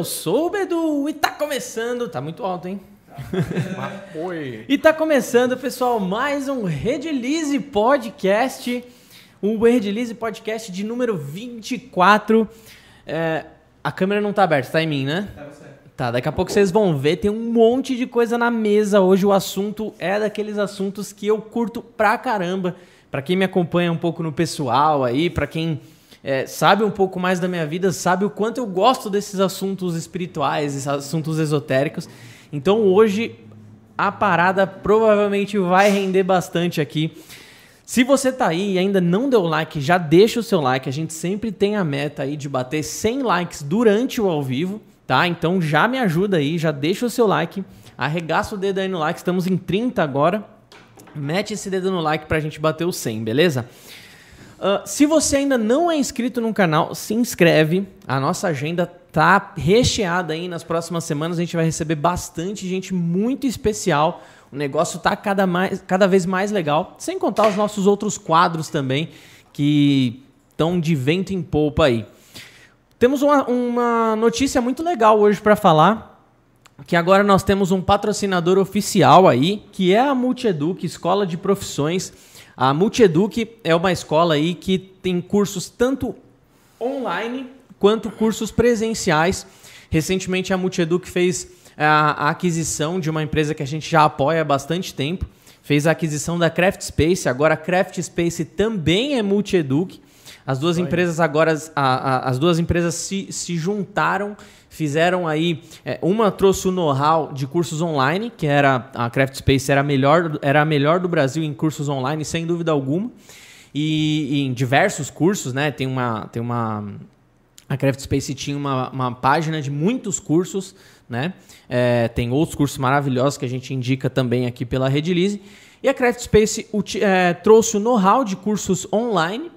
eu sou o Bedu e tá começando. Tá muito alto, hein? Oi. E tá começando, pessoal, mais um Redilize Podcast. Um Redilize Podcast de número 24. É, a câmera não tá aberta, tá em mim, né? Tá, daqui a pouco vocês vão ver, tem um monte de coisa na mesa. Hoje o assunto é daqueles assuntos que eu curto pra caramba. Pra quem me acompanha um pouco no pessoal aí, pra quem é, sabe um pouco mais da minha vida, sabe o quanto eu gosto desses assuntos espirituais, esses assuntos esotéricos. Então hoje a parada provavelmente vai render bastante aqui. Se você tá aí e ainda não deu like, já deixa o seu like. A gente sempre tem a meta aí de bater 100 likes durante o ao vivo, tá? Então já me ajuda aí, já deixa o seu like. Arregaça o dedo aí no like, estamos em 30 agora. Mete esse dedo no like pra gente bater o 100, beleza? Uh, se você ainda não é inscrito no canal, se inscreve. A nossa agenda tá recheada aí. Nas próximas semanas a gente vai receber bastante gente muito especial. O negócio tá cada, mais, cada vez mais legal. Sem contar os nossos outros quadros também, que estão de vento em polpa aí. Temos uma, uma notícia muito legal hoje para falar que agora nós temos um patrocinador oficial aí, que é a Multieduc, Escola de Profissões. A Multieduc é uma escola aí que tem cursos tanto online quanto cursos presenciais. Recentemente a Multieduc fez a, a aquisição de uma empresa que a gente já apoia há bastante tempo. Fez a aquisição da Craft Space, agora a Craft Space também é Multieduc. As duas Oi. empresas agora, a, a, as duas empresas se, se juntaram, fizeram aí. é, uma trouxe o know-how de cursos online, que era a Craft Space era a melhor, era a melhor do Brasil em cursos online, sem dúvida alguma. E, e em diversos cursos, né? Tem uma, tem uma a Craft Space tinha uma, uma página de muitos cursos, né? É, tem outros cursos maravilhosos que a gente indica também aqui pela Redilize. E a Craft Space é, trouxe o know-how de cursos online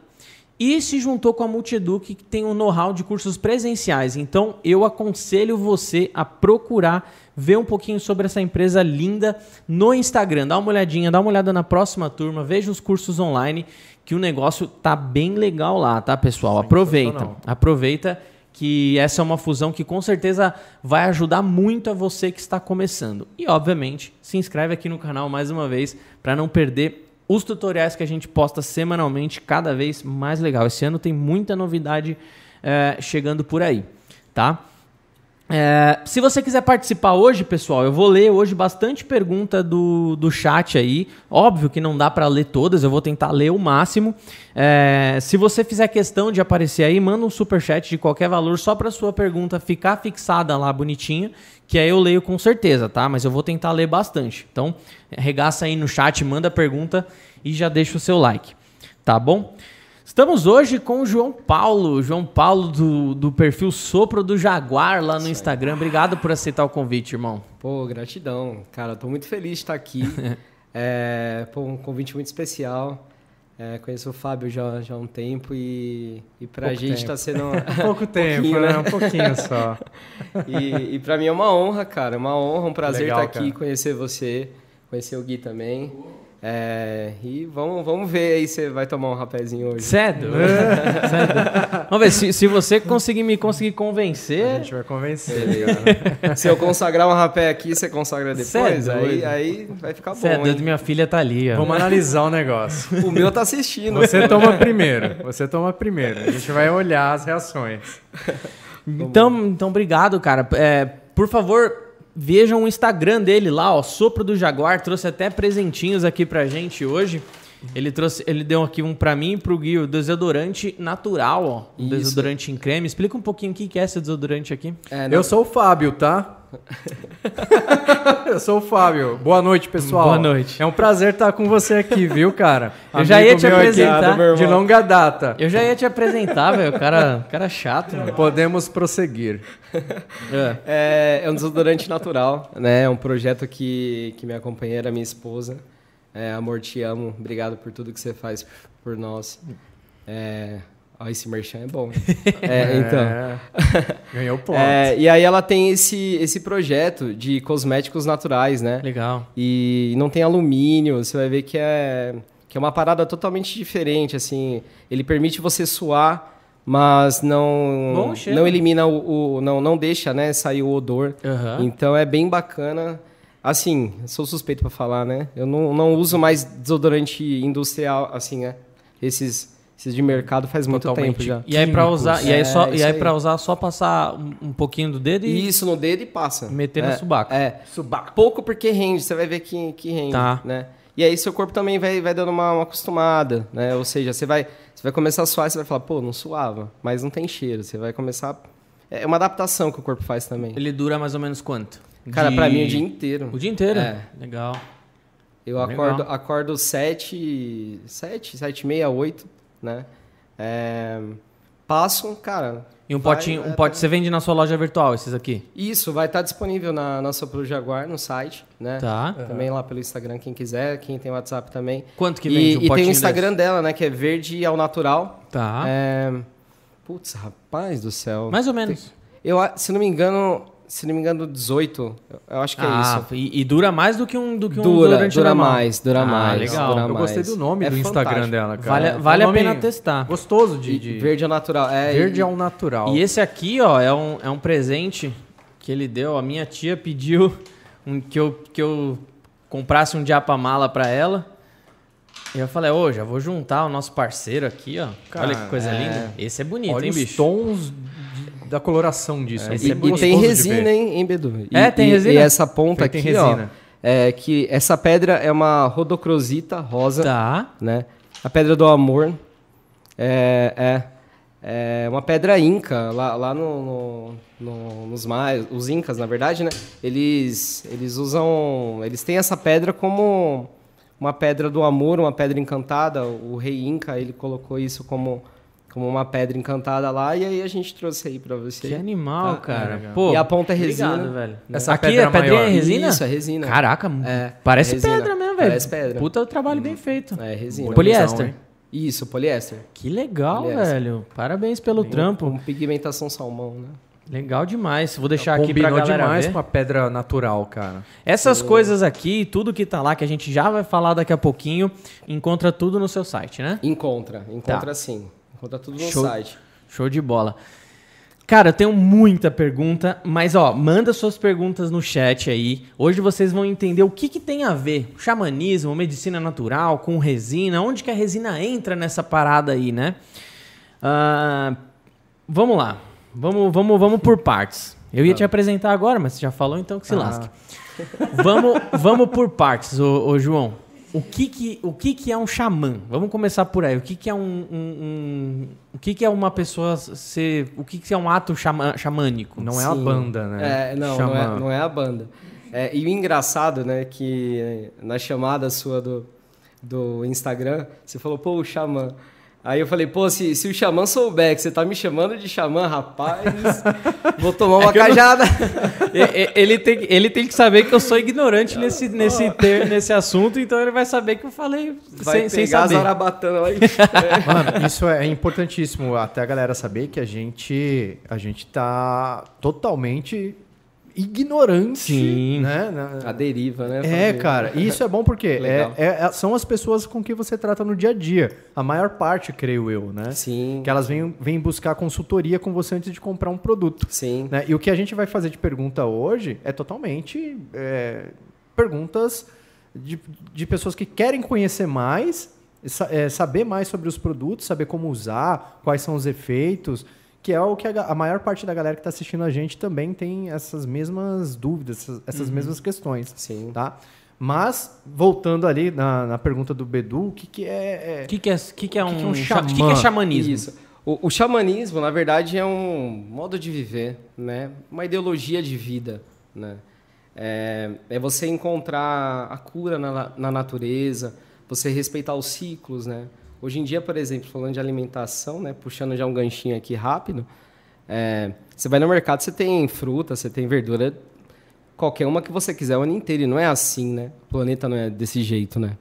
e se juntou com a Multieduc, que tem o know-how de cursos presenciais. Então, eu aconselho você a procurar ver um pouquinho sobre essa empresa linda no Instagram. Dá uma olhadinha, dá uma olhada na próxima turma, veja os cursos online, que o negócio tá bem legal lá, tá, pessoal? Aproveita. Aproveita que essa é uma fusão que com certeza vai ajudar muito a você que está começando. E, obviamente, se inscreve aqui no canal mais uma vez para não perder os tutoriais que a gente posta semanalmente, cada vez mais legal. Esse ano tem muita novidade eh, chegando por aí, tá? É, se você quiser participar hoje, pessoal, eu vou ler hoje bastante pergunta do, do chat aí. Óbvio que não dá para ler todas, eu vou tentar ler o máximo. É, se você fizer questão de aparecer aí, manda um super chat de qualquer valor só para sua pergunta ficar fixada lá bonitinha, que aí eu leio com certeza, tá? Mas eu vou tentar ler bastante. Então, regaça aí no chat, manda a pergunta e já deixa o seu like, tá bom? Estamos hoje com o João Paulo, João Paulo do, do perfil Sopro do Jaguar lá no Instagram. Obrigado por aceitar o convite, irmão. Pô, gratidão. Cara, tô muito feliz de estar aqui. é, pô, um convite muito especial. É, conheço o Fábio já, já há um tempo e, e pra Pouco gente tempo. tá sendo. Pouco tempo, pouquinho, né? Um pouquinho só. e, e pra mim é uma honra, cara. Uma honra, um prazer Legal, estar aqui, cara. conhecer você, conhecer o Gui também. É, e vamos, vamos ver aí se você vai tomar um rapézinho hoje. Cedo. Cedo. Vamos ver, se, se você conseguir me conseguir A convencer. gente vai convencer, cara. Se eu consagrar um rapé aqui, você consagra depois, Cê é aí, aí vai ficar bom. Cedo, minha filha tá ali, ó. Vamos analisar o negócio. O meu tá assistindo. Você toma primeiro. Você toma primeiro. A gente vai olhar as reações. Então, então obrigado, cara. É, por favor, vejam o Instagram dele lá, ó, Sopro do Jaguar. Trouxe até presentinhos aqui pra gente hoje. Ele trouxe, ele deu aqui um pra mim e pro Gui, o desodorante natural, ó. Um Isso. desodorante em creme. Explica um pouquinho o que é esse desodorante aqui. É, não- Eu sou o Fábio, tá? Eu sou o Fábio. Boa noite, pessoal. Boa noite. É um prazer estar com você aqui, viu, cara? Eu já ia Amigo te aqui apresentar. meu De longa data. Eu já ia te apresentar, velho. O cara, cara chato, mano. Podemos prosseguir. É. É, é um desodorante natural, né? É um projeto que, que minha companheira, minha esposa, é, amor, te amo. Obrigado por tudo que você faz por nós. É, ó, esse merchan é bom. É, então. É, ganhou ponto. É, e aí ela tem esse, esse projeto de cosméticos naturais, né? Legal. E não tem alumínio, você vai ver que é, que é uma parada totalmente diferente, assim. Ele permite você suar mas não Bom não elimina o, o- não não deixa, né, sair o odor. Aham. Então é bem bacana. Assim, sou suspeito pra falar, né? Eu não, não uso mais desodorante industrial, assim, né? Esses, esses de mercado faz muito Totalmente. tempo já. E aí pra usar, e aí É, só, e isso aí aí. para usar só passar um, um pouquinho do dedo e Isso no dedo e passa. meter é, no subaco. É. Pouco porque rende, você vai ver que, que rende, Tá. né? E aí seu corpo também vai, vai dando uma, uma acostumada, né? Ou seja, você vai, você vai começar a suar e você vai falar, pô, não suava, mas não tem cheiro. Você vai começar... É uma adaptação que o corpo faz também. Ele dura mais ou menos quanto? Cara, De- pra mim o dia inteiro. O dia inteiro? É. Legal. Eu Legal. acordo, acordo sete, sete, sete e meia, oito, né? É, passo, cara... E um vai, potinho, um vai, pote tá- você vende na sua loja virtual, esses aqui? Isso, vai estar disponível na nossa Pro Jaguar, no site, né? Tá. Também lá pelo Instagram, quem quiser, quem tem WhatsApp também. Quanto que e, vende um e tem o Instagram dela, né? Que é verde ao natural. desse? Tá. É... Putz, rapaz do céu. Mais ou menos. Eu, se não me engano, se não me engano, 18. Eu, acho que é ah, isso. E, e dura mais do que um do que um Dura, desodorante dura normal. mais, dura Ah, mais. legal. dura Eu gostei mais. do nome É do Instagram fantástico. dela, cara. Vale, É um vale a pena testar. Gostoso de. De- Verde ao natural. É, Verde ao natural. E esse aqui, ó, é um, é um presente que ele deu. A minha tia pediu um- que, eu, que eu comprasse um diapa-mala pra ela. E eu falei, ô, já vou juntar o nosso parceiro aqui, ó. Cara, Olha que coisa é. linda. Esse é bonito, Olha hein, os bicho? tons de- da coloração disso. É, E, bem é e tem resina, hein, hein, Bedu? E- É, tem e- resina. E essa ponta Feita aqui, ó, é que essa pedra é uma rodocrosita rosa, Tá. né? A pedra do amor é, é, é uma pedra inca, lá, lá no, no- no- nos maias, os incas, na verdade, né? Eles, eles usam, eles têm essa pedra como uma pedra do amor, uma pedra encantada. O rei inca, ele colocou isso como, como uma pedra encantada lá, e aí a gente trouxe aí pra você. Que animal, Tá. cara. legal. Pô, E a ponta é resina. Obrigado, velho. Essa aqui pedra é pedrinha maior. é resina? Isso, é resina. Caraca, É, parece é resina. pedra mesmo, velho. Parece pedra. Puta trabalho bem feito. É resina. Poliéster. Isso, poliéster. Que legal, Poliéster. velho. Parabéns pelo trampo. Com pigmentação salmão, né? Legal demais. Vou deixar aqui Combinou pra galera demais ver. com a pedra natural, cara. Essas coisas aqui, tudo que tá lá, que a gente já vai falar daqui a pouquinho, encontra tudo no seu site, né? Encontra, encontra Tá. sim. Encontra tudo no Show. site. Show de bola. Cara, eu tenho muita pergunta, mas ó, manda suas perguntas no chat aí. Hoje vocês vão entender o que, que tem a ver xamanismo, medicina natural, com resina, onde que a resina entra nessa parada aí, né? Ah, vamos lá, vamos, vamos, vamos por partes. Eu ia te apresentar agora, mas você já falou, então que se Ah. lasque. Vamos, vamos por partes, ô, ô João. O que que, o que que é um xamã? Vamos começar por aí. O que que é um, um- um- o que que é uma pessoa ser, o que que é um ato xamã- xamânico? Não é a Sim. banda, né? É, não, não é, não é a banda. É, e o engraçado, né, que na chamada sua do, do Instagram, você falou, pô, o xamã. Aí eu falei, pô, se, se o xamã souber que você tá me chamando de xamã, rapaz, vou tomar uma É eu não- cajada. E- ele, tem, ele tem que saber que eu sou ignorante nesse, nesse, ter, nesse assunto, então ele vai saber que eu falei Vai sem, sem saber. arabatanas lá e... Mano, isso é importantíssimo até a galera saber que a gente a gente tá totalmente ignorante, Sim. né? Na- A deriva, né? É, cara, e isso é bom porque é, é- são as pessoas com que você trata no dia a dia. A maior parte, creio eu, né? Sim, Que elas vêm, vêm buscar consultoria com você antes de comprar um produto. sim. né? E o que a gente vai fazer de pergunta hoje é totalmente é, perguntas de, de pessoas que querem conhecer mais, é, saber mais sobre os produtos, saber como usar, quais são os efeitos, que é o que a, a maior parte da galera que está assistindo a gente também tem essas mesmas dúvidas, essas, essas mesmas questões. Sim. Tá? Mas, voltando ali na, na pergunta do Bedu, o que, que é, é- O que, que, é, que, que é um, que é um xa- o que, que é xamã? xamanismo? Isso. O, o xamanismo, na verdade, é um modo de viver, né? Uma ideologia de vida, né? É, é você encontrar a cura na, na natureza, você respeitar os ciclos, né? Hoje em dia, por exemplo, falando de alimentação, né? Puxando já um ganchinho aqui rápido, é, você vai no mercado, você tem fruta, você tem verdura, qualquer uma que você quiser o ano inteiro. E não é assim, né? O planeta não é desse jeito, né?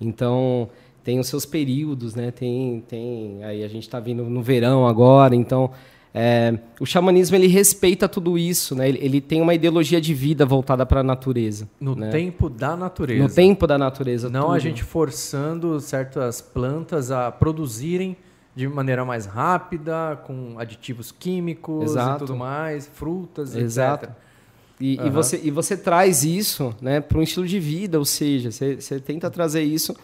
Então, tem os seus períodos, né? Tem, tem aí a gente está vindo no verão agora, então é, o xamanismo ele respeita tudo isso, né? Ele, ele tem uma ideologia de vida voltada para a natureza, no né? tempo da natureza. no tempo da natureza. Não a tudo. gente forçando certas plantas a produzirem de maneira mais rápida, com aditivos químicos Exato. e tudo mais, frutas, Exato. etc. E, e Aham. você, e você traz isso né, para um estilo de vida, ou seja, você, você tenta trazer isso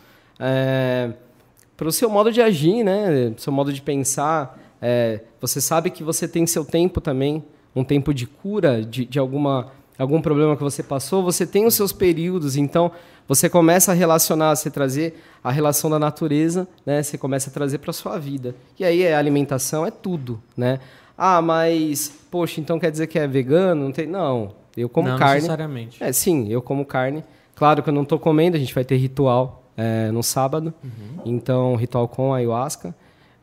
para o seu modo de agir, né, seu modo de pensar. É, você sabe que você tem seu tempo também, um tempo de cura de, de alguma, algum problema que você passou, você tem os seus períodos, então você começa a relacionar, você trazer a relação da natureza, né, você começa a trazer para a sua vida. E aí é alimentação, é tudo. Né? Ah, mas, poxa, então quer dizer que é vegano? Não, tem, não eu como não carne. necessariamente. É, sim, eu como carne. Claro que eu não estou comendo, a gente vai ter ritual é, no sábado. Então, ritual com ayahuasca.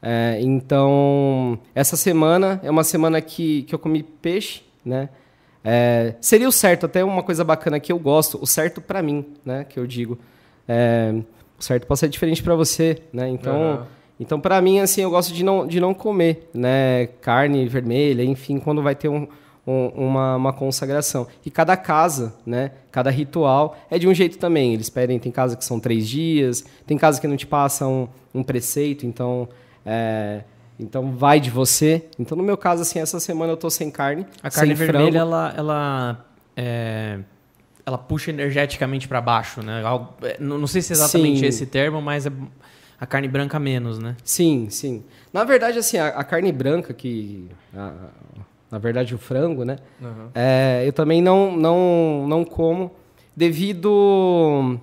É, então, essa semana é uma semana que, que eu comi peixe, né? É, seria o certo, até uma coisa bacana que eu gosto, o certo para mim, né? Que eu digo. É, o certo pode ser diferente para você, né? Então, Aham. então para mim, assim, eu gosto de não, de não comer, né? Carne vermelha, enfim, quando vai ter um, um- uma, uma consagração. E cada casa, né? Cada ritual é de um jeito também. Eles pedem, tem casa que são três dias, tem casa que não te passam um, um preceito, então. É, então vai de você. Então, no meu caso, assim, essa semana eu tô sem carne. A carne sem vermelha, frango. ela, ela, é, ela puxa energeticamente para baixo, né? É, não, não sei se é exatamente Sim. esse termo, mas é a carne branca menos, né? Sim, sim. Na verdade, assim, a, a carne branca, que. a- na verdade, o frango, né? Aham. É, eu também não, não, não como devido,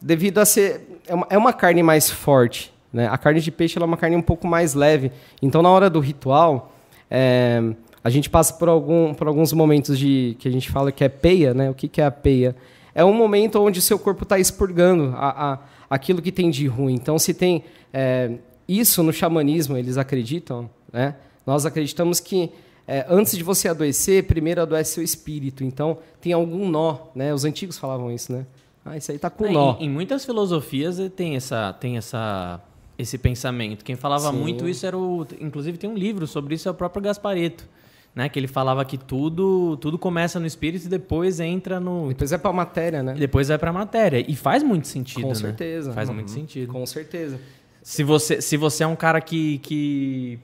devido a ser. É uma, é uma carne mais forte. Né? A carne de peixe é uma carne um pouco mais leve. Então, na hora do ritual, é, a gente passa por, algum, por alguns momentos de que a gente fala que é peia. Né? O que, que é a peia? É um momento onde seu corpo está expurgando a, a, aquilo que tem de ruim. Então, se tem é, isso no xamanismo, eles acreditam, né? nós acreditamos que é, antes de você adoecer, primeiro adoece seu espírito. Então, tem algum nó, né? Os antigos falavam isso, né? Ah, isso aí tá com É, nó. Em, em muitas filosofias eh, tem essa tem essa esse pensamento. Quem falava Sim. muito isso era o, inclusive tem um livro sobre isso é o próprio Gaspareto, né? Que ele falava que tudo tudo começa no espírito e depois entra no Depois é pra matéria, né? depois vai para matéria e faz muito sentido, Com né? certeza. Faz Uhum. muito sentido. Com certeza. Se você, se você é um cara que, que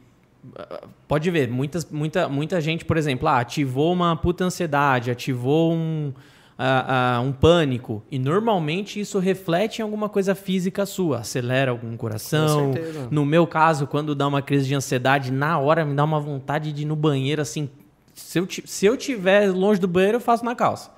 pode ver, muitas, muita, muita gente, por exemplo, ah, ativou uma puta ansiedade, ativou um, ah, ah, um pânico, e normalmente isso reflete em alguma coisa física sua, acelera algum coração. Com certeza. No meu caso, quando dá uma crise de ansiedade, na hora me dá uma vontade de ir no banheiro assim. Se eu, se eu tiver longe do banheiro, eu faço na calça.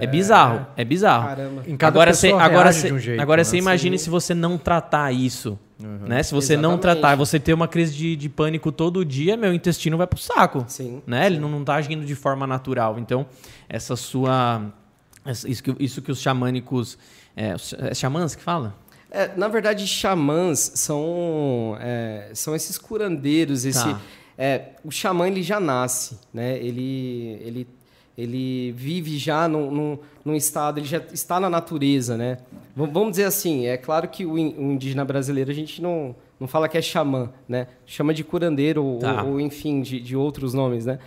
É, bizarro, é bizarro. Caramba. Em cada agora você, agora reage você, de um jeito, agora né? você imagine Sim. se você não tratar isso. Né? Se você não Exatamente. tratar, você ter uma crise de, de pânico todo dia, meu intestino vai pro saco. Sim. Né? Ele não, não tá agindo de forma natural. Então, essa sua. Isso que, isso que os xamânicos. É, é xamãs que fala? É, na verdade, xamãs são, é, são esses curandeiros. Esse, Tá. é, o xamã ele já nasce, né? Ele, ele, ele vive já num, num, num estado, ele já está na natureza, né? V- Vamos dizer assim, é claro que o, in- o indígena brasileiro a gente não, não fala que é xamã, né? Chama de curandeiro ou, Tá. ou, enfim, de, de outros nomes, né?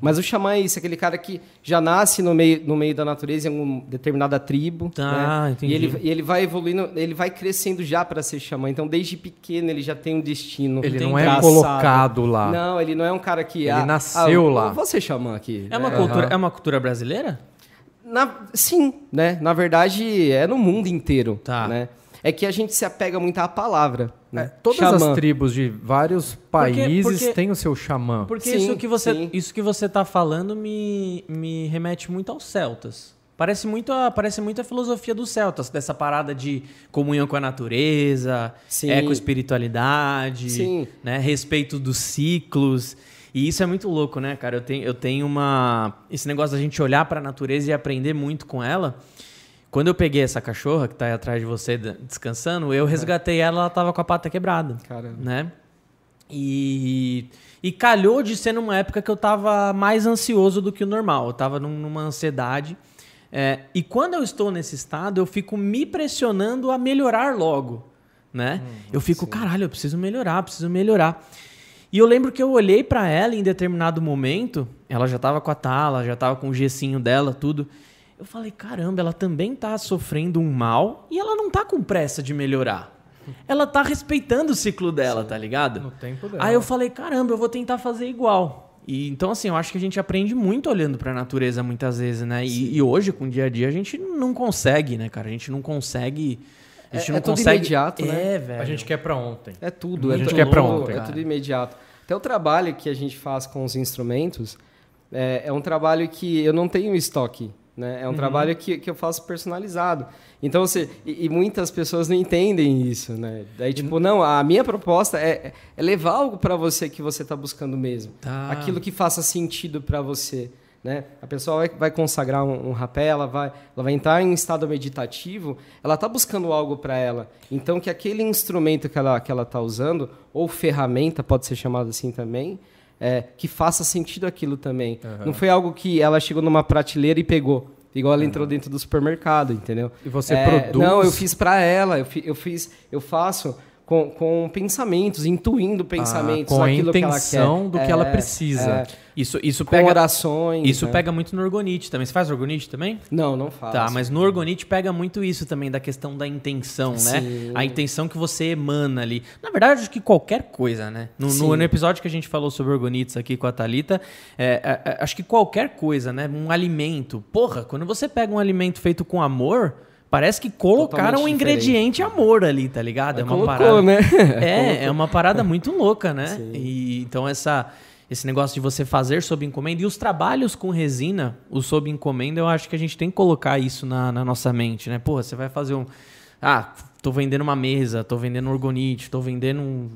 Mas o xamã é isso, aquele cara que já nasce no meio, no meio da natureza, em uma determinada tribo. Tá, né? entendi. E ele, e ele vai evoluindo, ele vai crescendo já para ser xamã. Então, desde pequeno, ele já tem um destino. Ele não é colocado lá. Não, ele não é um cara que. Ele ah, nasceu ah, lá. ser xamã aqui. É uma, né? cultura, Aham. é uma cultura brasileira? Na- sim, né? Na verdade, é no mundo inteiro. Tá. Né? É que a gente se apega muito à palavra. Né? É, todas Xamã. as tribos de vários países porque- têm o seu xamã. Porque Sim, isso, que você, sim. isso que você tá falando me, me remete muito aos celtas. Parece muito, a, parece muito a filosofia dos celtas, dessa parada de comunhão com a natureza, Sim. ecoespiritualidade, Sim. né, respeito dos ciclos. E isso é muito louco, né, cara? Eu tenho, eu tenho uma. Esse negócio da gente olhar pra natureza e aprender muito com ela. Quando eu peguei essa cachorra que tá aí atrás de você descansando, eu resgatei ela, ela tava com a pata quebrada Caramba. né? E, e calhou de ser numa época que eu tava mais ansioso do que o normal. Eu tava num- numa ansiedade. É, e quando eu estou nesse estado, eu fico me pressionando a melhorar logo, né? eu fico, caralho, eu preciso melhorar, preciso melhorar. E eu lembro que eu olhei pra ela em determinado momento, ela já tava com a tala, já tava com o gessinho dela, tudo. Eu falei, caramba, ela também tá sofrendo um mal e ela não tá com pressa de melhorar. ela tá respeitando o ciclo dela, tá ligado? No tempo dela. Aí eu falei, caramba, eu vou tentar fazer igual. E, então, assim, eu acho que a gente aprende muito olhando pra natureza muitas vezes, né? E, e hoje, com o dia a dia, a gente não consegue, né, cara? A gente não consegue. A gente É- não é tudo consegue. imediato, né? É, velho. A gente quer pra ontem. É tudo, A é gente tudo quer pra novo, ontem, É cara. tudo imediato. Até o trabalho que a gente faz com os instrumentos é, é um trabalho que eu não tenho estoque. Né? É um trabalho que, que eu faço personalizado. Então, você, e, e muitas pessoas não entendem isso. Né? Daí, tipo, não, a minha proposta é, é levar algo para você que você está buscando mesmo. Tá. Aquilo que faça sentido para você. Né? A pessoa vai, vai consagrar um, um rapé, ela vai, ela vai entrar em estado meditativo, ela está buscando algo para ela. Então, que aquele instrumento que ela está que ela tá usando, ou ferramenta, pode ser chamado assim também, é, que faça sentido aquilo também. Não foi algo que ela chegou numa prateleira e pegou. Igual ela entrou dentro do supermercado, entendeu? E você É, produz- Não, eu fiz para ela, eu, fi- eu fiz, eu faço com, com pensamentos, intuindo pensamentos, Ah, com a intenção que ela do que ela É, precisa. é. Isso, isso com pega. orações. Isso né? pega muito no Orgonite também. Você faz Orgonite também? Não, não faço. Tá, mas no Orgonite pega muito isso também, da questão da intenção, né? Sim. A intenção que você emana ali. Na verdade, acho que qualquer coisa, né? No, no, no episódio que a gente falou sobre Orgonites aqui com a Thalita, é, é, é, acho que qualquer coisa, né? Um alimento. Porra, quando você pega um alimento feito com amor, parece que colocaram um ingrediente amor ali, tá ligado? É uma Colocou, parada. né? É, é uma parada muito louca, né? E, então essa, esse negócio de você fazer sob encomenda e os trabalhos com resina, o sob encomenda, eu acho que a gente tem que colocar isso na, na nossa mente, né? Porra, você vai fazer um... Ah, tô vendendo uma mesa, tô vendendo um orgonite, tô vendendo um,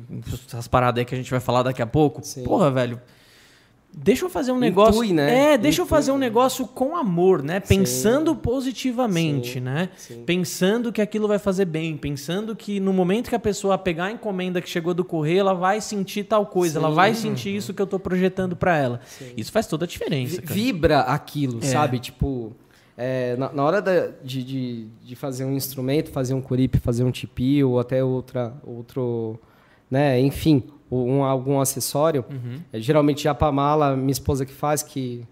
essas paradas aí que a gente vai falar daqui a pouco. Sim. Porra, velho... Deixa eu fazer um negócio. Intui, né? É, deixa eu Intui. fazer um negócio com amor, né? Pensando positivamente, Sim. né? Sim. Pensando que aquilo vai fazer bem, pensando que no momento que a pessoa pegar a encomenda que chegou do correio, ela vai sentir tal coisa, ela Sim. vai sentir isso que eu tô projetando para ela. Isso faz toda a diferença, cara. Vibra aquilo, É. sabe? Tipo, é, na, na hora da- de, de, de fazer um instrumento, fazer um curipe, fazer um tipi ou até outra, outro, né? Enfim, um, algum acessório. Uhum. É, geralmente já pra mala, minha esposa que faz, que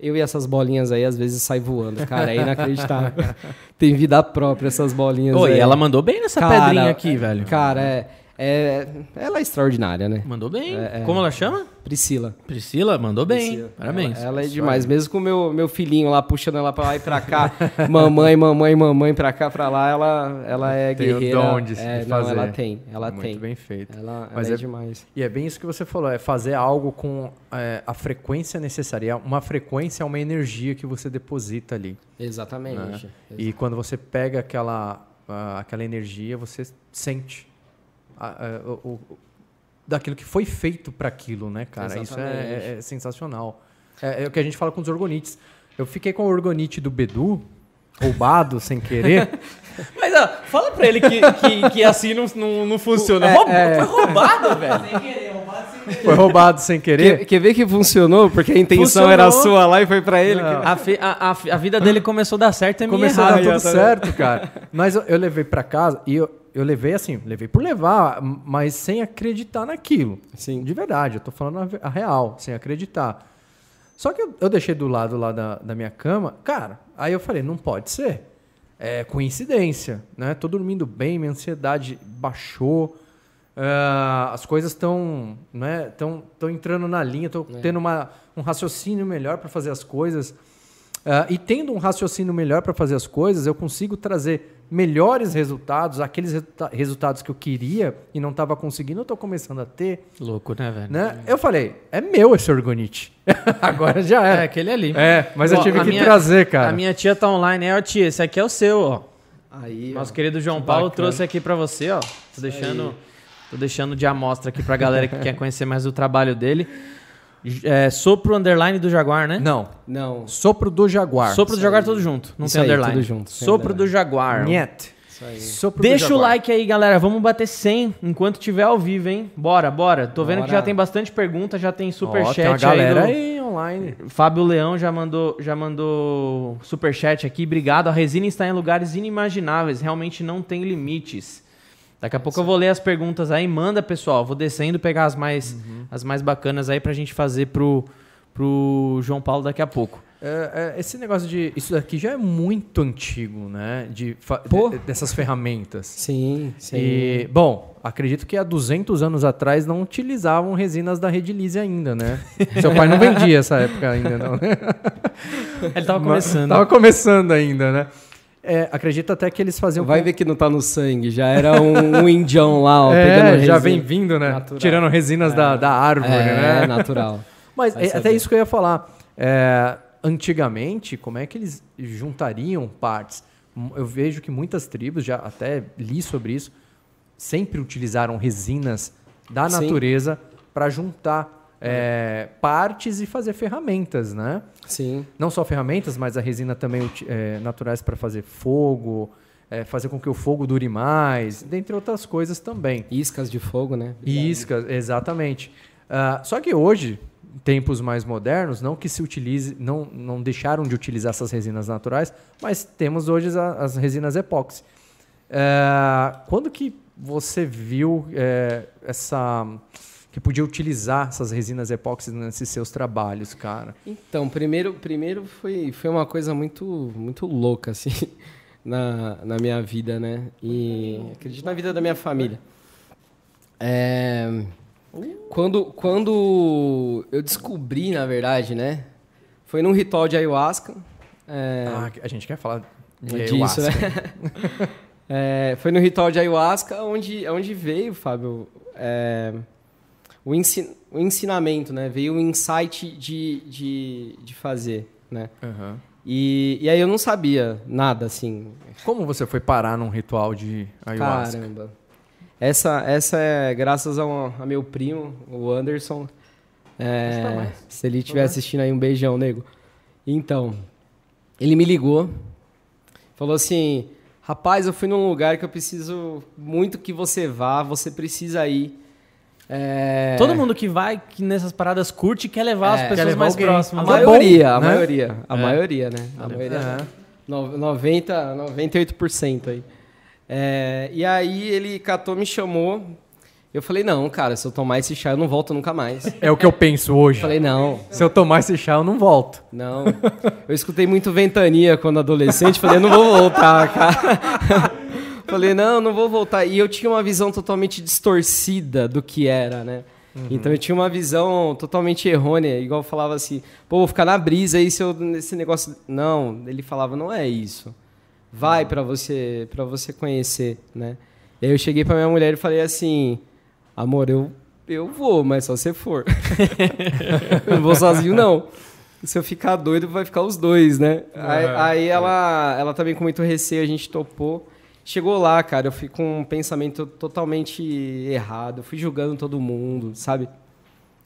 eu e essas bolinhas aí às vezes sai voando, cara. É inacreditável. Tem vida própria essas bolinhas Oi, ela mandou bem nessa Cara, pedrinha aqui, é- velho. Cara, é, é, ela é extraordinária, né? Mandou bem. É, é. Como ela chama? Priscila. Priscila, mandou bem. Priscila. Parabéns. Ela, ela é demais. Mesmo com o meu, meu filhinho lá puxando ela pra lá e pra cá, mamãe, mamãe, mamãe pra cá, pra lá, ela, ela é Tem o guerreira. dom de- é, de não, fazer. ela tem, ela Muito tem. bem feito. Ela, Mas ela é, é- demais. E é bem isso que você falou, é fazer algo com é, a frequência necessária. Uma frequência é uma energia que você deposita ali. Exatamente. E quando você pega aquela, ah, aquela energia, você sente a- a- o, o- daquilo que foi feito para aquilo, né, cara? Isso é, Exatamente. é- é sensacional. É, é o que a gente fala com os orgonites. Eu fiquei com o orgonite do Bedu, roubado sem querer. Mas ó, fala pra ele que, que, que assim não, não, não funciona. É, Roub- é. Foi roubado, velho. Foi roubado sem querer. Quer, quer ver que funcionou? Porque a intenção Funcionou. era sua lá e foi pra ele. A, fi- a, a, a vida dele começou a dar certo, é minha Começou a dar tudo certo, cara. Mas eu, eu levei para casa e eu, eu levei assim, levei por levar, mas sem acreditar naquilo. Sim. De verdade, eu tô falando a, real, sem acreditar. Só que eu, eu deixei do lado lá da, da minha cama, cara, aí eu falei, não pode ser. É coincidência, né? Tô dormindo bem, minha ansiedade baixou. ah, as coisas estão né, tão, tão entrando na linha, tô tendo uma, um raciocínio melhor para fazer as coisas. Ah, e tendo um raciocínio melhor para fazer as coisas, eu consigo trazer melhores resultados, aqueles resulta- resultados que eu queria e não estava conseguindo, eu estou começando a ter. Louco, né, velho? Né? Eu falei, é meu esse orgonite. Agora já É, é. aquele ali. É, mas Ó, eu tive que minha- trazer, cara. A minha tia tá online, é, ó, tia, esse aqui é o seu, ó. Aí, ó. Nosso querido João Que Paulo bacana. trouxe aqui pra você, ó. Tô deixando, tô deixando de amostra aqui pra galera que quer conhecer mais do trabalho dele. É, sopro underline do Jaguar, né? Não, Não. sopro do jaguar. Sopro do Jaguar tudo junto, não Isso tem aí, underline. tudo junto, Sopro do Jaguar. Niet. Isso aí. Sopro Deixa o like aí, galera. Vamos bater 100 enquanto tiver ao vivo, hein? Bora, bora. Tô vendo que Bora. já tem bastante pergunta, já tem Ó, superchat tem uma galera aí. do- aí online. Fábio Leão já mandou, já mandou superchat aqui. Obrigado. A resina está em lugares inimagináveis. Realmente não tem limites. Daqui a pouco eu vou ler as perguntas aí. Manda, pessoal. Vou descendo pegar as mais, Uhum. as mais bacanas aí pra gente fazer pro, pro João Paulo daqui a pouco. É, é, esse negócio de. Isso daqui já é muito antigo, né? De, de- dessas ferramentas. Sim, sim. E, bom, acredito que há 200 anos atrás não utilizavam resinas da Redilize ainda, né? Seu pai não vendia essa época ainda, não? Ele tava começando. Tava começando ainda, né? É, acredito até que eles faziam. Vai ver que não tá no sangue, já era um, um indião lá, ó, é, pegando já vem vindo, né? Natural. Tirando resinas da, da árvore, É, né? natural. Mas Vai é, até saber. isso que eu ia falar. É, antigamente, como é que eles juntariam partes? Hum, Eu vejo que muitas tribos, já até li sobre isso, sempre utilizaram resinas da natureza para juntar é, partes e fazer ferramentas, né? Sim. Não só ferramentas, mas a resina também é, naturais para fazer fogo, é, fazer com que o fogo dure mais, dentre outras coisas também. Iscas de fogo, né? Iscas, exatamente. Ah, só que hoje, em tempos mais modernos, não que se utilize, não, não deixaram de utilizar essas resinas naturais, mas temos hoje as, as resinas epóxi. Ah, quando que você viu eh, essa que podia utilizar essas resinas epóxi nesses seus trabalhos, cara? Então, primeiro, primeiro foi, foi uma coisa muito, muito louca, assim, na, na minha vida, né? E acredito na vida da minha família. É, quando, quando eu descobri, na verdade, né? Foi num ritual de ayahuasca. é, Ah, a gente quer falar de disso, ayahuasca. né? É, foi no ritual de ayahuasca onde, onde veio, Fábio, é, o, ensin, o ensinamento, né? Veio o insight de, de, de fazer, né? Aham. E, e aí eu não sabia nada, assim. Como você foi parar num ritual de ayahuasca? Caramba. Essa, essa é graças a, um- a meu primo, o Anderson. É, se ele estiver assistindo aí, um beijão, nego. Então, ele me ligou, falou assim: rapaz, eu fui num lugar que eu preciso muito que você vá, você precisa ir. É, Todo mundo que vai que nessas paradas curte quer levar É, as quer pessoas levar mais alguém. próximas. A é maioria, bom, a né? maioria, a É. maioria, né? A maioria. É. No- 90, 98% aí. É, e aí ele catou, me chamou. Eu falei, não, cara, se eu tomar esse chá, eu não volto nunca mais. Eu É o que eu penso hoje. falei, não, Se eu tomar esse chá, eu não volto. não. Eu escutei muito ventania quando adolescente, falei, não vou voltar, cara. Falei, não, não vou voltar. E eu tinha uma visão totalmente distorcida do que era, né? Então eu tinha uma visão totalmente errônea, igual eu falava assim, pô, vou ficar na brisa aí se eu nesse negócio. Não, ele falava, não é isso. Vai pra você, para você conhecer, né? E aí eu cheguei pra minha mulher e falei assim, amor, eu eu vou, mas só você for. eu não vou sozinho não. Se eu ficar doido, vai ficar os dois, né? Aí, É, aí ela, ela também com muito receio, a gente topou. Chegou lá, cara, eu fui com um pensamento totalmente errado, fui julgando todo mundo, sabe?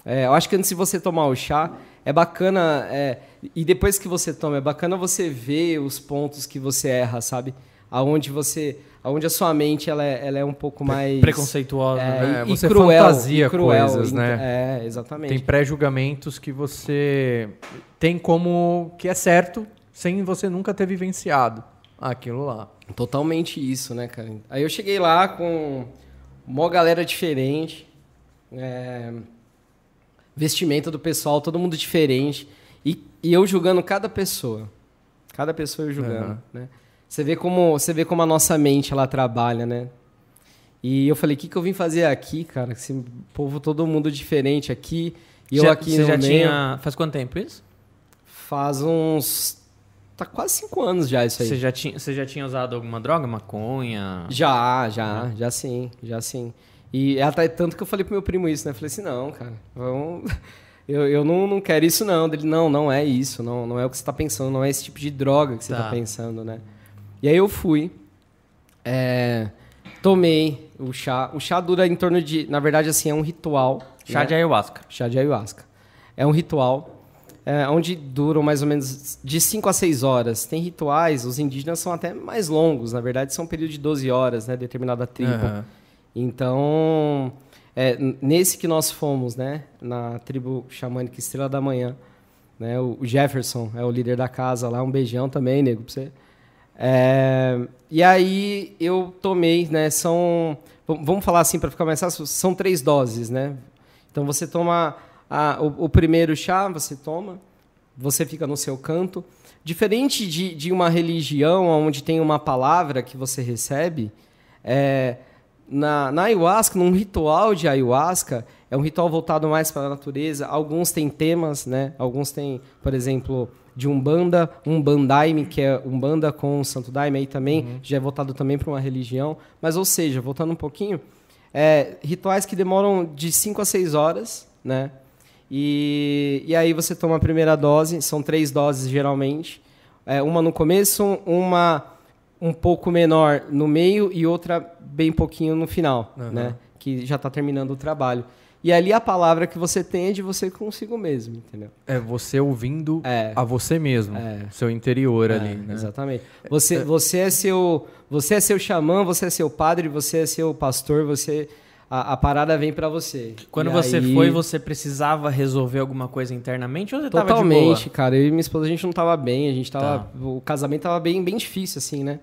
É, eu acho que antes de você tomar o chá, é bacana, é, e depois que você toma, é bacana você ver os pontos que você erra, sabe? Aonde você, aonde a sua mente ela é, ela é um pouco mais Preconceituosa. é, né? E, você cruel, fantasia cruel, coisas, né? É, exatamente. Tem pré-julgamentos que você tem como que é certo sem você nunca ter vivenciado aquilo lá. Totalmente isso, né, cara? Aí eu cheguei lá com uma galera diferente, é, vestimenta do pessoal, todo mundo diferente, e, e eu julgando cada pessoa. Cada pessoa eu julgando, Aham. né? Você vê, como, você vê como a nossa mente, ela trabalha, né? E eu falei, o que, que eu vim fazer aqui, cara? Esse povo, todo mundo diferente aqui, e eu Já- aqui você no já meio. tinha. Faz quanto tempo isso? Faz uns... Tá quase cinco anos já isso aí. Você já, tinha, você já tinha usado alguma droga? Maconha? Já, já, já sim, já sim. E até tanto que eu falei pro meu primo isso, né? Eu falei assim, não, cara, vamos... Eu, eu não, não quero isso não. Ele, não, não é isso, não, não é o que você tá pensando, não é esse tipo de droga que você tá, Tá. pensando, né? E aí eu fui, é, tomei o chá. O chá dura em torno de, na verdade, assim, é um ritual. Chá né? de ayahuasca. Chá de ayahuasca. É um ritual é, onde duram mais ou menos de 5 a 6 horas. Tem rituais, os indígenas são até mais longos, na verdade são um período de 12 horas, né, determinada tribo. Aham. Então, é, nesse que nós fomos, né, na tribo xamânica Estrela da Manhã, né, o Jefferson é o líder da casa lá, um beijão também, nego, pra você. É, e aí eu tomei, né, são, vamos falar assim para ficar mais fácil, são três doses, né? Então você toma a- o, o primeiro chá, você toma, você fica no seu canto. Diferente de, de uma religião onde tem uma palavra que você recebe, é, na, na ayahuasca, num ritual de ayahuasca, é um ritual voltado mais para a natureza. Alguns têm temas, né? Alguns têm, por exemplo, de Umbanda, um Bandaime, que é Umbanda com Santo Daime, aí também uhum. já é voltado também para uma religião. Mas, ou seja, voltando um pouquinho, é, rituais que demoram de 5 a 6 horas, né? E, e aí você toma a primeira dose, são três doses geralmente. É, uma no começo, uma um pouco menor no meio e outra bem pouquinho no final, uhum. né? Que já está terminando o trabalho. E ali a palavra que você tem é de você consigo mesmo, entendeu? É você ouvindo é. a você mesmo, é. seu interior é, ali, né? Exatamente. Você, é. você é seu, você é seu xamã, você é seu padre, você é seu pastor, você a, a parada vem para você. Quando e você aí... foi, você precisava resolver alguma coisa internamente ou você Totalmente, tava de cara. Eu e minha esposa, a gente não tava bem. A gente tava... Tá. O casamento tava bem, bem difícil, assim, né?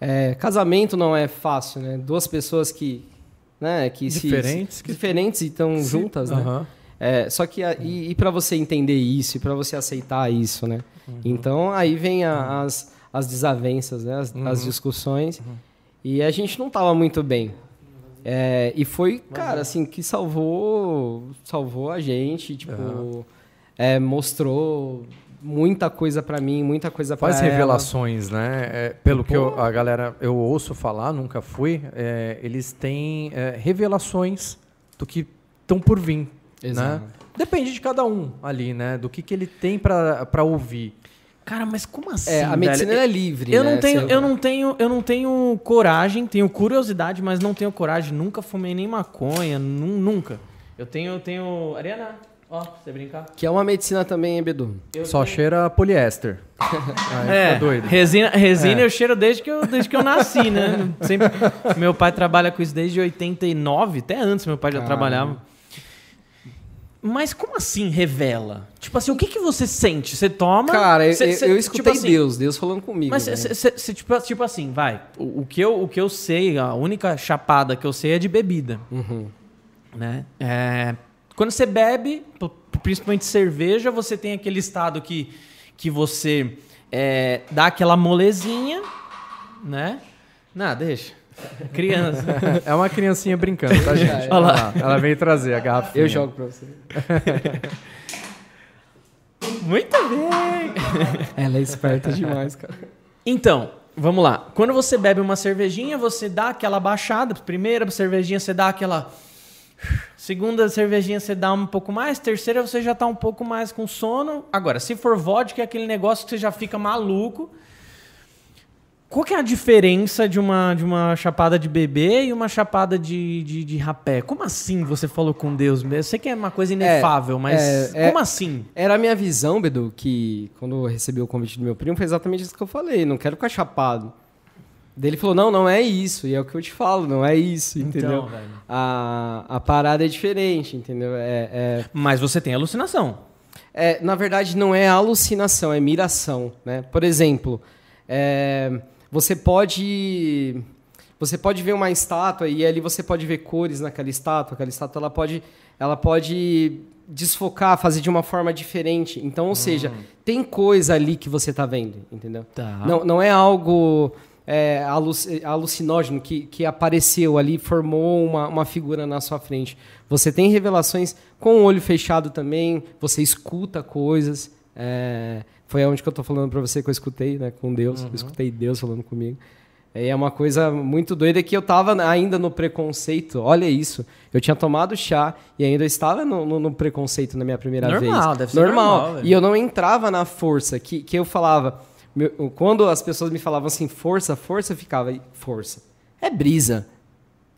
É, casamento não é fácil, né? Duas pessoas que... Né, que diferentes. Se, que... Diferentes e estão juntas, né? Uhum. É, só que... A, e, e para você entender isso, e para você aceitar isso, né? Uhum. Então, aí vem a, as, as desavenças, né? As, uhum. as discussões. Uhum. E a gente não tava muito bem. É, e foi, cara, assim, que salvou, salvou a gente, tipo, uhum. é, mostrou muita coisa para mim, muita coisa para ela. Faz revelações, né? É, pelo Pô. que eu, a galera, eu ouço falar, nunca fui, é, eles têm é, revelações do que estão por vir, né? Exato. né? Depende de cada um ali, né? Do que, que ele tem para ouvir. Cara, mas como assim? É, a medicina velho? é livre. Eu né? não tenho, eu não tenho, eu não tenho coragem, tenho curiosidade, mas não tenho coragem. Nunca fumei nem maconha, nunca. Eu tenho, eu tenho, Ariana, ó, pra você brincar. Que é uma medicina também, hein, Bedu? Eu Só tenho... cheira poliéster. é, doido. Resina, resina é. eu cheiro desde que eu, desde que eu nasci, né? Sempre, meu pai trabalha com isso desde 89, até antes meu pai já Caramba. trabalhava. Mas como assim revela? Tipo assim, o que, que você sente? Você toma. Cara, cê, cê, eu, escutei tipo assim, Deus, Deus falando comigo. Mas cê, tipo, tipo assim, vai. O, o, que eu, o que eu sei, a única chapada que eu sei é de bebida. Uhum. Né? É, quando você bebe, principalmente cerveja, você tem aquele estado que, que você é, dá aquela molezinha, né? Não, deixa. Criança. É uma criancinha brincando, tá, gente? Olha lá. Ela veio trazer a garrafa. Eu jogo pra você. Muito bem! Ela é esperta demais, cara. Então, vamos lá. Quando você bebe uma cervejinha, você dá aquela baixada. Primeira cervejinha, você dá aquela. Segunda cervejinha, você dá um pouco mais. Terceira, você já tá um pouco mais com sono. Agora, se for vodka, é aquele negócio que você já fica maluco. Qual que é a diferença de uma, de uma chapada de bebê e uma chapada de, de, de rapé? Como assim você falou com Deus mesmo? Eu sei que é uma coisa inefável, é, mas é, como é, assim? Era a minha visão, Bedu, que quando eu recebi o convite do meu primo, foi exatamente isso que eu falei. Não quero ficar chapado. Daí ele falou, não, não é isso. E é o que eu te falo, não é isso, então, entendeu? Então, a, a parada é diferente, entendeu? É, é... Mas você tem alucinação. É, na verdade, não é alucinação, é miração. Né? Por exemplo, é, você pode você pode ver uma estátua e ali você pode ver cores naquela estátua. Aquela estátua ela pode ela pode desfocar, fazer de uma forma diferente. Então, ou hum. seja, tem coisa ali que você está vendo, entendeu? Tá. Não, não é algo é, alucinógeno que, que apareceu ali, formou uma, uma figura na sua frente. Você tem revelações com o olho fechado também, você escuta coisas. É, foi onde que eu tô falando para você que eu escutei, né, com Deus. Uhum. Eu escutei Deus falando comigo. E é uma coisa muito doida que eu tava ainda no preconceito. Olha isso. Eu tinha tomado chá e ainda estava no, no, no preconceito na minha primeira normal, vez. Normal, deve ser normal. normal e eu não entrava na força. Que, que eu falava... Meu, quando as pessoas me falavam assim, força, força, eu ficava... Força. É brisa.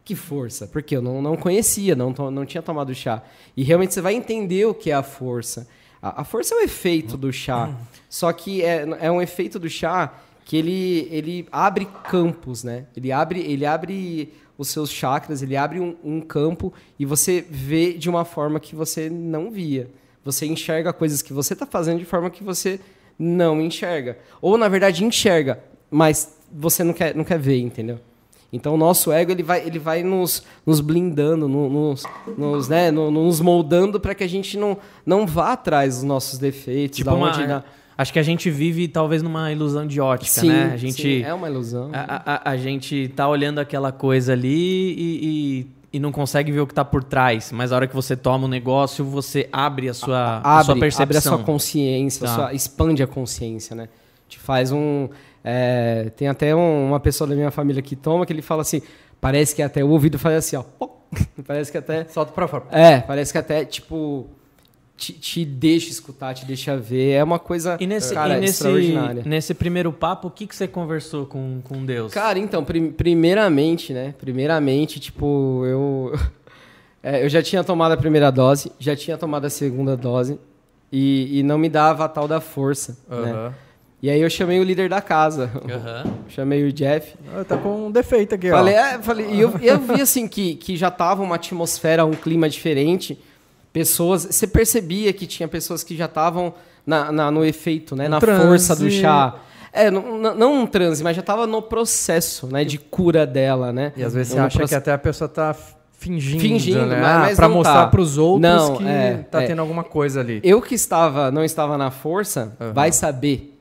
Que força? Porque eu não, não conhecia, não, não tinha tomado chá. E realmente você vai entender o que é a força. A, a força é o efeito do chá. Só que é, é um efeito do chá que ele, ele abre campos, né? Ele abre, ele abre os seus chakras, ele abre um, um, campo e você vê de uma forma que você não via. Você enxerga coisas que você está fazendo de forma que você não enxerga. Ou, na verdade, enxerga, mas você não quer, não quer ver, entendeu? Então o nosso ego ele vai, ele vai nos, nos blindando, no- nos, nos, né, no- nos moldando para que a gente não, não vá atrás dos nossos defeitos. Tipo da uma, onde na- acho que a gente vive talvez numa ilusão de ótica, Sim, né? A gente sim, é uma ilusão. A, a- a gente tá olhando aquela coisa ali e, e- e não consegue ver o que tá por trás. Mas a hora que você toma um negócio, você abre a sua, a abre, sua percepção. abre a sua consciência, a Tá. sua- expande a consciência, né? Te faz um. É, tem até um- uma pessoa da minha família que toma que ele fala assim, parece que até o ouvido faz assim, ó. parece que até. Solta pra fora. É, parece que até, tipo. Te, te deixa escutar, te deixa ver. É uma coisa E nesse, cara, e nesse, extraordinária. nesse primeiro papo, o que, que você conversou com, com Deus? Cara, então, prim- primeiramente, né? Primeiramente, tipo, eu. é, eu já tinha tomado a primeira dose, já tinha tomado a segunda dose e, e não me dava a tal da força. Né? E aí eu chamei o líder da casa, Aham. chamei o Jeff. Ah, Tá com um defeito aqui, Falei, ó. é, falei, e eu, eu vi assim que, que já tava uma atmosfera, um clima diferente. Pessoas. Você percebia que tinha pessoas que já estavam na, na- no efeito, né? Um na transe. força do chá. É, não, não- um transe, mas já estava no processo, né? De cura dela, né? E às vezes você No acha proce- que até a pessoa tá fingindo, Fingindo, né? mas- Ah, mas pra não mostrar tá. pros outros Não, que é, tá é. tendo alguma coisa ali. Eu que estava, não estava na força, Aham. vai saber.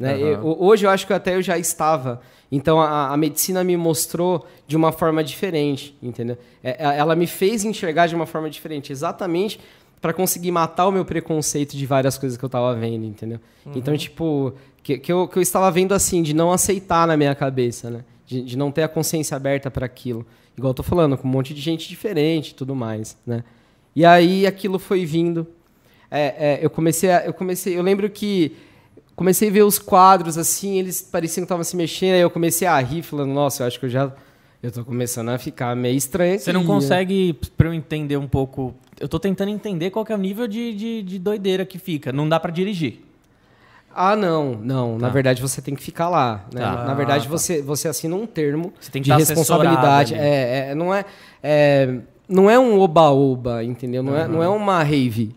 Né? Aham. Eu- hoje eu acho que até eu já estava. Então a, a medicina me mostrou de uma forma diferente, entendeu? É, é, ela me fez enxergar de uma forma diferente, exatamente para conseguir matar o meu preconceito de várias coisas que eu estava vendo, entendeu? Uhum. Então, tipo, que, que, eu, que eu estava vendo assim, de não aceitar na minha cabeça, né? De, de não ter a consciência aberta para aquilo. Igual eu tô falando, com um monte de gente diferente e tudo mais, né? E aí aquilo foi vindo. É, é, eu comecei, a, eu comecei, eu lembro que comecei a ver os quadros assim, eles pareciam que estavam se mexendo, aí eu comecei a rir, falando, nossa, eu acho que eu já eu tô começando a ficar meio estranho. Você não consegue, pra eu entender um pouco. Eu tô tentando entender qual que é o nível de, de, de doideira que fica. Não dá pra dirigir. Ah, não, não. Na Tá. verdade, você tem que ficar lá. Né? Tá. Na verdade, Ah, tá. você, você assina um termo Você tem que de responsabilidade. É, é, não, é, é, não é um oba-oba, entendeu? Não, é, não é uma rave,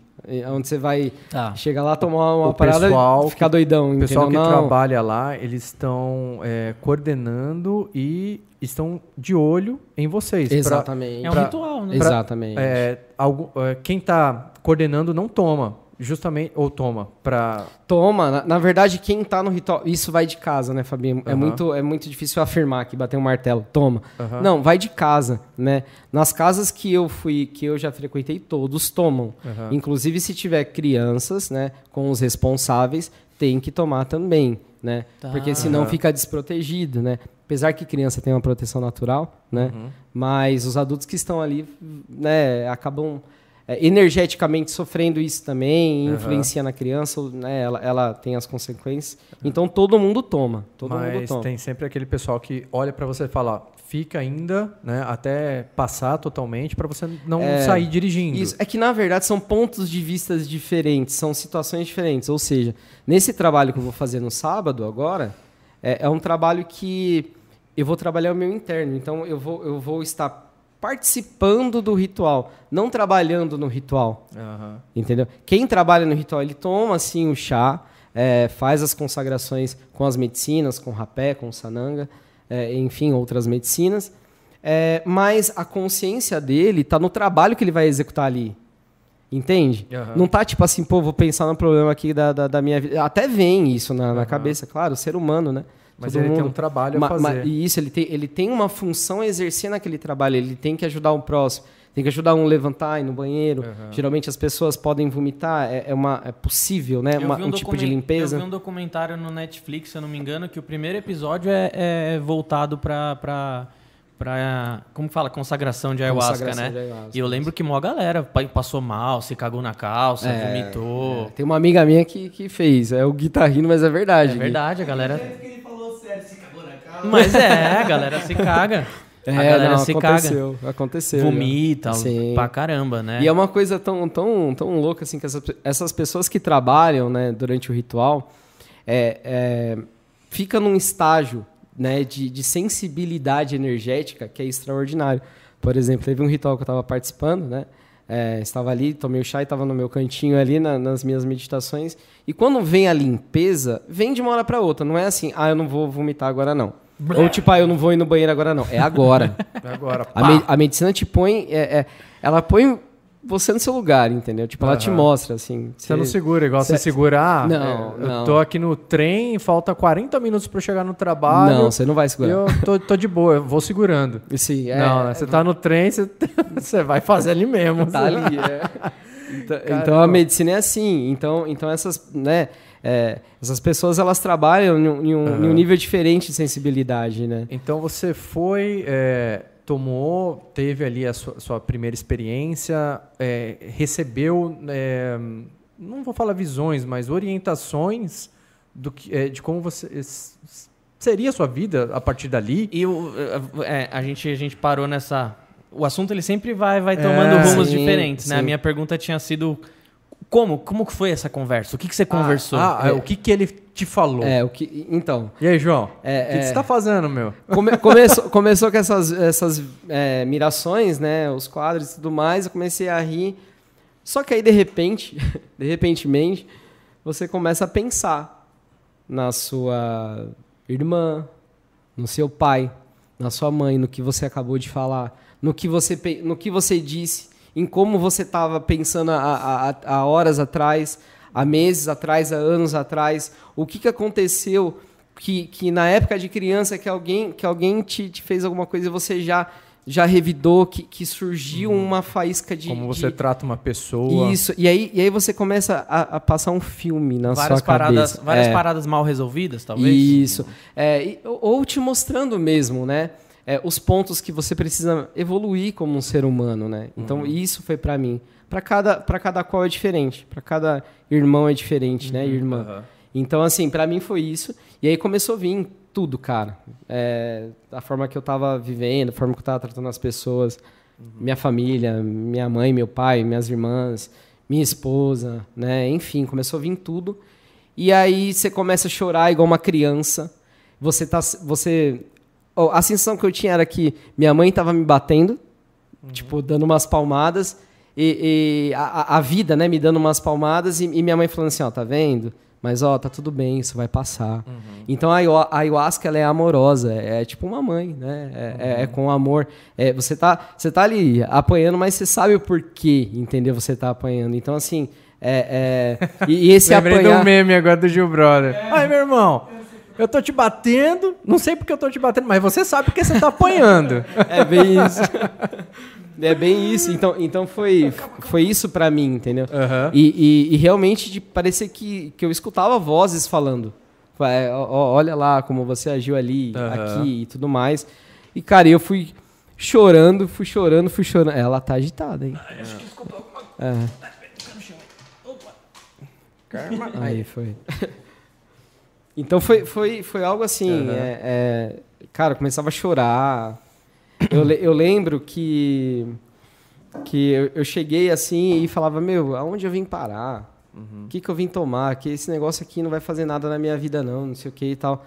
onde você vai Tá. chegar lá, tomar uma O parada pessoal e ficar doidão, O pessoal que entendeu? Não. trabalha lá, eles estão é, coordenando e estão de olho em vocês. pra- Exatamente. É um Pra- ritual, né? pra- Exatamente. é, algu- é, quem está coordenando não toma, justamente, ou toma, para... Toma, na, na verdade, quem tá no ritual. Isso vai de casa, né, Fabinho? É, muito, é muito difícil afirmar aqui, bater um martelo. Toma. Aham. Não, vai de casa, né? Nas casas que eu fui, que eu já frequentei, todos tomam. Aham. Inclusive, se tiver crianças, né, com os responsáveis, tem que tomar também, né? Tá. Porque senão fica desprotegido, né? Apesar que criança tem uma proteção natural, né? Uhum. Mas os adultos que estão ali, né, acabam é, energeticamente sofrendo isso também, Aham. influencia na criança, né? Ela, ela tem as consequências. Então todo mundo toma, todo mundo Mas toma. tem sempre aquele pessoal que olha para você e fala, fica ainda, né, até passar totalmente para você não É, sair dirigindo. Isso. É que, na verdade, são pontos de vista diferentes, são situações diferentes. Ou seja, nesse trabalho que eu vou fazer no sábado, agora, é, é um trabalho que eu vou trabalhar o meu interno. Então, eu vou, eu vou estar participando do ritual, não trabalhando no ritual. Aham. Entendeu? Quem trabalha no ritual, ele toma, assim, o chá, é, faz as consagrações com as medicinas, com rapé, com sananga, é, enfim, outras medicinas. É, mas a consciência dele está no trabalho que ele vai executar ali. Entende? Aham. Não tá tipo assim, pô, vou pensar no problema aqui da, da, da minha vida. Até vem isso na, na Aham. cabeça, claro, ser humano, né? Mas Todo ele tem mundo. um trabalho Ma- a ma- fazer. e isso, ele tem, ele tem uma função a exercer naquele trabalho. Ele tem que ajudar o próximo. Tem que ajudar um a levantar, ir no banheiro. Aham. Geralmente as pessoas podem vomitar. É, é uma, é possível, né? Uma- vi um, tipo de limpeza. Eu vi um documentário no Netflix, se eu não me engano, que o primeiro episódio é, é voltado pra, pra, pra. Como fala? Consagração de ayahuasca, Consagração né? de ayahuasca, e eu lembro que mó galera pa- passou mal, se cagou na calça, É, vomitou. Tem uma amiga minha que, que fez. É o guitarrino, mas é verdade. É verdade, a galera. que ele falou sério, se cagou na cara. Mas é, a galera se caga. É, a galera não, se caga. aconteceu. Aconteceu. já. Vomita Sim. pra caramba, né? E é uma coisa tão, tão, tão louca assim que essas, essas pessoas que trabalham né, durante o ritual é, é, fica num estágio né, de, de sensibilidade energética que é extraordinário. Por exemplo, teve um ritual que eu estava participando, né? é, estava ali, tomei o chá e estava no meu cantinho ali na- nas minhas meditações. E quando vem a limpeza, vem de uma hora para outra. Não é assim, ah, eu não vou vomitar agora não. Ou tipo, ah, eu não vou ir no banheiro agora, não. É agora. Agora, A, me- a medicina te põe. é- é- ela põe você no seu lugar, entendeu? Tipo, ela te mostra, assim. Você não segura, igual você Cê- segura. Ah, Não, eu não. tô aqui no trem, falta 40 minutos pra eu chegar no trabalho. Não, você não vai segurar. eu tô, tô de boa, eu vou segurando. Sim, é, não, né, você tá no trem, você, você vai fazer ali mesmo. Tá ali, é. Então, então a medicina é assim. Então, então essas, né, é, essas pessoas elas trabalham em um, em um- em um nível diferente de sensibilidade, né? Então você foi, é, tomou, teve ali a sua, sua primeira experiência, é, recebeu, é, não vou falar visões, mas orientações do que, é, de como você seria a sua vida a partir dali. E o, é, a, gente, a gente parou nessa. O assunto ele sempre vai, vai tomando É, rumos sim, diferentes, né? A minha pergunta tinha sido. Como? Como que foi essa conversa? O que, que você conversou? Ah, ah, o que, que ele te falou? É, o que, então, E aí, João? É, o que, que é. você tá fazendo, meu? Come- começou, começou com essas, essas é, mirações, né? Os quadros e tudo mais. Eu comecei a rir. Só que aí, de repente, de repentemente, você começa a pensar na sua irmã, no seu pai, na sua mãe, no que você acabou de falar, no que você, no que você disse, em como você estava pensando há, há- há horas atrás, há meses atrás, há anos atrás, o que, que aconteceu que, que na época de criança que alguém, que alguém te, te fez alguma coisa e você já, já revidou, que, que surgiu uma faísca de... Como de- você trata uma pessoa. isso, e aí, e aí você começa a, a passar um filme na várias sua paradas, cabeça. várias É. paradas mal resolvidas, talvez? Isso. É, e- ou te mostrando mesmo, né? É, os pontos que você precisa evoluir como um ser humano, né? Então isso foi pra mim. Pra cada, pra cada qual é diferente. Pra cada irmão é diferente, né? Irmã. Então, assim, pra mim foi isso. E aí começou a vir tudo, cara. É, a forma que eu tava vivendo, a forma que eu tava tratando as pessoas. Minha família, minha mãe, meu pai, minhas irmãs, minha esposa, né? Enfim, começou a vir tudo. E aí você começa a chorar igual uma criança. Você tá. Você. A sensação que eu tinha era que minha mãe tava me batendo, tipo, dando umas palmadas. E, e a, a- vida, né, me dando umas palmadas e, e minha mãe falando assim, ó, tá vendo? Mas ó, tá tudo bem, isso vai passar. Então a, a ayahuasca ela é amorosa, é, é tipo uma mãe, né? É, é- é com amor. É, você tá, você tá ali apanhando, mas você sabe o porquê, entendeu? Você tá apanhando. Então assim, é, é- e, e esse Lembrei apanhar. do meme agora do Gil Brother. Ai, meu irmão, eu tô te batendo, não sei porque eu tô te batendo, mas você sabe porque você tá apanhando. É bem isso. É bem isso. Então, então foi, foi isso pra mim, entendeu? Aham. E, e- e realmente de parecer que, que eu escutava vozes falando. É, olha lá como você agiu ali, Aham. aqui e tudo mais. E, cara, eu fui chorando, fui chorando, fui chorando. Ela tá agitada, hein? É. Aí foi. Então foi, foi, foi algo assim. é- é, cara, eu começava a chorar. Eu, eu lembro que, que eu, eu cheguei assim e falava: Meu, aonde eu vim parar? O que, que eu vim tomar? Que esse negócio aqui não vai fazer nada na minha vida, não, não sei o que e tal.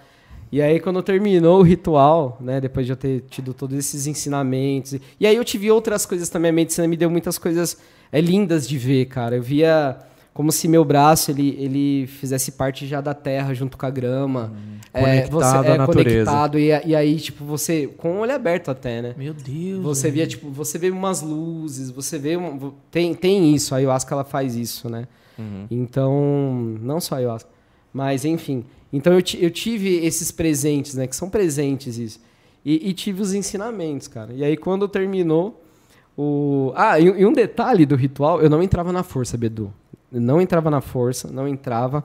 E aí, quando terminou o ritual, né, depois de eu ter tido todos esses ensinamentos, e, e aí eu tive outras coisas também. A medicina me deu muitas coisas é, lindas de ver, cara. Eu via como se meu braço ele, ele fizesse parte já da terra junto com a grama. É, Conectado você- à é, natureza. Conectado, e, e aí, tipo, você, com o olho aberto até, né? Meu Deus. Você via, tipo, você vê umas luzes, você vê. um- tem, tem isso, a ayahuasca ela faz isso, né? Então, não só a ayahuasca. Mas, enfim. Então eu, eu tive esses presentes, né? Que são presentes isso. E, e tive os ensinamentos, cara. E aí, quando terminou, o. Ah, e, e um detalhe do ritual, eu não entrava na força, Bedu. Não entrava na força, não entrava.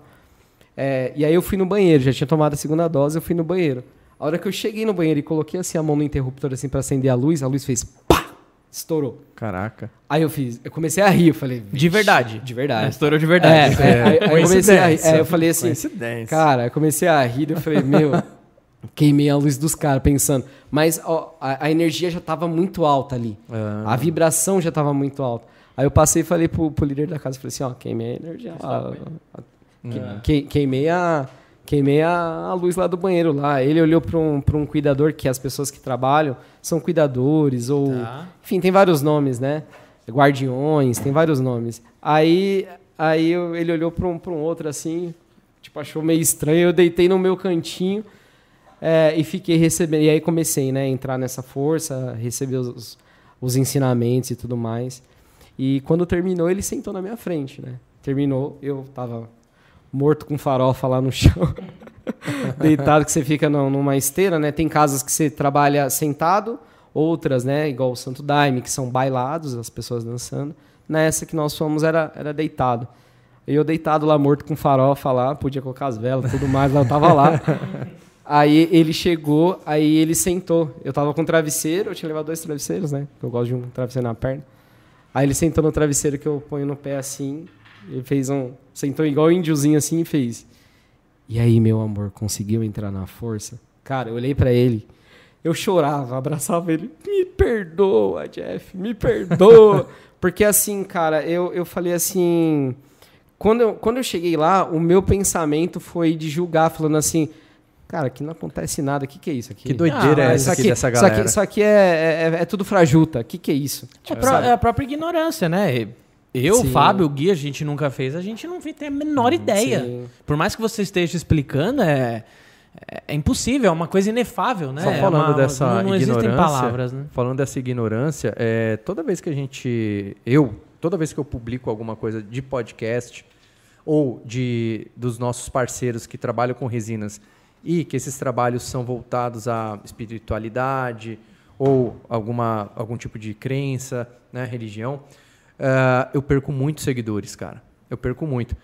É, e aí eu fui no banheiro, já tinha tomado a segunda dose, eu fui no banheiro. A hora que eu cheguei no banheiro e coloquei assim a mão no interruptor assim para acender a luz, a luz fez pá! Estourou. Caraca. Aí eu fiz, eu comecei a rir, eu falei, De verdade. de É, verdade. estourou de É, verdade. é, aí, aí eu comecei a rir. É, eu falei assim, Coincidência. cara, eu comecei a rir, eu falei, meu, queimei a luz dos caras pensando. Mas ó, a, a energia já tava muito alta ali. Ah. A vibração já tava muito alta. Aí eu passei e falei pro, pro líder da casa, falei assim, ó, queimei a energia. lá, a- que- que- queimei a queimei a, a luz lá do banheiro lá. Ele olhou para um, pra um cuidador, que as pessoas que trabalham são cuidadores, ou. Tá. Enfim, tem vários nomes, né? Guardiões, tem vários nomes. Aí, aí eu- ele olhou para um, pra um outro assim, tipo, achou meio estranho. Eu deitei no meu cantinho. É, e fiquei recebendo. E aí comecei, né, a entrar nessa força, receber os, os ensinamentos e tudo mais. E quando terminou, ele sentou na minha frente, né? Terminou, eu tava morto com farofa lá no chão, deitado, que você fica numa esteira, né? Tem casas que você trabalha sentado, outras, né, igual o Santo Daime, que são bailados, as pessoas dançando. Nessa que nós fomos era, era deitado. Eu deitado lá, morto com farofa lá, podia colocar as velas tudo mais, eu tava lá. Aí ele chegou, aí ele sentou. Eu tava com um travesseiro, eu tinha levado dois travesseiros, né? Eu gosto de um travesseiro na perna. Aí ele sentou no travesseiro que eu ponho no pé assim, ele fez um. Sentou igual um índiozinho assim e fez. E aí, meu amor, conseguiu entrar na força? Cara, eu olhei para ele, eu chorava, abraçava ele. Me perdoa, Jeff, me perdoa. Porque assim, cara, eu, eu falei assim. Quando eu, quando eu cheguei lá, o meu pensamento foi de julgar, falando assim. Cara, aqui não acontece nada. O que, que é isso aqui? Que doideira ah, é essa aqui, dessa galera? Isso aqui, isso aqui é, é, é, tudo frajuta. O que, que é isso? Tipo, é, é, a própria ignorância, né? Eu, Sim. Fábio, o Gui, a gente nunca fez, a gente não tem a menor ideia. Sim. Por mais que você esteja explicando, é, é, é impossível, é uma coisa inefável, né? Só falando é uma, dessa não, não ignorância, palavras, né? falando dessa ignorância, é, toda vez que a gente, eu, toda vez que eu publico alguma coisa de podcast ou de dos nossos parceiros que trabalham com resinas e que esses trabalhos são voltados à espiritualidade ou alguma algum tipo de crença, né, religião, uh, eu perco muitos seguidores, cara. Eu perco muito.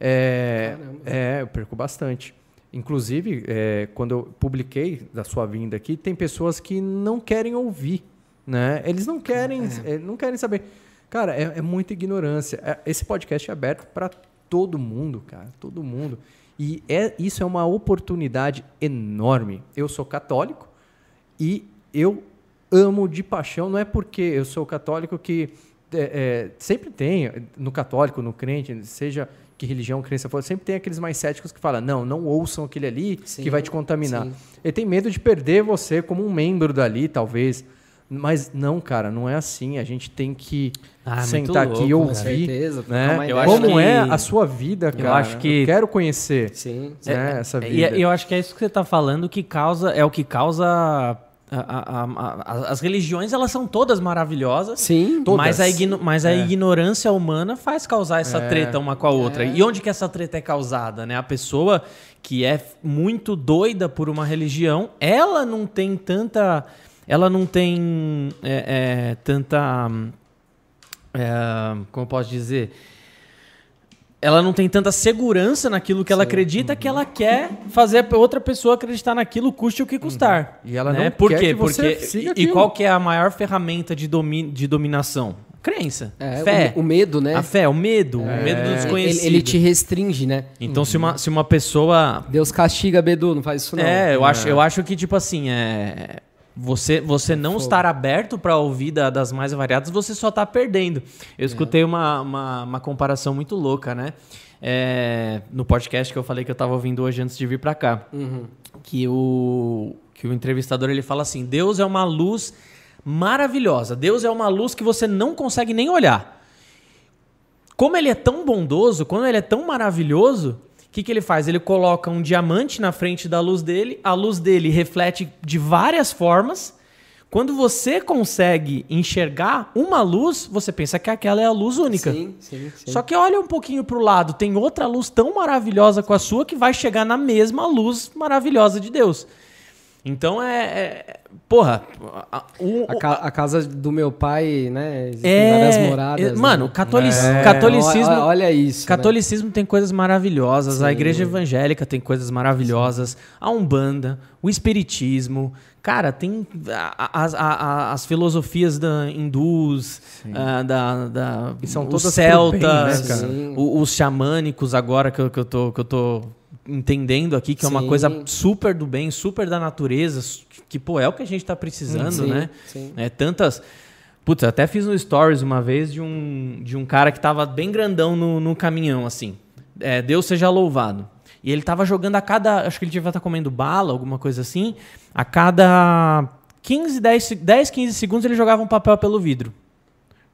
É, é eu perco bastante. Inclusive, é, quando eu publiquei da sua vinda aqui, tem pessoas que não querem ouvir, né? Eles não querem, é. é não querem saber. Cara, é, é muita ignorância. É, esse podcast é aberto para todo mundo, cara, todo mundo. E é, isso é uma oportunidade enorme. Eu sou católico e eu amo de paixão. Não é porque eu sou católico que é, é, sempre tem no católico, no crente, seja que religião, crença for, sempre tem aqueles mais céticos que falam, não, não ouçam aquele ali sim, que vai te contaminar. Sim. Ele tem medo de perder você como um membro dali, talvez. Mas não, cara, não é assim. A gente tem que ah, sentar louco, aqui e ouvir. Certeza, né? Como que... é a sua vida, cara. Eu acho que eu quero conhecer sim, sim. Né, é, essa vida. E eu acho que é isso que você está falando que causa é o que causa a, a, a, as religiões elas são todas maravilhosas. Sim, todas. Mas a, igno, mas é. a ignorância humana faz causar essa é. treta uma com a outra. É. E onde que essa treta é causada, né? A pessoa que é muito doida por uma religião, ela não tem tanta, ela não tem é, é, tanta, é, como eu posso dizer, ela não tem tanta segurança naquilo que ela acredita uhum. que ela quer fazer outra pessoa acreditar naquilo, custe o que custar. Uhum. E ela né? não Por quer quê? que Porque e, qual que é a maior ferramenta de, domi de dominação? Crença. É, fé. O, o, medo, né? A fé, o medo. É. O medo do desconhecido. Ele, ele, te restringe, né? Então, uhum. se, uma, se uma pessoa. Deus castiga, Bedu, não faz isso não. É, eu, é. Acho, eu acho que, tipo assim, é. Você, você não Fogo. estar aberto para ouvir da, das mais variadas, você só está perdendo. Eu é. escutei uma, uma, uma, comparação muito louca, né? É, no podcast que eu falei que eu estava ouvindo hoje antes de vir para cá. Uhum. Que, o, que o entrevistador ele fala assim: Deus é uma luz maravilhosa. Deus é uma luz que você não consegue nem olhar. Como ele é tão bondoso, quando ele é tão maravilhoso, que, que ele faz? Ele coloca um diamante na frente da luz dele, a luz dele reflete de várias formas. Quando você consegue enxergar uma luz, você pensa que aquela é a luz única. Sim, sim, sim. Só que olha um pouquinho para o lado, tem outra luz tão maravilhosa com a sua que vai chegar na mesma luz maravilhosa de Deus. Então é. é porra. A, o, a, ca, a, casa do meu pai, né? É, várias moradas. É, mano, né? catolic, é, catolicismo. Olha, olha, isso. Né? Catolicismo né? tem coisas maravilhosas. Sim. A igreja evangélica tem coisas maravilhosas. Sim. A Umbanda, o Espiritismo. Cara, tem as, as filosofias da hindus, uh, da, da, são os celtas, bem, né, os xamânicos agora que eu, que eu tô. Que eu tô entendendo aqui que sim. é uma coisa super do bem, super da natureza, que, pô, é o que a gente está precisando, sim, né? Sim. É, tantas. Putz, até fiz no Stories uma vez de um, de um cara que tava bem grandão no, no caminhão, assim. É, Deus seja louvado. E ele tava jogando a cada. Acho que ele devia estar tá comendo bala, alguma coisa assim. A cada 15, 10, 10, 15 segundos ele jogava um papel pelo vidro.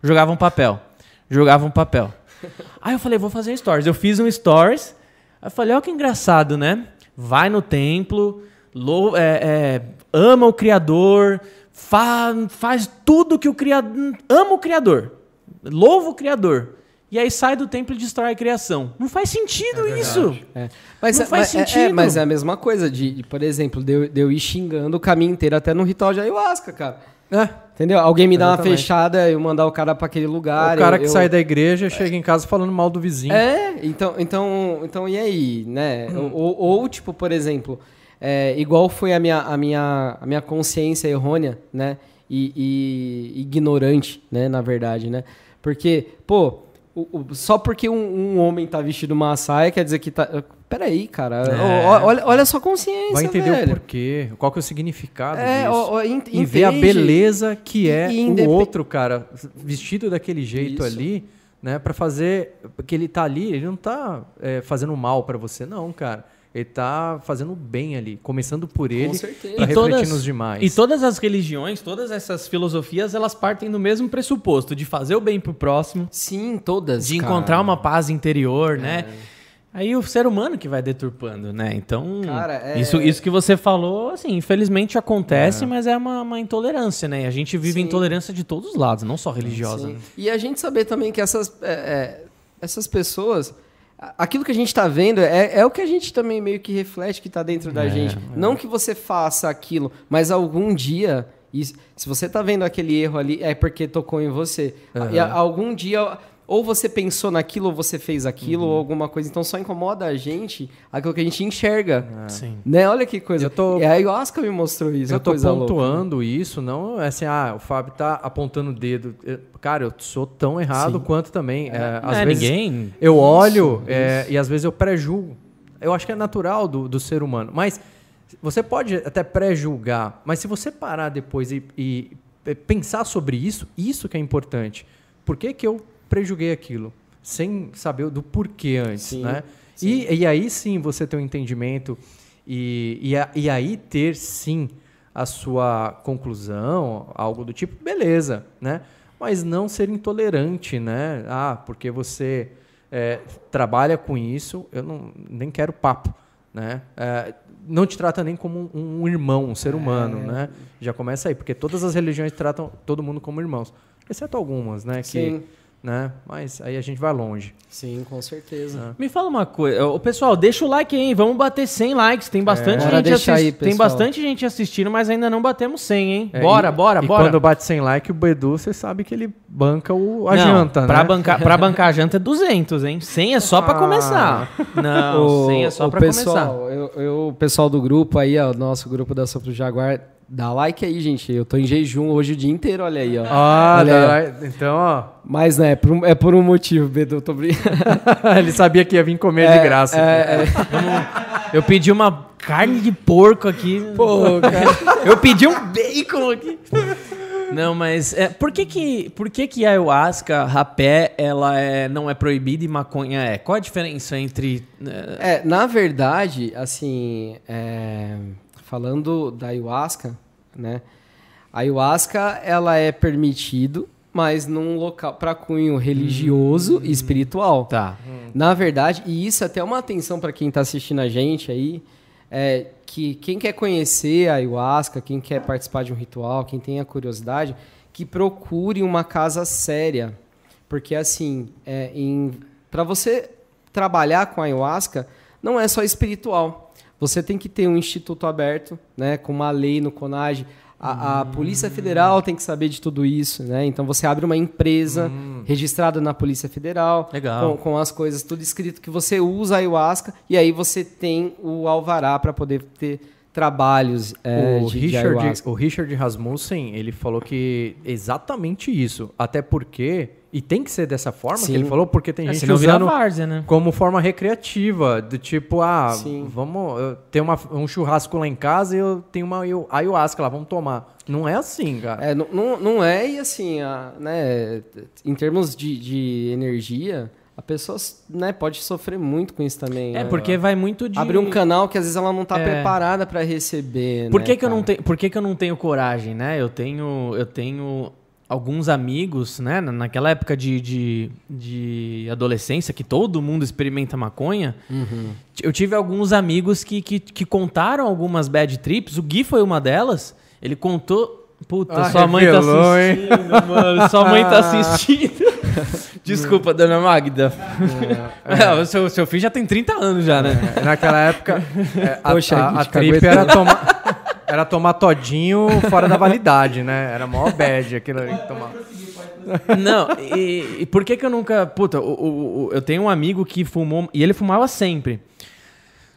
Jogava um papel. Jogava um papel. Aí eu falei, vou fazer stories. Eu fiz um stories Aí eu falei, olha que engraçado, né? Vai no templo, lou- é, é, ama o Criador, fa- faz tudo que o Criador. Ama o Criador, louva o Criador. E aí sai do templo e destrói a criação. Não faz sentido isso. É. Mas, Não é- faz mas é- É, sentido. mas é a mesma coisa, de, de, por exemplo, de eu, de eu ir xingando o caminho inteiro até no ritual de ayahuasca, cara. É. Entendeu? Alguém me dá uma fechada, eu mandar o cara pra aquele lugar. o cara eu- que eu- sai da igreja chega em casa falando mal do vizinho. É, então, então, então e aí, né? Hum. Ou, ou, tipo, por exemplo, é, igual foi a minha, a, minha, a minha consciência errônea, né? E, e ignorante, né? Na verdade, né? Porque, pô, o- o- só porque um, um homem tá vestido uma saia quer dizer que tá. Peraí, cara. É. Olha, olha a sua consciência, Vai entender velho. o porquê, qual que é o significado É, disso. ó, ó, ent- e ver a beleza que é o outro cara vestido daquele jeito Isso. ali, né, Pra fazer que ele tá ali, ele não tá é, fazendo mal pra você não, cara. Ele tá fazendo bem ali, começando por ele, certeza. pra E refletir todas- nos demais. E todas as religiões, todas essas filosofias, elas partem do mesmo pressuposto de fazer o bem pro próximo, Sim, todas. de cara. encontrar uma paz interior, né? Aí o ser humano que vai deturpando, né? Então, Cara, é- isso, isso que você falou, assim, infelizmente acontece, mas é uma, uma intolerância, né? E a gente vive Sim. intolerância de todos os lados, não só religiosa. Né? E a gente saber também que essas, é, é, essas pessoas. Aquilo que a gente está vendo é, é o que a gente também meio que reflete que está dentro da É, gente. Não que você faça aquilo, mas algum dia. e se você está vendo aquele erro ali, é porque tocou em você. E a- algum dia. Ou você pensou naquilo, ou você fez aquilo, Uhum. ou alguma coisa. Então só incomoda a gente aquilo que a gente enxerga. Sim. Né? Olha que coisa. Eu tô- É a ayahuasca me mostrou isso. Eu tô coisa louca. pontuando isso, não é assim, ah, o Fábio tá apontando o dedo. Eu- cara, eu sou tão errado quanto também. É, às é, vezes ninguém. eu olho é, e às vezes eu pré-julgo. Eu acho que é natural do, do ser humano. Mas você pode até pré-julgar, mas se você parar depois e, e pensar sobre isso, isso que é importante. Por que, que eu pré-julguei aquilo? Sem saber do porquê antes, Sim, né? E, e aí sim você ter um entendimento e, e, a- e aí ter sim a sua conclusão, algo do tipo, beleza, né? Mas não ser intolerante, né? Ah, porque você é, trabalha com isso, eu não, nem quero papo, né? É, não te trata nem como um, um irmão, um ser humano, né? Já começa aí, porque todas as religiões tratam todo mundo como irmãos, exceto algumas, né? Que, Sim, né? Mas aí a gente vai longe. sim, com certeza. Me fala uma coisa, ô, pessoal, deixa o like aí, hein? vamos bater 100 likes. Tem bastante, Bora gente, deixar assis- aí, tem bastante gente assistindo, mas ainda não batemos 100, hein? É, bora, e- bora, e bora. quando bate 100 like, o Bedu, você sabe que ele banca o, a Não, janta, pra né? Bancar, pra bancar a janta é 200, hein? 100 é só pra Ah. começar. Não, 100 é só pra começar. pessoal, eu, eu- o pessoal do grupo aí, ó, o nosso grupo da Sopro Jaguar, dá like aí, gente. Eu tô em jejum hoje o dia inteiro, olha aí, ó. Ah, Olha aí, ó. dá- então, ó, Mas né, é por, um- é por um motivo, Bedu, tô brincando. ele sabia que ia vir comer de graça. É, é, Eu pedi uma carne de porco aqui. pô, cara. Eu pedi um bacon aqui. Não, mas é, por que que, por que que a ayahuasca, rapé, ela é, não é proibida e maconha é? Qual a diferença entre... é, É, na verdade, assim, é, falando da ayahuasca, né? A ayahuasca, ela é permitido, mas num local para cunho religioso e espiritual. Tá. Na verdade, e isso é até uma atenção para quem está assistindo a gente aí, é que quem quer conhecer a ayahuasca, quem quer participar de um ritual, quem tem a curiosidade, que procure uma casa séria. Porque assim, é, para você trabalhar com a ayahuasca, não é só espiritual. Você tem que ter um instituto aberto, né, com uma lei no CONAGE. A, a Polícia Federal tem que saber de tudo isso, né? Então você abre uma empresa registrada na Polícia Federal, com, com as coisas tudo escrito que você usa a ayahuasca e aí você tem o alvará para poder ter trabalhos é, o, de, de Richard, ayahuasca. o Richard Rasmussen, ele falou que exatamente isso. Até porque, e tem que ser dessa forma Sim. que ele falou, porque tem É, gente usando várzea, né? como forma recreativa, do tipo, ah, Sim. vamos eu uma, um churrasco lá em casa e eu tenho uma ayu- ayahuasca lá, vamos tomar. Não é assim, cara. É, não, não, não é, e assim, a- né, em termos de, de energia, a pessoa né, pode sofrer muito com isso também. É, né? porque vai muito de... Abrir um canal que às vezes ela não está É. preparada para receber. Por né, que, que eu não tenho, por que, que eu não tenho coragem, né? Eu tenho, eu tenho alguns amigos, né? na- Naquela época de, de, de adolescência, que todo mundo experimenta maconha, eu tive alguns amigos que, que, que contaram algumas bad trips. O Gui foi uma delas. Ele contou. Puta, Ah, sua mãe tá revelou, hein? assistindo, mano. Sua mãe tá assistindo. Desculpa, dona Magda. É, o seu, seu filho já tem 30 anos já, né? É, Naquela época, é, a, Poxa, a, a a trip era tomar, era tomar todinho fora da validade, né? Era mó bad aquilo ali que tomava. Não, e, e por que que eu nunca. Puta, o- o- o- eu tenho um amigo que fumou. E ele fumava sempre.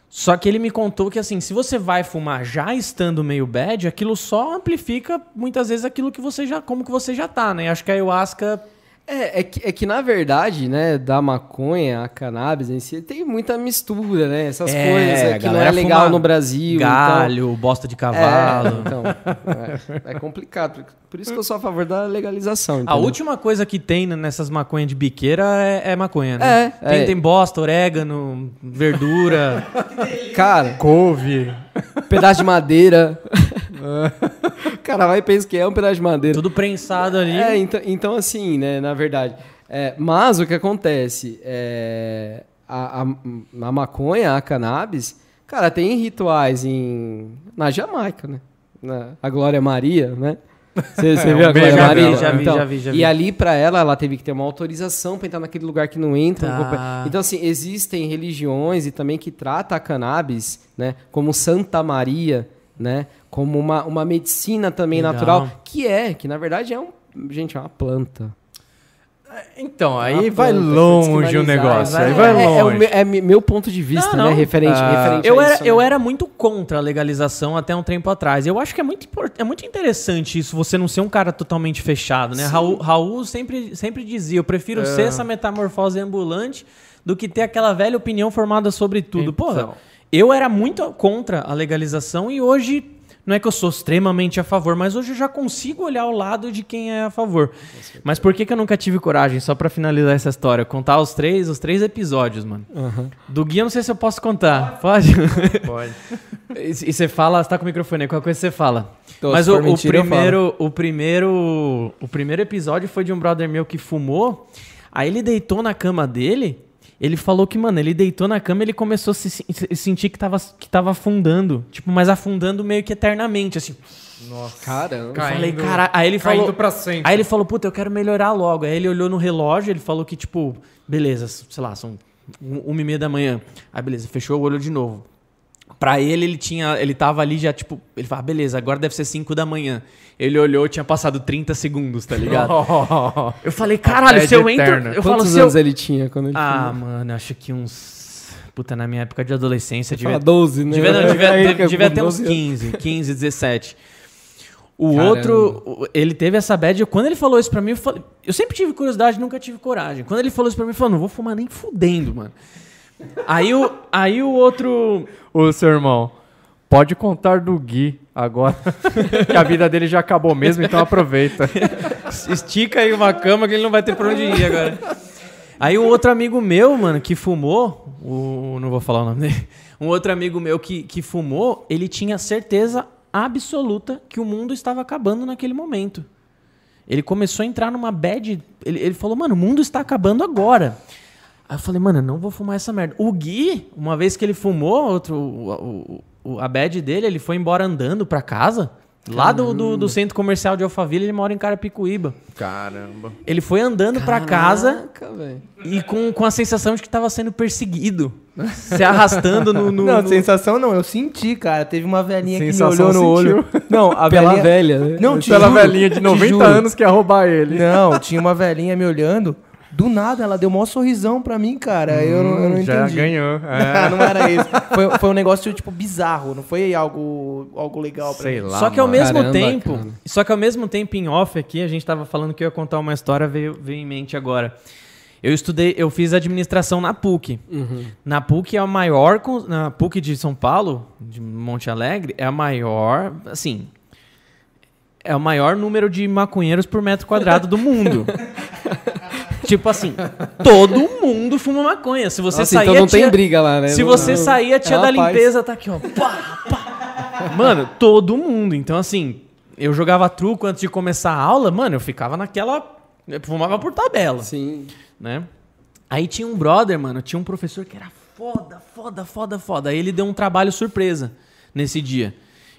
Só que ele me contou que, assim, se você vai fumar já estando meio bad, aquilo só amplifica muitas vezes aquilo que você já. como que você já tá, né? Acho que a ayahuasca. É, é que, é que na verdade, né, da maconha, a cannabis em si, tem muita mistura, né? Essas É, coisas a é, que não é legal no Brasil. Galho, bosta de Então, cavalo. é, então, é, é complicado. Por isso que eu sou a favor da legalização. A entendeu? última coisa que tem nessas maconhas de biqueira é, é maconha, né? É, tem, é. tem bosta, orégano, verdura. Cara, Couve. pedaço de madeira. o cara vai e pensa que é um pedaço de madeira. tudo prensado ali. É, então, então assim, né, na verdade. É, mas o que acontece? É, a, a, a maconha, a cannabis, cara, tem rituais em, na Jamaica, né? Na, a Glória Maria, né? Você você É, viu a Glória já Maria? vi, já vi, Então, já vi, já vi. E ali pra ela, ela teve que ter uma autorização pra entrar naquele lugar que não entra. Tá. Então, assim, existem religiões e também que trata a cannabis, né? Como Santa Maria, né? Como uma, uma medicina também Legal. natural, que é, que na verdade é um, gente, é uma planta. Então, aí Uma vai longe o negócio. vai- Aí vai é, é longe. meu, é mi- meu ponto de vista, Não, né? não. Referente, Ah, referente Eu a era, isso, eu né? era muito contra a legalização até um tempo atrás. Eu acho que é muito, é muito interessante isso, você não ser um cara totalmente fechado, né? Raul, Raul sempre, sempre dizia, eu prefiro É. ser essa metamorfose ambulante do que ter aquela velha opinião formada sobre tudo. Porra, Então. Eu era muito contra a legalização e hoje... Não é que eu sou extremamente a favor, mas hoje eu já consigo olhar o lado de quem é a favor. Mas por que, que eu nunca tive coragem, só pra finalizar essa história, contar os três, os três episódios, mano? Do Gui eu não sei se eu posso contar. Pode? Pode. E e você fala, você tá com o microfone aí, qualquer coisa você fala. Tô, Mas se o, o mentira, eu primeiro, o primeiro, o primeiro episódio foi de um brother meu que fumou. Aí ele deitou na cama dele. Ele falou que, mano, ele deitou na cama e ele começou a se, se- se sentir que tava, que tava afundando. Tipo, mas afundando meio que eternamente, assim. Caramba. Eu falei, cara, aí ele falou. pra sempre. Aí ele falou, puta, eu quero melhorar logo. Aí ele olhou no relógio, ele falou que, tipo, beleza, sei lá, são um- uma e meia da manhã. Aí, beleza, fechou o olho de novo. Pra ele, ele tinha. Ele tava ali já, tipo. Ele falou, ah, beleza, agora deve ser 5 da manhã. Ele olhou, tinha passado 30 segundos, tá ligado? Eu falei, caralho, se eu entro. Eu falo, Quantos eu. anos ele tinha quando ele Ah, mano, acho que uns. Puta, na minha época de adolescência, devia Fala 12, né? Devia, não, devia, Aí, devia- ter uns 12 anos. 15, 15, 17. O Caramba. outro, ele teve essa bad. eu- Quando ele falou isso pra mim, eu, falei, eu sempre tive curiosidade, nunca tive coragem. Quando ele falou isso pra mim, eu falei, não vou fumar nem fudendo, mano. Aí o, aí o outro. Ô, seu irmão, pode contar do Gui agora. que a vida dele já acabou mesmo, então aproveita. Estica aí uma cama que ele não vai ter pra onde ir agora. Aí o outro amigo meu, mano, que fumou, o, não vou falar o nome dele, um outro amigo meu que, que fumou, ele tinha certeza absoluta que o mundo estava acabando naquele momento. Ele começou a entrar numa bad. Ele, ele falou, mano, o mundo está acabando agora. Aí eu falei, mano, eu não vou fumar essa merda. O Gui, uma vez que ele fumou, outro, o, o- a bad dele, ele foi embora andando pra casa. Lá do, do, do centro comercial de Alphaville, ele mora em Carapicuíba. Caramba. Ele foi andando pra casa Caraca, velho. e com, com a sensação de que tava sendo perseguido. se arrastando no. no- Não, no- sensação não, eu senti, cara. Teve uma velhinha que me olhou no olho. Não, a Pela velhinha... velha, né? Não, te Pela juro, velhinha de te 90 juro. anos que ia roubar ele. Não, tinha uma velhinha me olhando. Do nada, ela deu maior sorrisão pra mim, cara. eu, não- eu não Hum, Já entendi. ganhou. Ah, É. não era isso. Foi, foi um negócio, tipo, bizarro. Não foi algo, algo legal pra Sei mim. lá. Só que ao mano. mesmo Caramba, tempo. cara. Só que ao mesmo tempo, em off aqui, a gente tava falando que eu ia contar uma história, veio, veio em mente agora. Eu estudei, eu fiz administração na PUC. Na PUC é a maior. Na PUC de São Paulo, de Monte Alegre, é a maior. Assim. É o maior número de maconheiros por metro quadrado do mundo. tipo assim, todo mundo fuma maconha. Se você Nossa, sair. então não tia- tem briga lá, né? Se Não- você não- sair, a tia é da paz. limpeza tá aqui, ó. Pá, pá. Mano, todo mundo. Então, assim, eu jogava truco antes de começar a aula, mano, eu ficava naquela. Eu fumava por tabela, Sim. né? Aí tinha um brother, mano, tinha um professor que era foda, foda, foda, foda. Aí ele deu um trabalho surpresa nesse dia.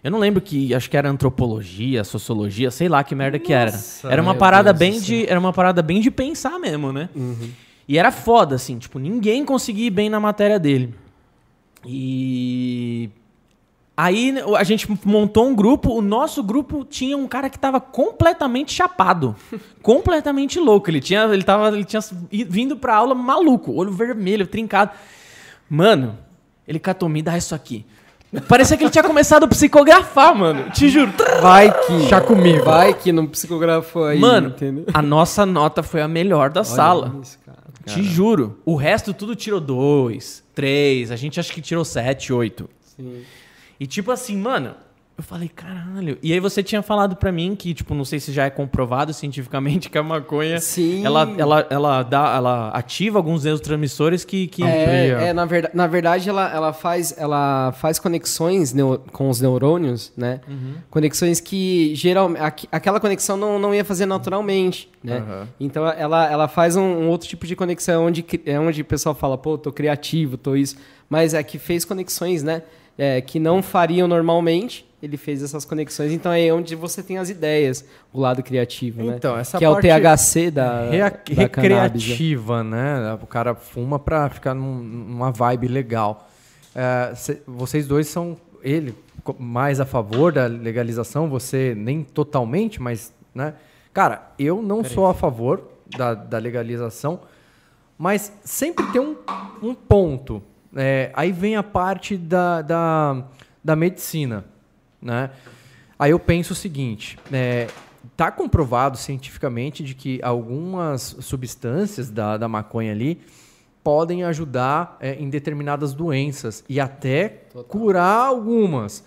Eu não lembro que, acho que era antropologia, sociologia, sei lá que merda que era. Era uma parada Deus bem do de, era uma parada bem de pensar mesmo, né? E era foda assim, tipo, ninguém conseguia ir bem na matéria dele. E Aí a gente montou um grupo, o nosso grupo tinha um cara que tava completamente chapado, completamente louco. Ele tinha, ele tava, ele tinha vindo pra aula maluco, olho vermelho, trincado. Mano, ele catou me dá isso aqui. Parecia que ele tinha começado a psicografar, mano. Te juro. Vai que. Chá comigo. Vai que não psicografou aí. Mano, entendeu? a nossa nota foi a melhor da sala. Olha isso, cara. Te juro. O resto tudo tirou dois, três. A gente acha que tirou sete, oito. Sim. E tipo assim, mano, eu falei, caralho. E aí você tinha falado pra mim que, tipo, não sei se já é comprovado cientificamente que a maconha, Sim. ela, ela, ela, dá, ela ativa alguns neurotransmissores que... que É, é, na, verda na verdade, ela, ela, faz, ela faz conexões com os neurônios, né? Conexões que geralmente. Aquela conexão não, não ia fazer naturalmente, né? Aham. Então ela, ela faz um, um outro tipo de conexão onde, é onde o pessoal fala, pô, tô criativo, tô isso. Mas é que fez conexões, né? É, que não fariam normalmente. Ele fez essas conexões, então é onde você tem as ideias, o lado criativo, né? Então, essa que é o THC da, Rea- da cannabis, né? recreativa, né? O cara fuma pra ficar num- numa vibe legal. É, cê- vocês dois são ele mais a favor da legalização, você nem totalmente, mas, né? Cara, eu não sou a favor da, da legalização, mas sempre tem um, um ponto. É, aí vem a parte da, da, da medicina, né? Aí eu penso o seguinte, é, tá comprovado cientificamente de que algumas substâncias da, da maconha ali podem ajudar é, em determinadas doenças e até curar algumas.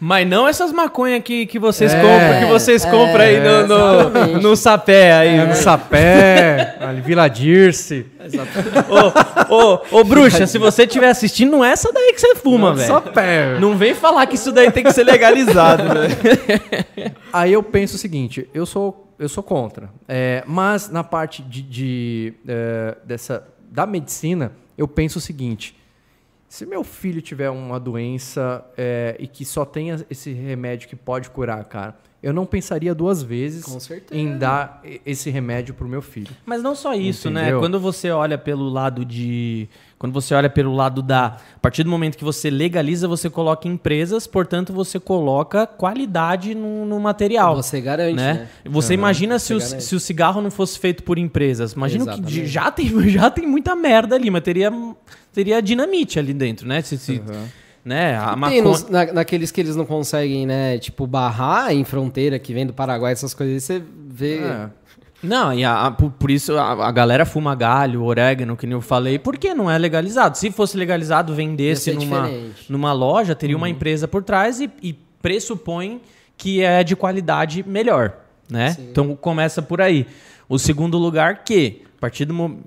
Mas não essas maconhas que, que vocês É, compram, que vocês é, compram aí no, no, no sapé aí. É, no sapé, ali, Vila Dirce. ô, ô, ô, bruxa, se você estiver assistindo, não é essa daí que você fuma, velho. Sapé. Não vem falar que isso daí tem que ser legalizado, velho. Aí eu penso o seguinte, eu sou, eu sou contra. É, mas na parte de, de, é, dessa, da medicina, eu penso o seguinte. Se meu filho tiver uma doença é, e que só tenha esse remédio que pode curar, cara, eu não pensaria duas vezes em dar esse remédio pro meu filho. Mas não só isso, né? Entendeu? Quando você olha pelo lado de. Quando você olha pelo lado da. A partir do momento que você legaliza, você coloca empresas, portanto, você coloca qualidade no, no material. Você garante, né? né? Você imagina se o, se o cigarro não fosse feito por empresas. Imagina que Exatamente. já tem, já tem muita merda ali, mas teria, teria dinamite ali dentro, né? Se, se- né? A Tem maconha- nos- na- naqueles que eles não conseguem, né? Tipo, barrar em fronteira, que vem do Paraguai, essas coisas, você vê. É. Não, e a- a- por, por isso a, a galera fuma galho, orégano, que nem eu falei, porque não é legalizado. Se fosse legalizado, vendesse numa, diferente. numa loja, teria uma empresa por trás e, e pressupõe que é de qualidade melhor, né? Sim. Então começa por aí. O segundo lugar que, a partir do momento...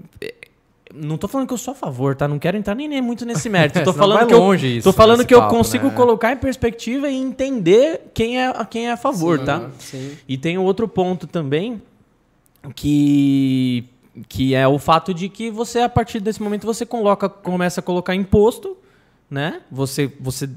Não tô falando que eu sou a favor, tá? Não quero entrar nem, nem muito nesse mérito. Tô falando que eu, isso tô falando que eu papo, consigo né? colocar em perspectiva e entender quem é, quem é a favor, Sim, tá? Sim. E tem outro ponto também que que é o fato de que você a partir desse momento você coloca começa a colocar imposto, né? Você você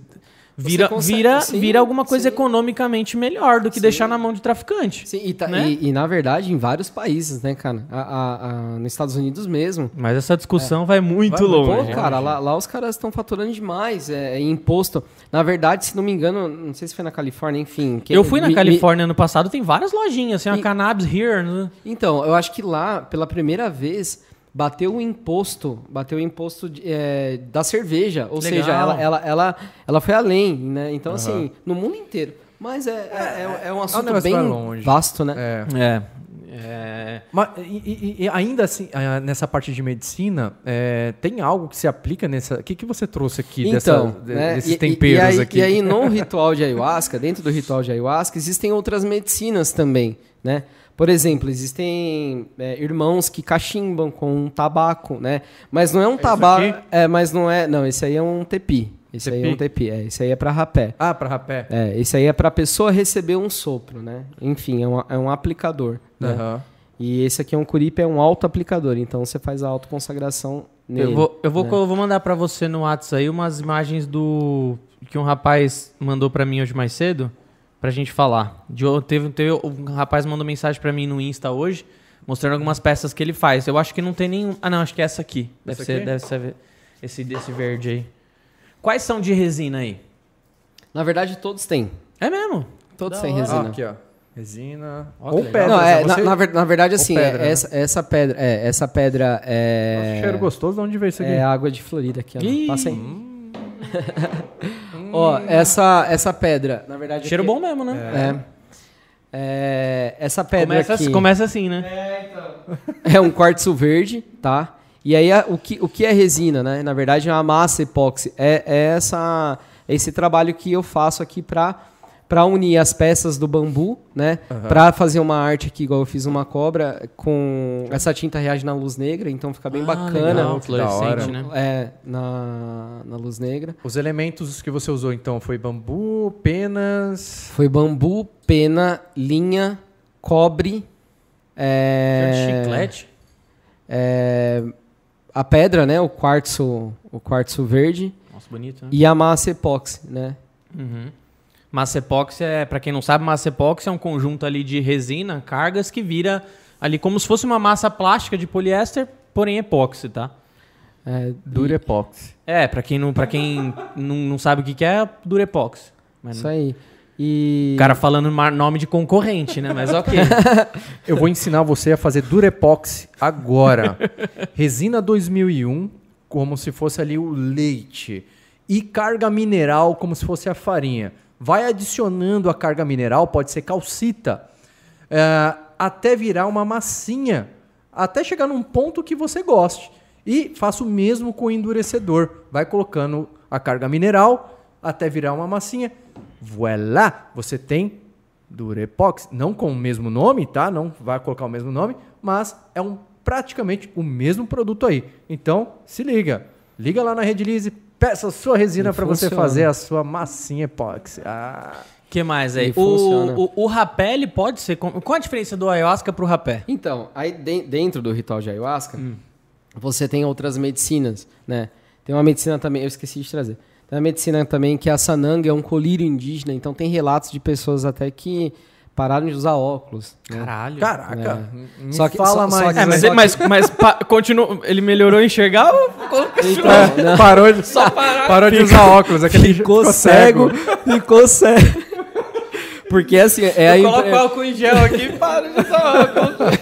vira consegue- vira sim, vira alguma coisa sim. economicamente melhor do que Sim. deixar na mão de traficante. Sim, e, tá- Né? e- e, na verdade em vários países, né, cara? A- a- a- nos Estados Unidos mesmo. Mas essa discussão vai muito Vai longe. Pô, cara, lá, lá os caras estão faturando demais é, em imposto. Na verdade, se não me engano, não sei se foi na Califórnia, enfim. que- Eu fui na me- me- Califórnia ano passado, tem várias lojinhas, assim, a Cannabis Here, né? Então, eu acho que lá, pela primeira vez, bateu o imposto, bateu o imposto de- é, da cerveja. Ou Legal. seja, ela, ela, ela, ela foi além, né? Então, assim, no mundo inteiro. Mas é, é, é- é um assunto negócio bem longe. vasto, né? É. É. É. Mas, e, e- ainda assim, nessa parte de medicina, é, tem algo que se aplica nessa. O que, que você trouxe aqui Então, dessa- de- né, desses temperos e aí, aqui? E aí, no ritual de ayahuasca, dentro do ritual de ayahuasca, existem outras medicinas também, né? Por exemplo, existem é, irmãos que cachimbam com um tabaco, né? Mas não é um tabaco, aqui? é, mas não é, não, esse aí é um tepi, Esse aí é um tepi, é, esse aí é para rapé. Ah, para rapé. É, esse aí é para a pessoa receber um sopro, né? Enfim, é um, é um aplicador. Né? Aham. E esse aqui é um curipe, é um auto-aplicador. Então você faz a autoconsagração nele. Eu vou, eu vou, né? eu vou mandar pra você no WhatsApp aí umas imagens do. que um rapaz mandou pra mim hoje mais cedo, pra gente falar. De, o- teve, teve, um rapaz mandou mensagem pra mim no Insta hoje, mostrando algumas peças que ele faz. Eu acho que não tem nenhum. Ah, não, acho que é essa aqui. Deve Essa ser, aqui? deve ser esse desse verde aí. Quais são de resina aí? Na verdade, todos têm. É mesmo? Todos têm resina. Ah, aqui, ó. Resina. Ó, Ou pedra. Não, é, na, você... na ver- na verdade, assim, pedra, é- né? essa, essa pedra, é, essa pedra Nossa, é. cheiro gostoso. De onde veio isso aqui? É água de Florida aqui, ó. Passa aí. ó, essa, essa pedra, na verdade. Cheiro aqui- bom mesmo, né? É. É, essa pedra Começa, aqui começa assim, né? é um quartzo verde, tá? E aí a- o, que, o que é resina, né? Na verdade é uma massa epóxi. É, é essa, esse trabalho que eu faço aqui para para unir as peças do bambu, né? Pra fazer uma arte aqui, igual eu fiz uma cobra com essa tinta reage na luz negra, então fica bem Ah, bacana. legal, fluorescente, né? É, na, na luz negra. Os elementos que você usou, então, foi bambu, penas... Foi bambu, pena, linha, cobre, é, Chiclete. é, a pedra, né? O quartzo, o quartzo verde Nossa, bonito, né? e a massa epóxi, né? Uhum. Massa epóxi é, pra quem não sabe, massa epóxi é um conjunto ali de resina, cargas que vira ali como se fosse uma massa plástica de poliéster, porém epóxi, tá? É, Durepox. É, pra quem não, pra quem não, não sabe o que, que é, durepoxi. Mas Isso aí. E O cara falando nome de concorrente, né? Mas ok. Eu vou ensinar você a fazer Durepox agora. Resina 2001, como se fosse ali o leite. E carga mineral, como se fosse a farinha. Vai adicionando a carga mineral, pode ser calcita, é, até virar uma massinha. Até chegar num ponto que você goste. E faça o mesmo com o endurecedor. Vai colocando a carga mineral até virar uma massinha. Voilá! Você tem Durepox, não com o mesmo nome, tá? Não vai colocar o mesmo nome, mas é um praticamente o mesmo produto aí. Então, se liga. Liga lá na Redilize, peça a sua resina para você fazer a sua massinha epóxi. Ah, que mais aí? Funciona. O, o, o rapé, ele pode ser... com- Qual a diferença do ayahuasca pro rapé? Então, aí de- dentro do ritual de ayahuasca, você tem outras medicinas, né? Tem uma medicina também, eu esqueci de trazer. Tem uma medicina também que é a sananga, é um colírio indígena, então tem relatos de pessoas até que pararam de usar óculos. né? Caralho. caraca, me Só que- fala só- só mais. que- É, mas, Só ele, mas, mas pa- continua, ele melhorou a enxergar ou Então, É, parou de, parou de usar óculos, aquele ficou cego, ficou cego. Porque assim, é a Coloca impre- o álcool em gel aqui e para de usar óculos.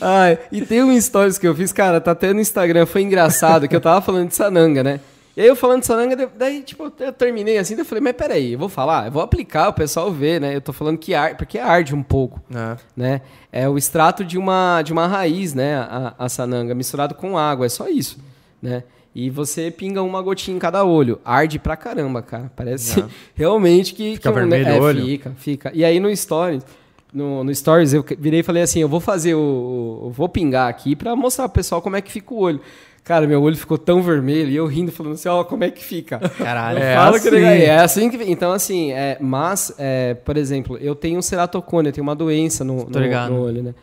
Ai, e tem um stories que eu fiz, cara, tá até no Instagram, foi engraçado, que eu tava falando de sananga, né? E aí eu falando de sananga, da- daí, tipo, eu terminei assim, daí eu falei, mas peraí, eu vou falar, eu vou aplicar, o pessoal vê, né? Eu tô falando que arde, porque arde um pouco, É. né? É o extrato de uma, de uma raiz, né? A, a sananga, misturado com água, é só isso, né? E você pinga uma gotinha em cada olho. Arde pra caramba, cara. Parece realmente que. Fica que um- vermelho é, o olho? Fica, fica. E aí no Stories, no, no Stories, eu virei e falei assim: eu vou fazer o. vou pingar aqui pra mostrar pro pessoal como é que fica o olho. Cara, meu olho ficou tão vermelho e eu rindo, falando assim: ó, como é que fica? Caralho. Eu É falo assim. que legal. É assim que Então, assim, é, mas, é, por exemplo, eu tenho ceratocone, eu tenho uma doença no, no, no olho, né?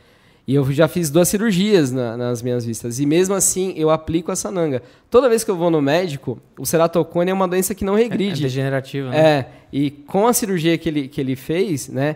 E eu já fiz duas cirurgias na- nas minhas vistas. E mesmo assim, eu aplico a sananga. Toda vez que eu vou no médico, o ceratocone é uma doença que não É regride. degenerativo, né? É, e com a cirurgia que ele, que ele fez, né?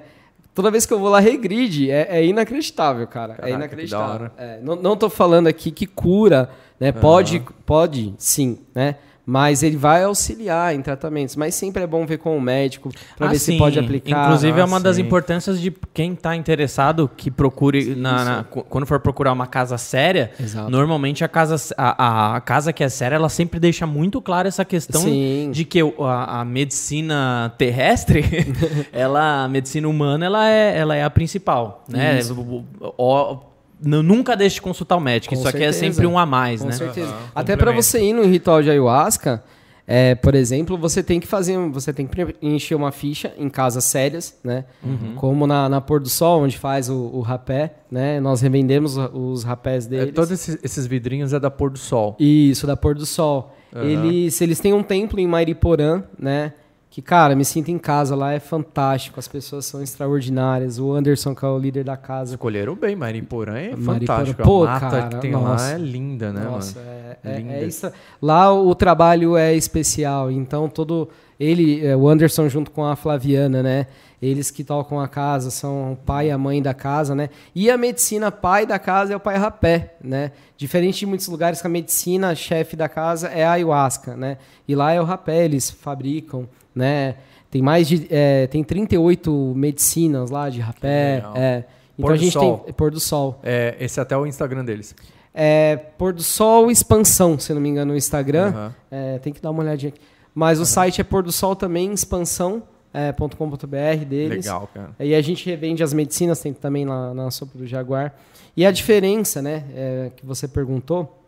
Toda vez que eu vou lá, regride. É, é inacreditável, cara. Caraca, é inacreditável. É, não, não tô falando aqui que cura, né? Pode, pode, sim, né? Mas ele vai auxiliar em tratamentos. Mas sempre é bom ver com o médico para Ah, ver se sim. pode aplicar. Inclusive, é Ah, uma das sim. importâncias de quem tá interessado que procure, na, na- qu- quando for procurar uma casa séria, Exato. normalmente a casa, a, a- casa que é séria, ela sempre deixa muito clara essa questão Sim. de que a, a medicina terrestre, ela, a medicina humana, ela é, ela é a principal, né? O- o- nunca deixe de consultar o médico. Com Isso aqui é certeza. sempre um a mais, Com né? certeza. Aham, Até para você ir no ritual de ayahuasca, É, por exemplo, você tem que fazer, você tem que preencher uma ficha em casas sérias, né? Uhum. Como na, na Pôr do Sol, onde faz o, o rapé, né? Nós revendemos os rapés É, deles. todos esses, esses vidrinhos é da pôr do sol. Isso, da Pôr do Sol. Aham. Eles, eles têm um templo em Mariporã, né? Que, cara, me sinto em casa lá, é fantástico. As pessoas são extraordinárias. O Anderson, que é o líder da casa. Escolheram bem, Mariporã é fantástico. pô, a mata cara, que tem nossa. lá é linda, né, Nossa, mano? é, é- Linda. é isso. Lá o trabalho é especial, então todo ele, é, o Anderson junto com a Flaviana, né? Eles que tocam a casa são o pai e a mãe da casa, né? E a medicina pai da casa é o pai rapé, né? Diferente de muitos lugares que a medicina chefe da casa é a ayahuasca, né? E lá é o rapé, eles fabricam, né? Tem mais de é, tem 38 medicinas lá de rapé, é. Então Pôr a do gente sol. tem pôr do sol. É, esse é até o Instagram deles. É, Pôr do Sol Expansão, se não me engano, no Instagram. É, tem que dar uma olhadinha aqui. Mas o site é Pôr do Sol também, expansão.com.br deles. Legal, cara. E a gente revende as medicinas, tem também lá na sopa do Jaguar. E a diferença, né, é, que você perguntou,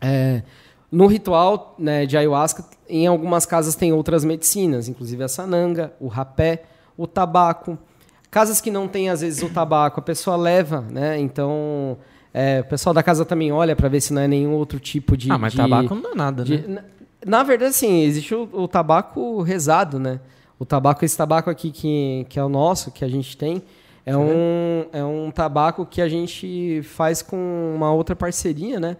é, no ritual né, de ayahuasca, em algumas casas tem outras medicinas, inclusive a sananga, o rapé, o tabaco. Casas que não tem, às vezes, o tabaco, a pessoa leva, né? Então, é, o pessoal da casa também olha para ver se não é nenhum outro tipo de. ah, mas de- tabaco não dá nada, de- né? na, na verdade, sim, existe o, o tabaco rezado, né? O tabaco, esse tabaco aqui que, que é o nosso, que a gente tem, é um, é um tabaco que a gente faz com uma outra parceria, né?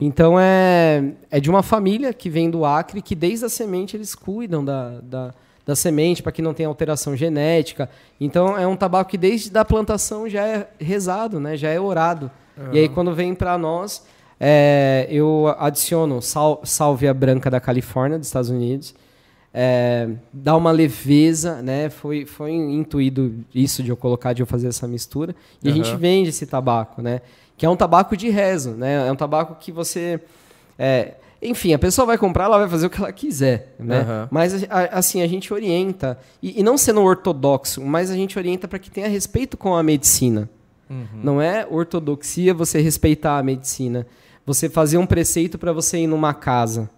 Então é, é de uma família que vem do Acre, que desde a semente eles cuidam da, da, da semente para que não tenha alteração genética. Então é um tabaco que desde da plantação já é rezado, né? Já é orado. E aí quando vem para nós, é, eu adiciono sal, sálvia branca da Califórnia, dos Estados Unidos. É, dá uma leveza, né? Foi, foi intuído isso de eu colocar, de eu fazer essa mistura. E a gente vende esse tabaco, né? Que é um tabaco de rezo, né? É um tabaco que você... é, enfim, a pessoa vai comprar, ela vai fazer o que ela quiser, né? Aham. Mas, a- assim, a gente orienta, e, e não sendo ortodoxo, mas a gente orienta para que tenha respeito com a medicina. Não é ortodoxia você respeitar a medicina. Você fazer um preceito para você ir numa casa,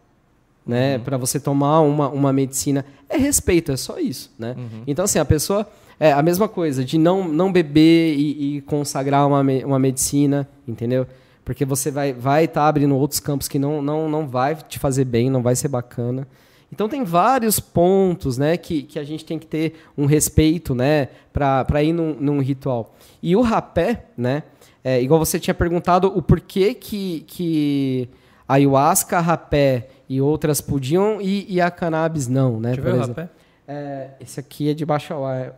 né? Para você tomar uma, uma medicina. É respeito, é só isso, né? Então, assim, a pessoa... É a mesma coisa, de não, não beber e, e consagrar uma, uma medicina, entendeu? Porque você vai estar vai tá abrindo outros campos que não, não, não vai te fazer bem, não vai ser bacana. Então tem vários pontos né, que, que a gente tem que ter um respeito né, para ir num, num ritual. E o rapé, né, é, igual você tinha perguntado o porquê que, que ayahuasca, rapé e outras podiam e, e a cannabis não, né? Deixa eu por ver o exemplo. rapé. É, esse aqui é de baixo ao ar.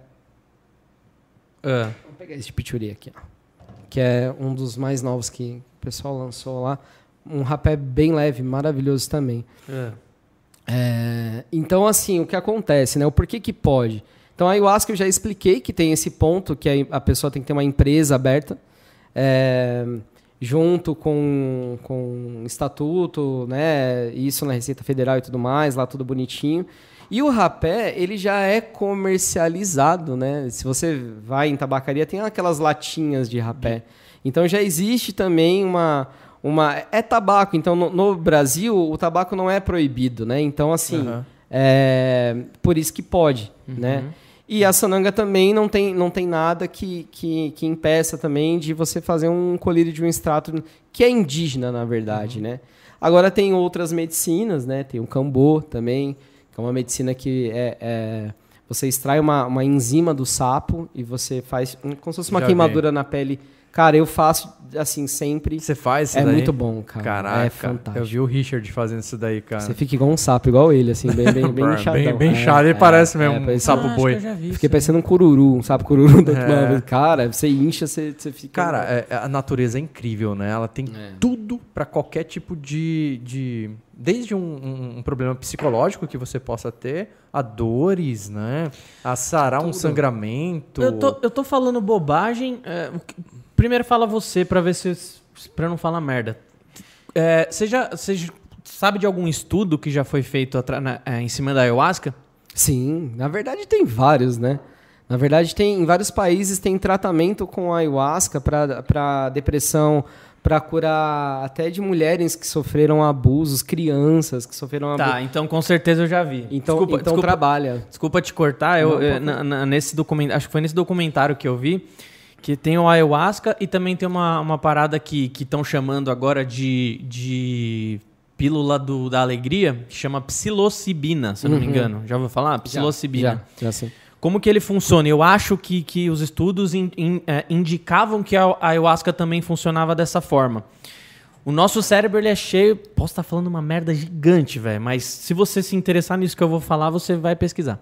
Ah, Vamos pegar esse de pichuri aqui, ó. Que é um dos mais novos que o pessoal lançou lá. Um rapé bem leve, maravilhoso também. ah. É, então, assim, o que acontece, né? O porquê que pode? Então, a ayahuasca eu já expliquei que tem esse ponto que a, a pessoa tem que ter uma empresa aberta, é, junto com, com estatuto, né? Isso na Receita Federal e tudo mais, lá tudo bonitinho. E o rapé, ele já é comercializado, né? Se você vai em tabacaria, tem aquelas latinhas de rapé. Então já existe também uma, uma é tabaco. Então no, no Brasil o tabaco não é proibido, né? Então assim, Aham. é, por isso que pode, né? E a sananga também não tem, não tem nada que, que, que impeça também de você fazer um colírio de um extrato que é indígena, na verdade, né? Agora tem outras medicinas, né? Tem o cambô também, que é uma medicina que é, é- você extrai uma, uma enzima do sapo e você faz um- como se fosse uma Já queimadura na pele. Cara, eu faço assim sempre. Você faz isso É daí? muito bom, cara. Caraca, é fantástico. eu vi o Richard fazendo isso daí, cara. Você fica igual um sapo, igual ele, assim, bem, bem, bem Bem- inchadão. bem É, inchado, ele é, parece mesmo um parece- sapo Ah, boi. que eu já vi Fiquei isso. parecendo um cururu, um sapo cururu É. Cara, você incha, você, você fica. Cara, é- a natureza é incrível, né? Ela tem É. tudo pra qualquer tipo de. de desde um, um- um problema psicológico que você possa ter, a dores, né? A sarar um Tudo. sangramento. Eu tô, eu tô falando bobagem. é, primeiro fala você pra ver se para não falar merda. É, você já você sabe de algum estudo que já foi feito na- é, em cima da ayahuasca? Sim, na verdade tem vários, né? Na verdade, tem em vários países tem tratamento com ayahuasca para depressão, para curar até de mulheres que sofreram abusos, crianças que sofreram abusos. Tá, então com certeza eu já vi. Então, desculpa, então desculpa, trabalha. desculpa te cortar, eu, Não, na- na- nesse documentário, acho que foi nesse documentário que eu vi, que tem o ayahuasca e também tem uma, uma parada que estão chamando agora de, de pílula do, da alegria, que chama psilocibina, se eu não me Uhum. engano. Já ouviu falar? Psilocibina. Já, já sim. Como que ele funciona? Eu acho que, que os estudos in- in- eh, indicavam que a ayahuasca também funcionava dessa forma. O nosso cérebro ele é cheio. Posso estar falando uma merda gigante, velho, mas se você se interessar nisso que eu vou falar, você vai pesquisar.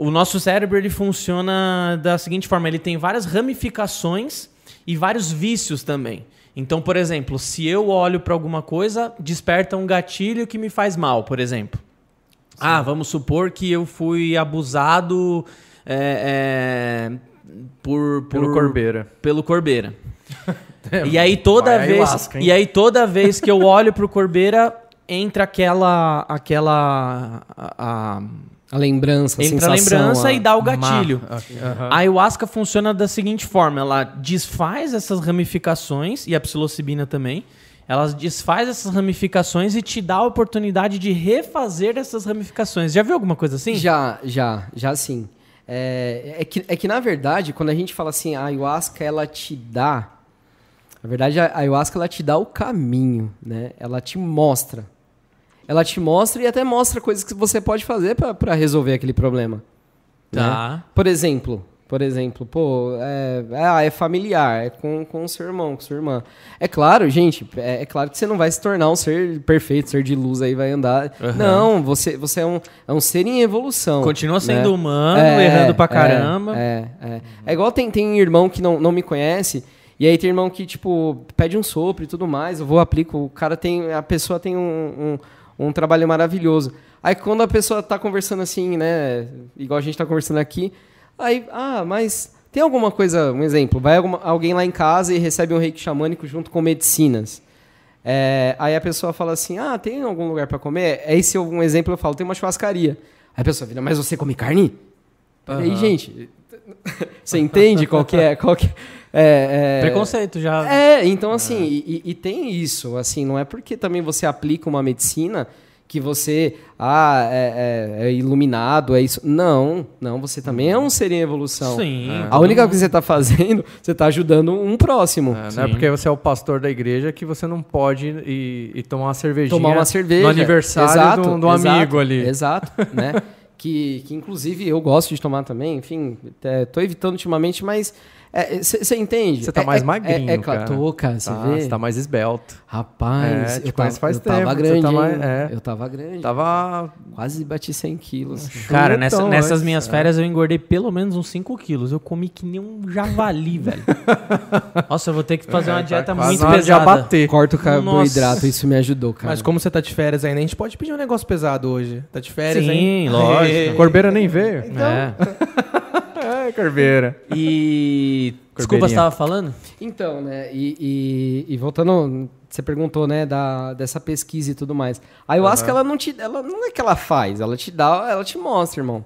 O nosso cérebro ele funciona da seguinte forma: ele tem várias ramificações e vários vícios também. Então, por exemplo, se eu olho para alguma coisa, desperta um gatilho que me faz mal, por exemplo. Ah, vamos supor que eu fui abusado é, é, por, Pelo por- Corbeira. pelo Corbeira. e aí toda vai vez, ayahuasca, hein? e aí toda vez que eu olho pro Corbeira, entra aquela aquela a- a- A lembrança, a entra a sensação, lembrança a- e dá o gatilho. Ma- Aham. A ayahuasca funciona da seguinte forma: ela desfaz essas ramificações, e a psilocibina também. Ela desfaz essas ramificações e te dá a oportunidade de refazer essas ramificações. Já viu alguma coisa assim? Já, já, já sim. É, é, que, é que, na verdade, quando a gente fala assim, a ayahuasca, ela te dá... Na verdade, a ayahuasca, ela te dá o caminho, né? Ela te mostra. Ela te mostra e até mostra coisas que você pode fazer para resolver aquele problema. né? Tá. Por exemplo, por exemplo, pô, é, ah, é familiar, é com, com o seu irmão, com sua irmã. É claro, gente, é, é claro que você não vai se tornar um ser perfeito, ser de luz aí vai andar. Aham. Não, você, você é, um, é um ser em evolução. Continua sendo né? humano, É, errando pra é, caramba. É, é. É igual tem, tem irmão que não, não me conhece, e aí tem irmão que, tipo, pede um sopro e tudo mais, eu vou, aplico, o cara tem, a pessoa tem um, um, um trabalho maravilhoso. Aí quando a pessoa tá conversando assim, né, igual a gente tá conversando aqui, aí, ah, mas tem alguma coisa, um exemplo, vai alguma- alguém lá em casa e recebe um reiki xamânico junto com medicinas. É, aí a pessoa fala assim: Ah, tem algum lugar para comer? Aí, se eu, um exemplo, eu falo: Tem uma churrascaria. Aí a pessoa vira: Mas você come carne? Peraí, gente. Você entende qual que é? Qual que é, é- Preconceito já. É, então assim, e, e tem isso, assim, não é porque também você aplica uma medicina que você, ah, é, é- é iluminado, é isso. Não, não, você também é um ser em evolução. Sim. A única coisa que você está fazendo, você está ajudando um próximo. É, não é porque você é o pastor da igreja que você não pode ir, ir tomar uma cervejinha tomar uma cerveja. no aniversário Exato, do, do exato, amigo ali. Exato, né? que, que inclusive eu gosto de tomar também, enfim, é, tô evitando ultimamente, mas você entende? Você tá É- mais é- magrinho, É, é claro, cara. tô, cara, você Tá, vê? você tá mais esbelto. Rapaz, É, eu tava, faz eu tava tempo, você grande, tá mais- é. Eu tava grande. Tava. Quase bati 100 quilos. Cara, nessa- nessas antes, minhas é. férias eu engordei pelo menos uns 5 quilos. Eu comi que nem um javali, velho. Nossa, eu vou ter que fazer uma É, dieta tá muito pesada. abater. Corta o carboidrato, Nossa. isso me ajudou, cara. Mas como você tá de férias ainda, a gente pode pedir um negócio pesado hoje. Tá de férias, Sim, hein? lógico. Corbeira nem veio. É. É, Corbeira. E. Desculpa, você tava falando? Então, né, e, e- e voltando, você perguntou, né, da, dessa pesquisa e tudo mais. A ayahuasca, ela não te, ela não é que ela faz, ela te dá, ela te mostra, irmão.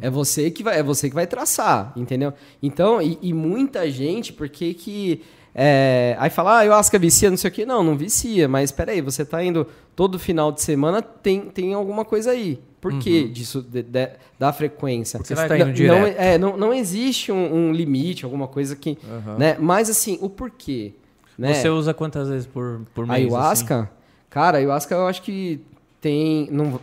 É você que vai, é você que vai traçar, entendeu? Então, e, e muita gente, porque que é, aí fala, ah, ayahuasca vicia, não sei o quê. Não, não vicia, mas peraí, você tá indo todo final de semana, tem, tem alguma coisa aí. Por que disso, de- de- da frequência? Porque Você você vai- tá Não- indo direto. Não, é, não, não existe um, um limite, alguma coisa que. Né? Mas assim, o porquê? Né? Você usa quantas vezes por, por A mês? assim? ayahuasca? Cara, a ayahuasca eu acho que tem. Não...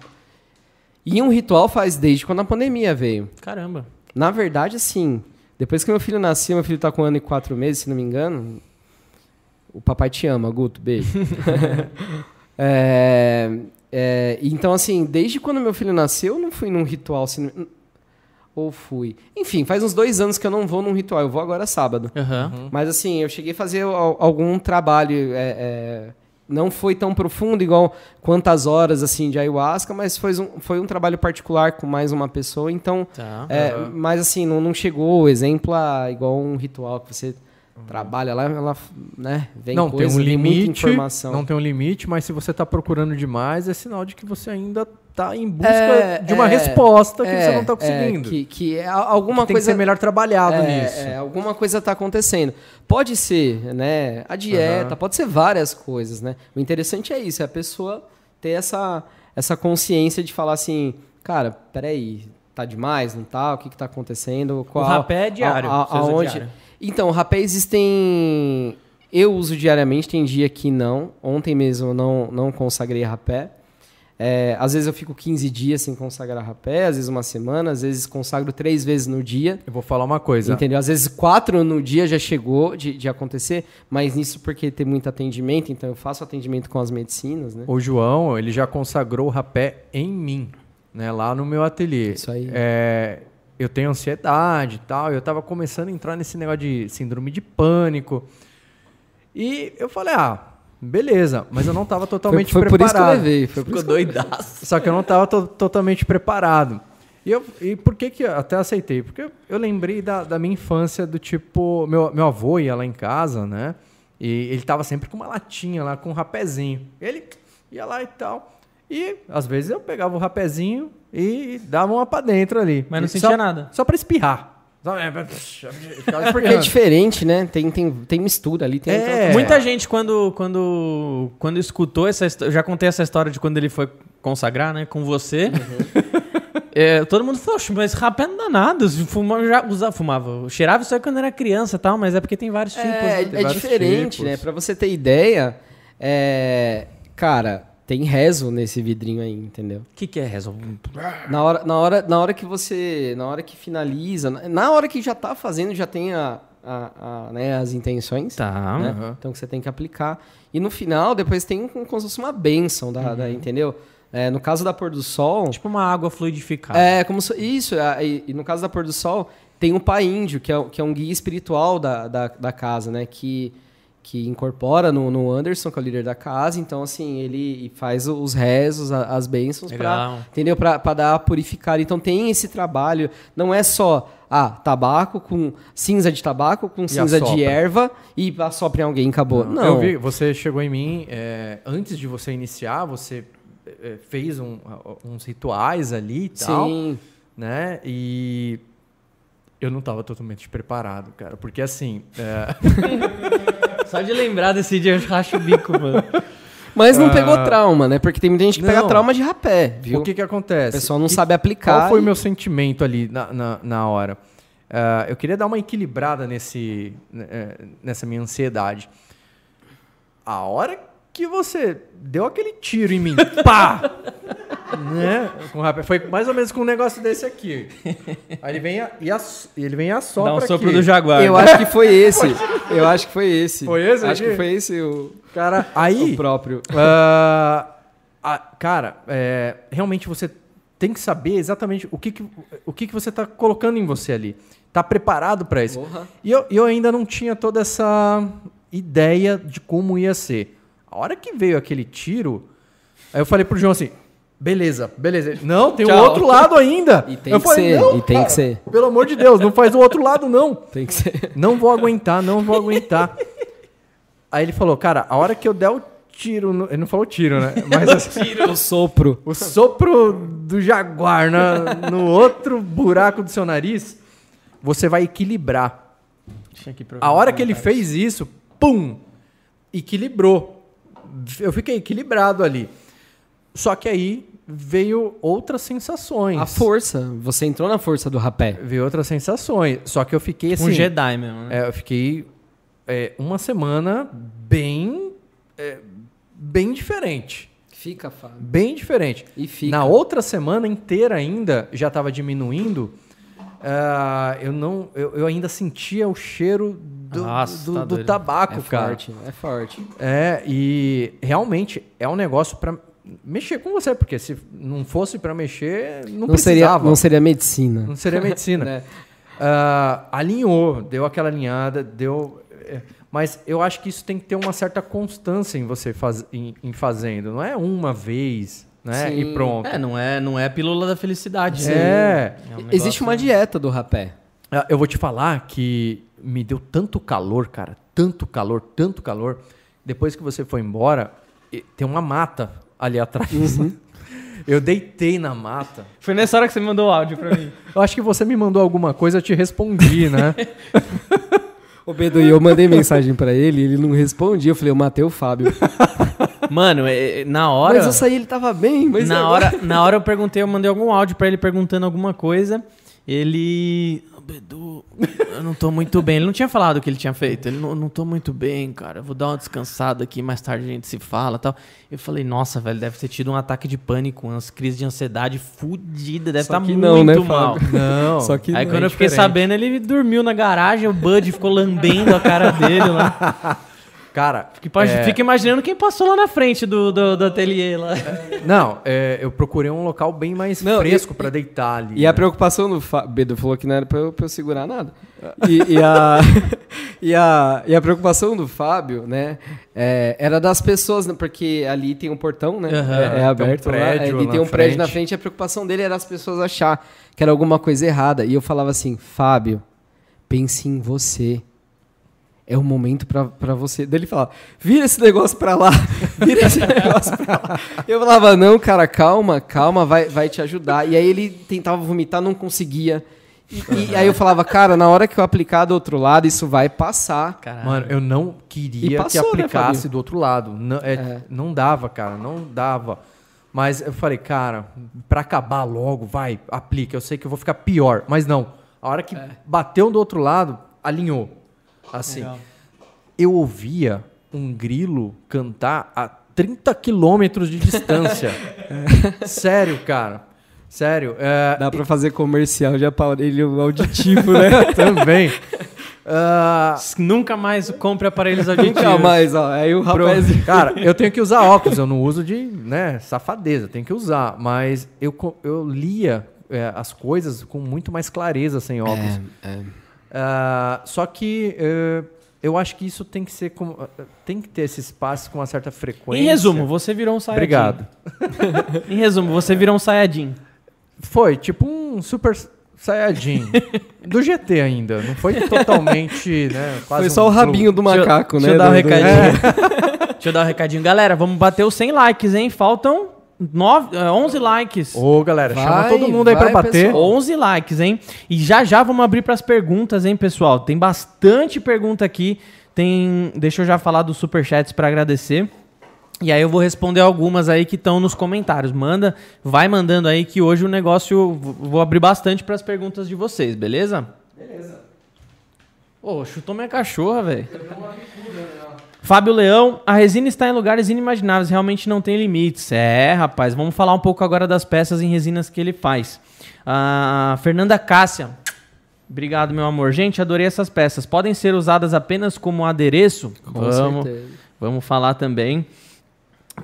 E um ritual faz desde quando a pandemia veio. assim? Caramba. Na verdade, assim, depois que meu filho nasceu, meu filho tá com um ano e quatro meses, se não me engano. O papai te ama, Guto, beijo. É, é, então, assim, desde quando meu filho nasceu, eu não fui num ritual. Assim, ou fui. Enfim, faz uns dois anos que eu não vou num ritual. Eu vou agora sábado. Aham. Mas assim, eu cheguei a fazer al- algum trabalho. é, é, não foi tão profundo, igual quantas horas assim de ayahuasca, mas foi um, foi um trabalho particular com mais uma pessoa. Então, Tá. é, mas assim, não, não chegou o exemplo a, igual um ritual que você trabalha lá, ela, né, vem não tem coisa, um vem muita limite. informação. Não tem um limite, mas se você tá procurando demais, é sinal de que você ainda tá em busca É, de uma é, resposta que você é, não tá é, conseguindo. que, que é alguma Que tem coisa que ser melhor trabalhado é, nisso. é, alguma coisa está acontecendo. Pode ser, né? A dieta, Aham. pode ser várias coisas, né? O interessante é isso, é a pessoa ter essa, essa consciência de falar assim, cara, peraí, tá demais, não tá? O que que tá acontecendo? Qual, rapé é diário, a- a- você aonde... diário. Então, rapé existem... Eu uso diariamente, tem dia que não. Ontem mesmo eu não, não consagrei rapé. É, às vezes eu fico 15 dias sem consagrar rapé, às vezes uma semana, às vezes consagro três vezes no dia. Eu vou falar uma coisa. Entendeu? Às vezes quatro no dia já chegou de, de acontecer, mas nisso porque tem muito atendimento, então eu faço atendimento com as medicinas, né? O João, ele já consagrou o rapé em mim, né? Lá no meu ateliê. Isso aí. É, eu tenho ansiedade e tal, eu tava começando a entrar nesse negócio de síndrome de pânico. E eu falei, ah, beleza, mas eu não tava totalmente foi, foi por preparado. isso que eu levei. Foi por Ficou isso que eu- doidaço. Só que eu não estava totalmente preparado. E, eu, e por que que eu até aceitei? Porque eu, eu lembrei da, da minha infância, do tipo... Meu, meu avô ia lá em casa, né? E ele tava sempre com uma latinha lá, com um rapézinho. Ele ia lá e tal. E, às vezes, eu pegava o rapézinho e dava uma pra dentro ali. Mas não E sentia só- nada. Só pra espirrar. Só- é, ficava Porque é diferente, né? Tem, tem, tem mistura ali. Tem É. Muita gente, quando, quando, quando escutou essa história. Eu já contei essa história de quando ele foi consagrar, né? Com você. É, todo mundo falou, "Oxe, mas rapé não dá nada. Fumava, já usava, fumava. Cheirava isso aí quando era criança e tal, mas é porque tem vários tipos. É, né? é vários diferente, tipos. né? Pra você ter ideia, é, cara, tem rezo nesse vidrinho aí, entendeu? O que, que é rezo? Na hora, na, hora, na hora que você. Na hora que finaliza, na- hora que já tá fazendo, já tem a, a- a, né, as intenções. Tá. né? Então que você tem que aplicar. E no final, depois tem um- como se fosse uma bênção, da, da- entendeu? É, no caso da pôr do sol. Tipo uma água fluidificada. É, como se, isso, é, e, e no caso da pôr do sol, tem um pai índio, que é, o- que é um guia espiritual da, da, da casa, né? Que, que incorpora no, no Anderson, que é o líder da casa. Então, assim, ele faz os rezos, as bênçãos pra, entendeu? Pra, pra dar a purificar. Então tem esse trabalho. Não é só, ah, tabaco com cinza de tabaco, com cinza de erva e assopra em alguém, acabou. Não. Eu vi, você chegou em mim, é, antes de você iniciar, você é, fez um- uns rituais ali e tal, Sim. né? E eu não estava totalmente preparado, cara, porque assim, é, Só de lembrar desse dia eu racho o bico, mano. Mas não pegou trauma, né? Porque tem muita gente que pega Não. trauma de rapé, viu? o que que O acontece? pessoal não Que- sabe aplicar. Qual foi e- o meu sentimento ali na, na, na hora? Ah, eu queria dar uma equilibrada nesse, eh, nessa minha ansiedade. A hora que você deu aquele tiro em mim, pá! né? Com o rapé. Foi mais ou menos com um negócio desse aqui. Aí ele vem a, e ass- ele vem e assopra Dá um sopro aqui. do jaguar. Eu acho que foi esse. Eu acho que foi esse. Foi esse Acho aqui? que foi esse o, Cara, aí... o próprio. Ah, ah, cara, é, realmente você tem que saber exatamente o que, que, o que, que você está colocando em você ali. Tá preparado para isso. Porra. E eu, eu ainda não tinha toda essa ideia de como ia ser. A hora que veio aquele tiro, aí eu falei pro João assim: beleza, beleza. Não, tem o Tchau. outro lado ainda. E tem eu que falei, ser, não, e tem cara, que ser. Pelo amor de Deus, não faz o outro lado, não. Tem que ser. Não vou aguentar, não vou aguentar. Aí ele falou, cara, a hora que eu der o tiro. No... Ele não falou tiro, né? Mas assim, O sopro. o sopro do jaguar na- no outro buraco do seu nariz, você vai equilibrar. A hora que ele fez isso, pum! Equilibrou. Eu fiquei equilibrado ali. Só que aí veio outras sensações. A força. Você entrou na força do rapé. Veio outras sensações. Só que eu fiquei assim. Um Jedi mesmo, né? É, eu fiquei é, uma semana bem. é, bem diferente. Fica, Fábio. Bem diferente. E fica. Na outra semana inteira ainda, já estava diminuindo. Ah, eu não. Eu, eu ainda sentia o cheiro do, Nossa, do, tá do tabaco, É cara. forte, é forte. É, e realmente é um negócio para mexer com você, porque se não fosse para mexer, não, Não, seria, precisava. não seria medicina. Não seria medicina. Né? Ah, alinhou, deu aquela alinhada, deu. é, Mas eu acho que isso tem que ter uma certa constância em você faz, em, em fazendo. Não é uma vez, né? Sim. E pronto. É, não é, não é a pílula da felicidade. É. né? É um Existe uma dieta do rapé. Ah, Eu vou te falar que me deu tanto calor, cara. Tanto calor, tanto calor. Depois que você foi embora, tem uma mata ali atrás. Eu deitei na mata. Foi nessa hora que você mandou o áudio pra mim. Eu acho que você me mandou alguma coisa, eu te respondi, né? Ô, Bedu, e eu mandei mensagem pra ele, ele não respondia. Eu falei, eu matei o Fábio. Mano, é- é- na hora. Mas eu saí, ele tava bem, mas na, agora- hora, na hora eu perguntei, eu mandei algum áudio pra ele perguntando alguma coisa. Ele. "Ô, Bedu, eu não tô muito bem. Ele não tinha falado o que ele tinha feito. Ele não, não tô muito bem, cara. Eu vou dar uma descansada aqui, mais tarde a gente se fala tal. Eu falei, nossa, velho, deve ter tido um ataque de pânico, umas crises de ansiedade fudida, deve Só estar que muito não, né, mal. Não. Só que Aí não. quando é eu fiquei diferente. sabendo, ele dormiu na garagem, o Bud ficou lambendo a cara dele lá. Cara, Fica, é, fica imaginando quem passou lá na frente do, do, do ateliê lá. não, é, eu procurei um local bem mais Não, fresco pra deitar ali. E a né? preocupação do Fábio, Bedu falou que não era pra eu, pra eu segurar nada. E, e a, e, a, e a preocupação do Fábio, né, é, era das pessoas, né, porque ali tem um portão, né, Aham. é, é Tem um aberto lá, prédio é, e tem um prédio na frente. frente, e a preocupação dele era as pessoas achar que era alguma coisa errada. E eu falava assim, Fábio, pense em você. É o momento pra, pra você. Daí ele falava, vira esse negócio pra lá, vira esse negócio pra lá. Eu falava, não, cara, calma, calma, vai, vai te ajudar. E aí ele tentava vomitar, não conseguia. E, e aí eu falava, cara, na hora que eu aplicar do outro lado, isso vai passar. Caralho. Mano, eu não queria passou, que né, aplicasse Fabinho? do outro lado. Não, é, É. não dava, cara, não dava. Mas eu falei, cara, pra acabar logo, vai, aplica. Eu sei que eu vou ficar pior. Mas não. A hora que É. bateu do outro lado, alinhou. Assim. Legal. Eu ouvia um grilo cantar a 30 quilômetros de distância. Sério, cara. Sério. É, Dá pra fazer comercial de aparelho auditivo, né? também. Ah, Nunca mais compre aparelhos auditivos. Nunca mais, ó. Aí o rapaz. Cara, eu tenho que usar óculos, eu não uso de, né, safadeza, tenho que usar, mas eu, co- eu lia é, as coisas com muito mais clareza sem óculos. É, Ah, só que é, eu acho que isso tem que ser com, tem que ter esse espaço com uma certa frequência. Em resumo, você virou um Saiyajin. Obrigado. Em resumo, você virou um Saiyajin. Foi tipo um super saiyajin do GT ainda, não foi totalmente, né, quase Foi um só o rabinho do Deixa eu- macaco, deixa né? eu dar um recadinho. Deixa eu dar um recadinho. Galera, vamos bater os 100 likes, hein? Faltam nove, eh, 11 likes. Ô, galera, chama Vai, todo mundo aí pra vai, bater. pessoal. 11 likes, hein? E já já vamos abrir para as perguntas, hein, pessoal? Tem bastante pergunta aqui. Tem, deixa eu já falar dos superchats para agradecer. E aí eu vou responder algumas aí que estão nos comentários. Manda, vai mandando aí que hoje o negócio vou abrir bastante para as perguntas de vocês, beleza? Beleza. Ô, chutou minha cachorra, velho. Fábio Leão, a resina está em lugares inimagináveis, realmente não tem limites. É, rapaz, vamos falar um pouco agora das peças em resinas que ele faz. A Fernanda Cássia, obrigado, meu amor. Gente, adorei essas peças. Podem ser usadas apenas como adereço? Com vamos, certeza. vamos falar também.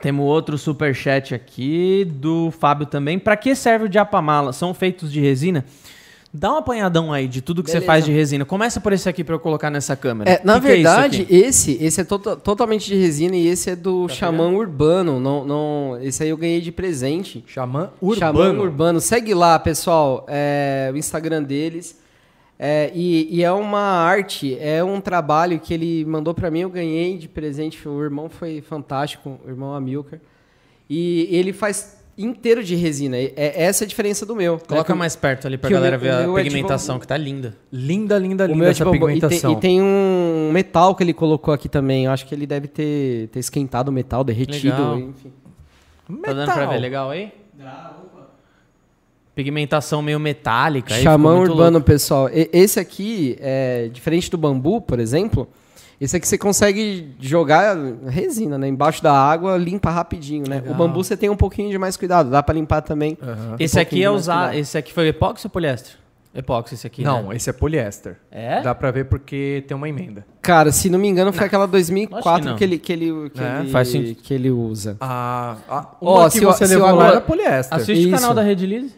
Temos outro superchat aqui do Fábio também. Para que serve o diapamala? São feitos de resina? Dá um apanhadão aí de tudo que você Beleza. faz de resina. Começa por esse aqui para eu colocar nessa câmera. É, na Que que é verdade, esse, esse é tota- totalmente de resina e esse é do Xamã Urbano. Não, não, esse aí eu ganhei de presente. Xamã urbano. Xamã Urbano. Segue lá, pessoal, é, o Instagram deles. É, e, e é uma arte, é um trabalho que ele mandou pra mim, eu ganhei de presente. O irmão foi fantástico, o irmão Amilcar. E ele faz inteiro de resina. É, é essa a diferença do meu. Coloca É mais perto ali pra galera meu- ver a meu é pigmentação, bambu. que tá linda. Linda, linda, O linda meu é essa de bambu. E tem, pigmentação. e tem um metal que ele colocou aqui também. Eu acho que ele deve ter, ter esquentado o metal, derretido. Legal. Enfim. Tá dando pra ver legal aí? Pigmentação meio metálica. Xamã urbano, louco. pessoal. E- esse aqui, é diferente do bambu, por exemplo. Esse aqui você consegue jogar resina, né? Embaixo da água, limpa rapidinho, né? O bambu você tem um pouquinho de mais cuidado. Dá pra limpar também. Esse um aqui pouquinho é usar. cuidado. Esse aqui foi epóxi ou poliéster? Epóxi, esse aqui. Não, né? esse é poliéster. É? Dá pra ver porque tem uma emenda. Cara, se não me engano, foi aquela Lógico que 2004 não. que, ele, que, ele, que, É, ele, faz sentido. que ele usa. Ah, ah, uma que se você eu levou lá agora- era poliéster. Assiste o Isso. canal da Redilize.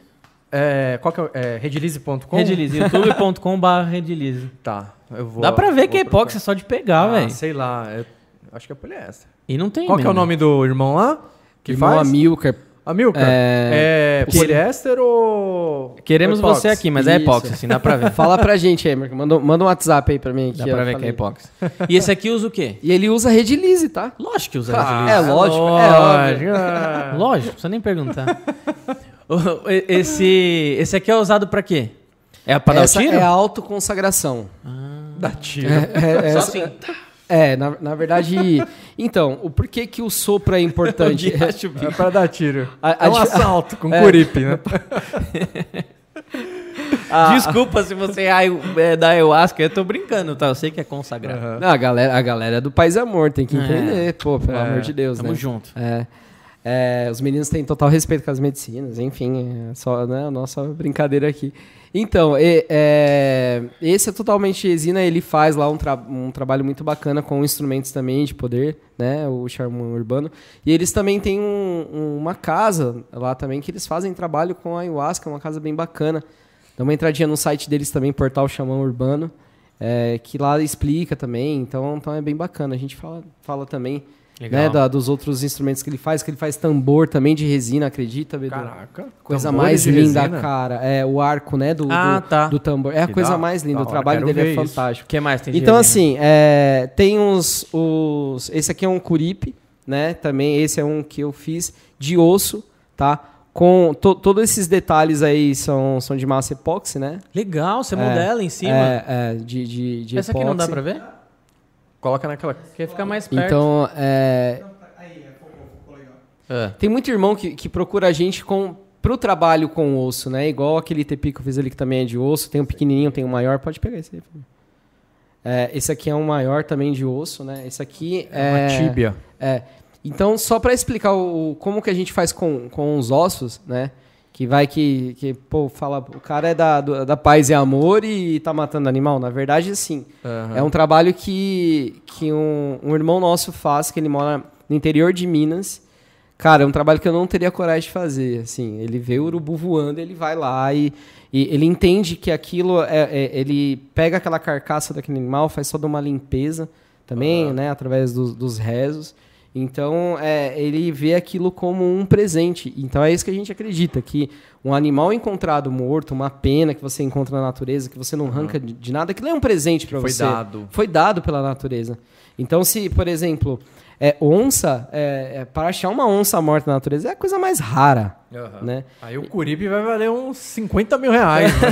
É, qual que é? é redilize.com? Redilize, youtube.com.br Redilize. Tá, eu vou... Dá pra ver que é epóxi, é só de pegar, Ah, velho. sei lá, é- acho que é poliéster. E não tem Qual que é o nome do irmão lá? Que Irmão faz? Amilcar. Amilcar, É, é, poliéster ou. Queremos ou você aqui, mas é Isso. epóxi, assim, dá pra ver. Fala pra gente aí, Marco. Manda, manda um WhatsApp aí pra mim. Aqui, Dá pra ver que falei. é epóxi. E esse aqui usa o quê? E ele usa Redilize, tá? Lógico que usa Ah, Redilize. é lógico, é óbvio. Lógico, não precisa nem perguntar. Esse, esse aqui é usado pra quê? É pra dar o Essa tiro? é a autoconsagração. Dá tiro. É, é, Só essa- assim. é, na, na verdade... então, o porquê que o sopro é importante? É pra dar tiro. A- a é um assalto com É. curipe, né? Desculpa se você é, é da ayahuasca, eu tô brincando, tá? Eu sei que é consagrado. Não, a galera, a galera é do Paz e Amor, tem que entender, pô, pelo É, amor de Deus, Tamo né? junto. É. É, os meninos têm total respeito com as medicinas, enfim, é só né, a nossa brincadeira aqui. Então, e- é, esse é totalmente resina, ele faz lá um, tra- um trabalho muito bacana com instrumentos também de poder, né, o Charmão Urbano. E eles também têm um- um- uma casa lá também que eles fazem trabalho com a ayahuasca, uma casa bem bacana. Dá uma entradinha no site deles também, Portal Xamã Urbano, é, que lá explica também, então, então é bem bacana. A gente fala, fala também. Né, da- dos outros instrumentos que ele faz, que ele faz tambor também de resina, acredita, Bedu? Caraca. Coisa mais linda, resina? cara. É o arco, né, do, Ah, do, tá. do tambor. É a Que coisa da- mais linda. da O trabalho dele é isso. O fantástico. que mais tem de Então, resina? assim, é, tem uns, os. Esse aqui é um curipe, né? Também esse é um que eu fiz de osso, tá? Com to- todos esses detalhes aí são, são de massa epóxi, né? Legal, você É, modela em cima. É, é, de, de, de Essa aqui não dá epóxi. pra ver? Coloca naquela. Quer ficar mais perto. Então, é, É. Tem muito irmão que, que procura a gente com, pro trabalho com osso, né? Igual aquele TP que eu fiz ali que também é de osso. Tem um pequenininho, tem um maior. Pode pegar esse aí. É, esse aqui é um maior também de osso, né? Esse aqui É uma é... tíbia. É. Então, só para explicar o, o- como que a gente faz com, com os ossos, né? Que vai que, que pô, fala, o cara é da, do- da paz e amor e tá matando animal. Na verdade, assim, é um trabalho que, que um, um irmão nosso faz, que ele mora no interior de Minas. Cara, é um trabalho que eu não teria coragem de fazer, assim. Ele vê o urubu voando, ele vai lá e, e ele entende que aquilo, é, é- ele pega aquela carcaça daquele animal, faz toda uma limpeza também, né? Através dos, dos rezos. Então, é, ele vê aquilo como um presente. Então, é isso que a gente acredita, que um animal encontrado morto, uma pena que você encontra na natureza, que você não arranca de, de nada, aquilo é um presente para Foi você. dado. Foi dado pela natureza. Então, se, por exemplo, é, onça, é, é, para achar uma onça morta na natureza é a coisa mais rara, né? Aí o curipe vai valer uns 50 mil reais. né?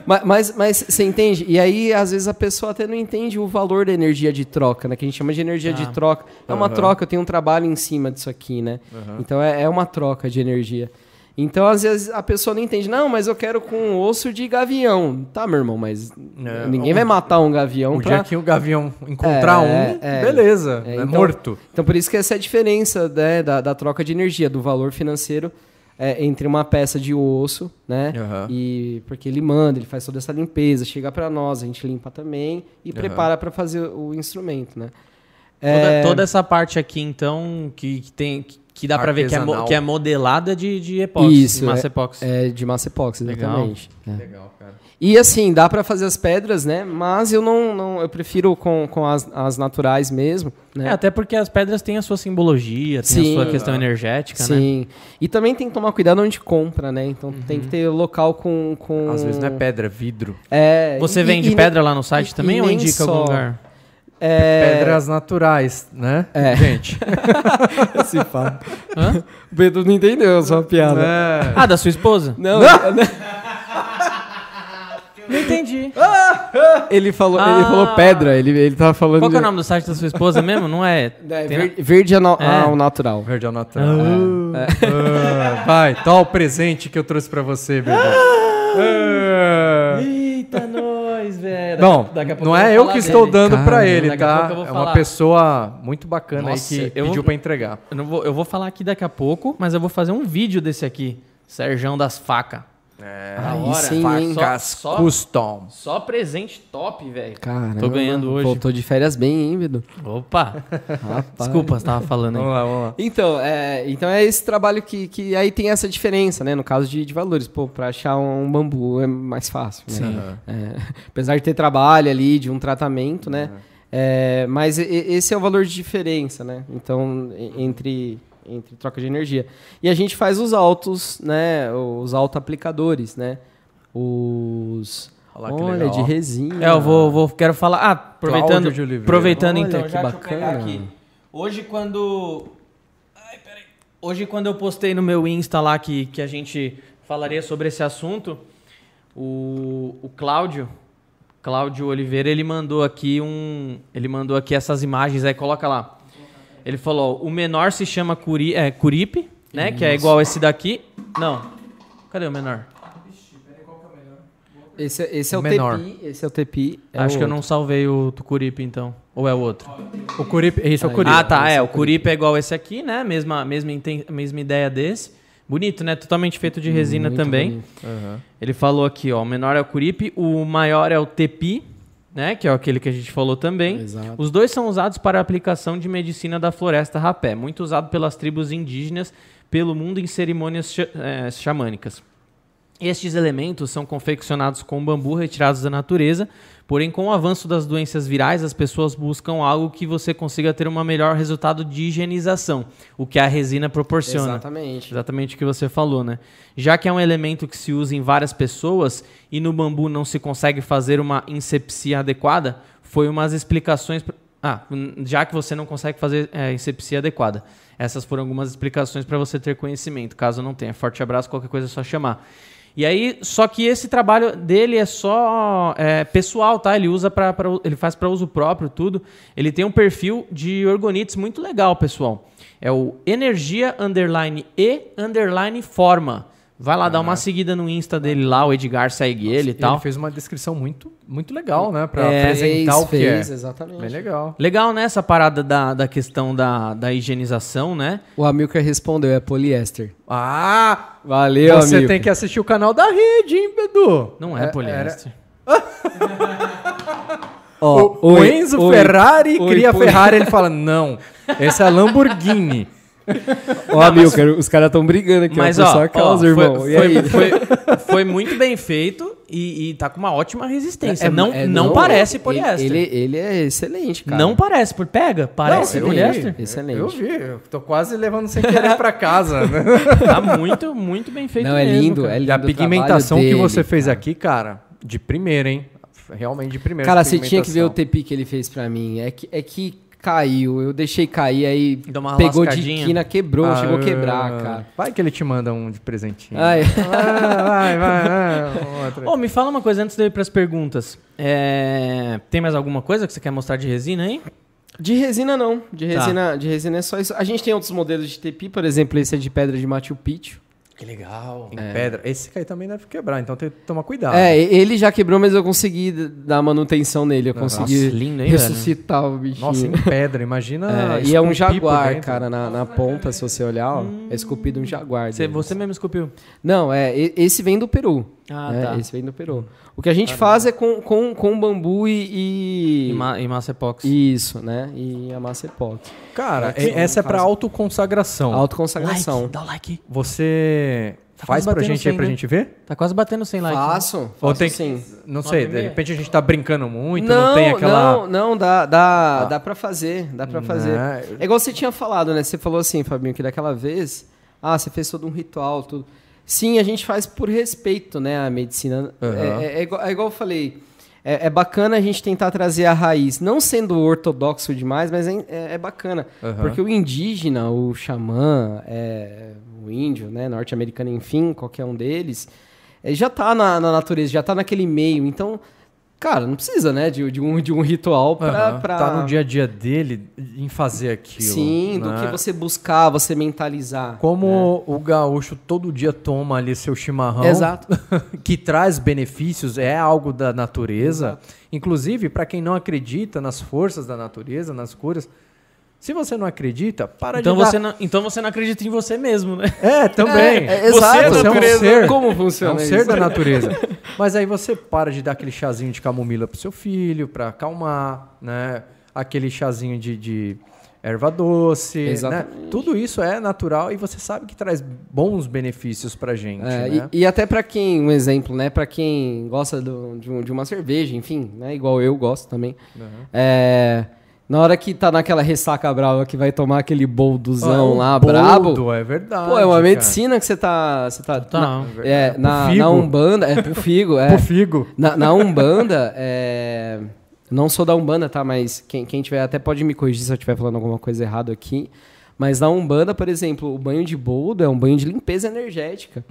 Ma- mas, mas você entende? E aí, às vezes, a pessoa até não entende o valor da energia de troca, né? Que a gente chama de energia de troca. É uma Aham. troca, eu tenho um trabalho em cima disso aqui, né? Então é, é uma troca de energia. Então, às vezes, a pessoa não entende. Não, mas eu quero com osso de gavião. Tá, meu irmão, mas É, ninguém o- vai matar um gavião o pra... dia que o gavião encontrar É, um, é. beleza. É, é então- morto. Então, por isso que essa é a diferença né, da, da troca de energia, do valor financeiro é, entre uma peça de osso, né? Aham. E porque ele manda, ele faz toda essa limpeza, chega para nós, a gente limpa também e prepara para fazer o instrumento, né? Toda, É, toda essa parte aqui, então, que, que tem. Que dá pra ver que é, que é modelada de, de epóxi, Isso, de massa é- epóxi. É de massa epóxi, Legal. exatamente. É. Legal, cara. E assim, dá para fazer as pedras, né? Mas eu não, não eu prefiro com, com as, as naturais mesmo, né? É, até porque as pedras têm a sua simbologia, tem Sim. a sua questão energética, né? Sim. E também tem que tomar cuidado onde compra, né? Então tem que ter local com, com... Às vezes não é pedra, é vidro. É, Você e- vende e- pedra lá no site e- também e ou indica algum só. lugar? É, Pedras naturais, né? É. Gente. se fala. O Pedro não entendeu a sua piada. É. Ah, da sua esposa? Não, Não entendi. ele falou, Ah. ele falou pedra, ele, ele tava falando. Qual que é o nome do site da sua esposa mesmo? Não é? É, ver- verde ao, É. ao natural. Verde ao natural. Ah, vai, tá o presente que eu trouxe pra você, bebê. Ah. Eita, nós, pouco não eu é eu que estou dele. dando pra Caramba, ele, tá? É falar. uma pessoa muito bacana Nossa, aí que eu pediu pra entregar. Eu, não vou, eu vou falar aqui daqui a pouco, mas eu vou fazer um vídeo desse aqui. Serjão das facas. É, Aí hora. sim, hein? Só- só- custom. Só presente top, velho. Caramba, Tô ganhando hoje. Pô, tô de férias bem, hein, Bedu? Opa! Desculpa, você tava falando aí. Vamos lá, vamos lá. Então, é, então é esse trabalho que, que aí tem essa diferença, né? No caso de, de valores. Pô, pra achar um bambu é mais fácil. Né? Sim. É, apesar de ter trabalho ali, de um tratamento, né? É, mas esse é o valor de diferença, né? Então, entre entre troca de energia. E a gente faz os autos, né? Os auto-aplicadores, né? Os. Olha lá que Olha, legal, de resina. É, eu vou, vou quero falar. Ah, aproveitando, aproveitando Olha, então, que já bacana. aqui. Hoje quando Ai, peraí. Hoje quando eu postei no meu Insta lá que, que a gente falaria sobre esse assunto, o, o Cláudio, Cláudio Oliveira, ele mandou aqui um, ele mandou aqui essas imagens aí, coloca lá. Ele falou, ó, o menor se chama Curi, é, Curipe, né, que é igual esse daqui. Não. Cadê o menor? Esse, esse é o Menor. TPI. Esse é o TPI. é Acho o que eu não salvei o Curipe então, ou é o outro? O Curipe, esse é o. Curipe. Ah, tá. É, é o Curipe é igual esse aqui, né? Mesma, mesma, mesma ideia desse. Bonito, né? Totalmente feito de resina Muito também. Aham. Ele falou aqui, ó. O menor é o Curipe, o maior é o Tepi, né? Que é aquele que a gente falou também. Exato. Os dois são usados para a aplicação de medicina da floresta rapé, muito usado pelas tribos indígenas pelo mundo em cerimônias eh, xamânicas. Estes elementos são confeccionados com bambu retirados da natureza, porém com o avanço das doenças virais, as pessoas buscam algo que você consiga ter um melhor resultado de higienização, o que a resina proporciona. Exatamente. Exatamente o que você falou, né? Já que é um elemento que se usa em várias pessoas e no bambu não se consegue fazer uma incepcia adequada, foi umas explicações. Ah, já que você não consegue fazer é, incepcia adequada. Essas foram algumas explicações para você ter conhecimento. Caso não tenha, forte abraço, qualquer coisa é só chamar. E aí, só que esse trabalho dele é só é, pessoal, tá? Ele usa para ele faz para uso próprio tudo. Ele tem um perfil de orgonites muito legal, pessoal. É o energia underline e underline forma. Vai lá dar uma seguida no Insta dele lá, o Edgar segue ele e tal. Ele fez uma descrição muito, muito legal, né? Pra É, apresentar o que fez, é. Exatamente. Bem legal. Legal, né? Essa parada da, da questão da, da higienização, né? O Amilcar respondeu, é poliéster. Ah! Valeu, você amigo. tem que assistir o canal da rede, hein, Bedu? Não é, poliéster. Ó, O, o oi, Enzo oi, Ferrari oi, cria poli- Ferrari, ele fala, não, esse é a Lamborghini. Ó, Amilcar, os caras estão brigando aqui, Mas, ó, por ó, sua ó, causa, foi, irmão. foi, e aí? foi, foi muito bem feito e, e tá com uma ótima resistência. É, não, é, não, parece ele- poliéster. Ele, ele é excelente, cara. Não parece, por pega, parece Não, eu poliéster. vi, Excelente. Eu vi, eu tô quase levando sem querer pra casa. né? Tá muito, muito bem feito Não, é mesmo, lindo, cara. é lindo. E a pigmentação trabalho que dele, você fez cara. aqui, cara, de primeira, hein? Realmente de primeira. Cara, você tinha que ver o. TP que ele fez pra mim. É que, é que caiu, eu deixei cair, aí pegou de quina, quebrou, Ah, chegou a quebrar, cara. Vai que ele te manda um de presentinho. Ai. Ah, vai, vai, vai. Ô, me fala uma coisa antes de eu ir pras perguntas. É, Tem mais alguma coisa que você quer mostrar de resina aí? De resina não, de Tá. resina, de resina é só isso. A gente tem outros modelos de TP, por exemplo, esse é de pedra de Machu Picchu. Que legal. Em pedra. Esse aí também deve quebrar, então tem que tomar cuidado. É, ele já quebrou, mas eu consegui dar manutenção nele, eu consegui Nossa, lindo, hein, ressuscitar o bichinho. Nossa, em pedra, imagina. É, e é um jaguar, cara, na, na ponta, se você olhar, ó, é esculpido um jaguar. Você, você mesmo esculpiu? Não, é, esse vem do Peru. Ah, né? tá. Esse vem do Peru. O que a gente faz é com, com, com bambu e... E, e- ma e massa epox. Isso, né? E a massa epóxi. Cara, e- essa é pra faz- autoconsagração. Autoconsagração. Like, dá o like. Você Tá faz pra gente aí 100, pra né? gente ver? Tá quase batendo 100 likes. né? Faço, Ou faço tem sim. Não sei, de repente a gente tá brincando muito, não, não, tem aquela. Não, não, dá, dá, dá pra fazer, dá pra fazer. Né? É igual você tinha falado, né? Você falou assim, Fabinho, que daquela vez, ah, você fez todo um ritual, tudo. Sim, a gente faz por respeito, né, à medicina. Aham. É, é- é igual, é igual eu falei, é, é bacana a gente tentar trazer a raiz, não sendo ortodoxo demais, mas é, é- é bacana. Aham. Porque o indígena, o xamã, é, o índio, né, norte-americano, enfim, qualquer um deles, é, já tá na, na natureza, já tá naquele meio. Então, cara, não precisa, né, de, de um, de um ritual pra, Aham. pra- Tá no dia a dia dele em fazer aquilo. Sim, do né? que você buscar, você mentalizar. Como o gaúcho todo dia toma ali seu chimarrão, Exato. que traz benefícios, é algo da natureza. Inclusive, para quem não acredita nas forças da natureza, nas curas, se você não acredita, para Então de dar- você, não, então você não acredita em você mesmo, né? É, também. É, é, Você exato. é um natureza. ser. Como É funciona um isso? ser da natureza. Mas aí você para de dar aquele chazinho de camomila pro seu filho, para acalmar, né? Aquele chazinho de, de erva doce, né? Exatamente. Tudo isso é natural e você sabe que traz bons benefícios pra gente, É, né? e, e até pra quem, um exemplo, né? Pra quem gosta do- de, um- de uma cerveja, enfim, né? Igual eu gosto também. Uhum. É, Na hora que tá naquela ressaca brava que vai tomar aquele bolduzão Ah, lá, o brabo. boldo, É verdade. Pô, é uma cara. medicina que você tá. Você tá Total. na, é, na, Pro figo. na Umbanda. É pro figo, é. Pro figo. Na, na Umbanda, é, não sou da Umbanda, tá? Mas quem, quem tiver até pode me corrigir se eu estiver falando alguma coisa errada aqui. Mas na Umbanda, por exemplo, o banho de boldo é um banho de limpeza energética,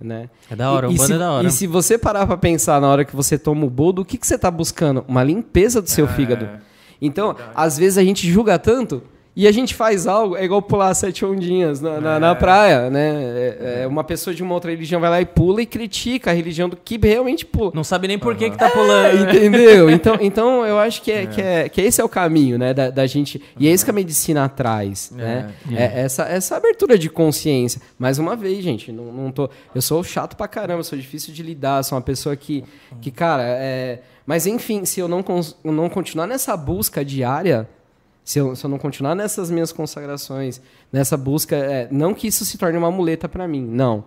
né? É da hora, E- o e bando se, é da hora. E se você parar pra pensar na hora que você toma o boldo, o que, que você tá buscando? Uma limpeza do seu É, fígado. Então, às vezes a gente julga tanto e a gente faz algo, é igual pular sete ondinhas na, na, na praia, né? É- é uma pessoa de uma outra religião vai lá e pula e critica a religião do que realmente pula. Não sabe nem por que que tá pulando. né? Entendeu? Então, então eu acho que, é, Que, é, que esse é o caminho, né? Da, da gente. E é isso que a medicina traz, né? É, essa, essa abertura de consciência. Mais uma vez, gente, não, não tô. Eu sou chato pra caramba, sou difícil de lidar, sou uma pessoa que. que cara, é. Mas enfim, se eu não, eu não continuar nessa busca diária. Se eu, se eu não continuar nessas minhas consagrações, nessa busca, é, não que isso se torne uma muleta pra mim, não.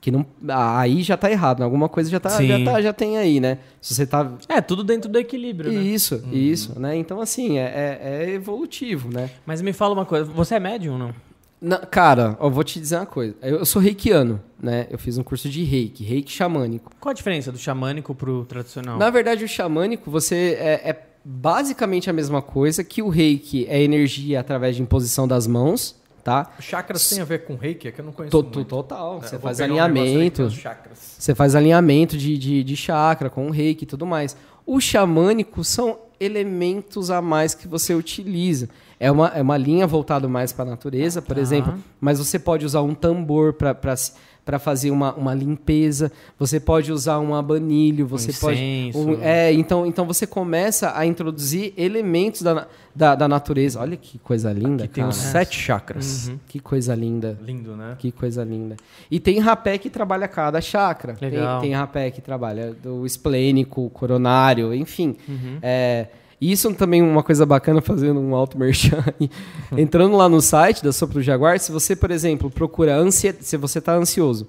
Que não, aí já tá errado, alguma coisa já tá, já tá, já tem aí, né? Se você tá É, tudo dentro do equilíbrio, né? isso, isso, né? Então, assim, é, é- é evolutivo, né? Mas me fala uma coisa, você é médium ou não? Na- cara, eu vou te dizer uma coisa. Eu, eu sou reikiano, né? Eu fiz um curso de reiki, reiki xamânico. Qual a diferença do xamânico pro tradicional? Na verdade, o xamânico, você é, é basicamente a mesma coisa que o reiki é energia através de imposição das mãos, tá? Chakras tem a ver com reiki? É que eu não conheço To- muito. to- Total. É, Você faz um alinhamento. os chakras. Você faz alinhamento de, de, de chakra com o reiki e tudo mais. O xamânico são elementos a mais que você utiliza. É uma, é uma linha voltada mais para a natureza, por Tá. exemplo, mas você pode usar um tambor para fazer uma, uma limpeza, você pode usar um abanilho, você pode. incenso. um- é, então, então você começa a introduzir elementos da, da, da natureza. Olha que coisa linda. Que tem cara. os sete chakras. Que coisa linda. Lindo, né? Que coisa linda. E tem rapé que trabalha cada chakra. Tem, Legal. tem rapé que trabalha do esplênico, coronário, enfim. Uhum. É, isso também é uma coisa bacana, fazendo um auto merchan. Entrando lá no site da Sopro Jaguar, se você, por exemplo, procura ansiedade, se você está ansioso,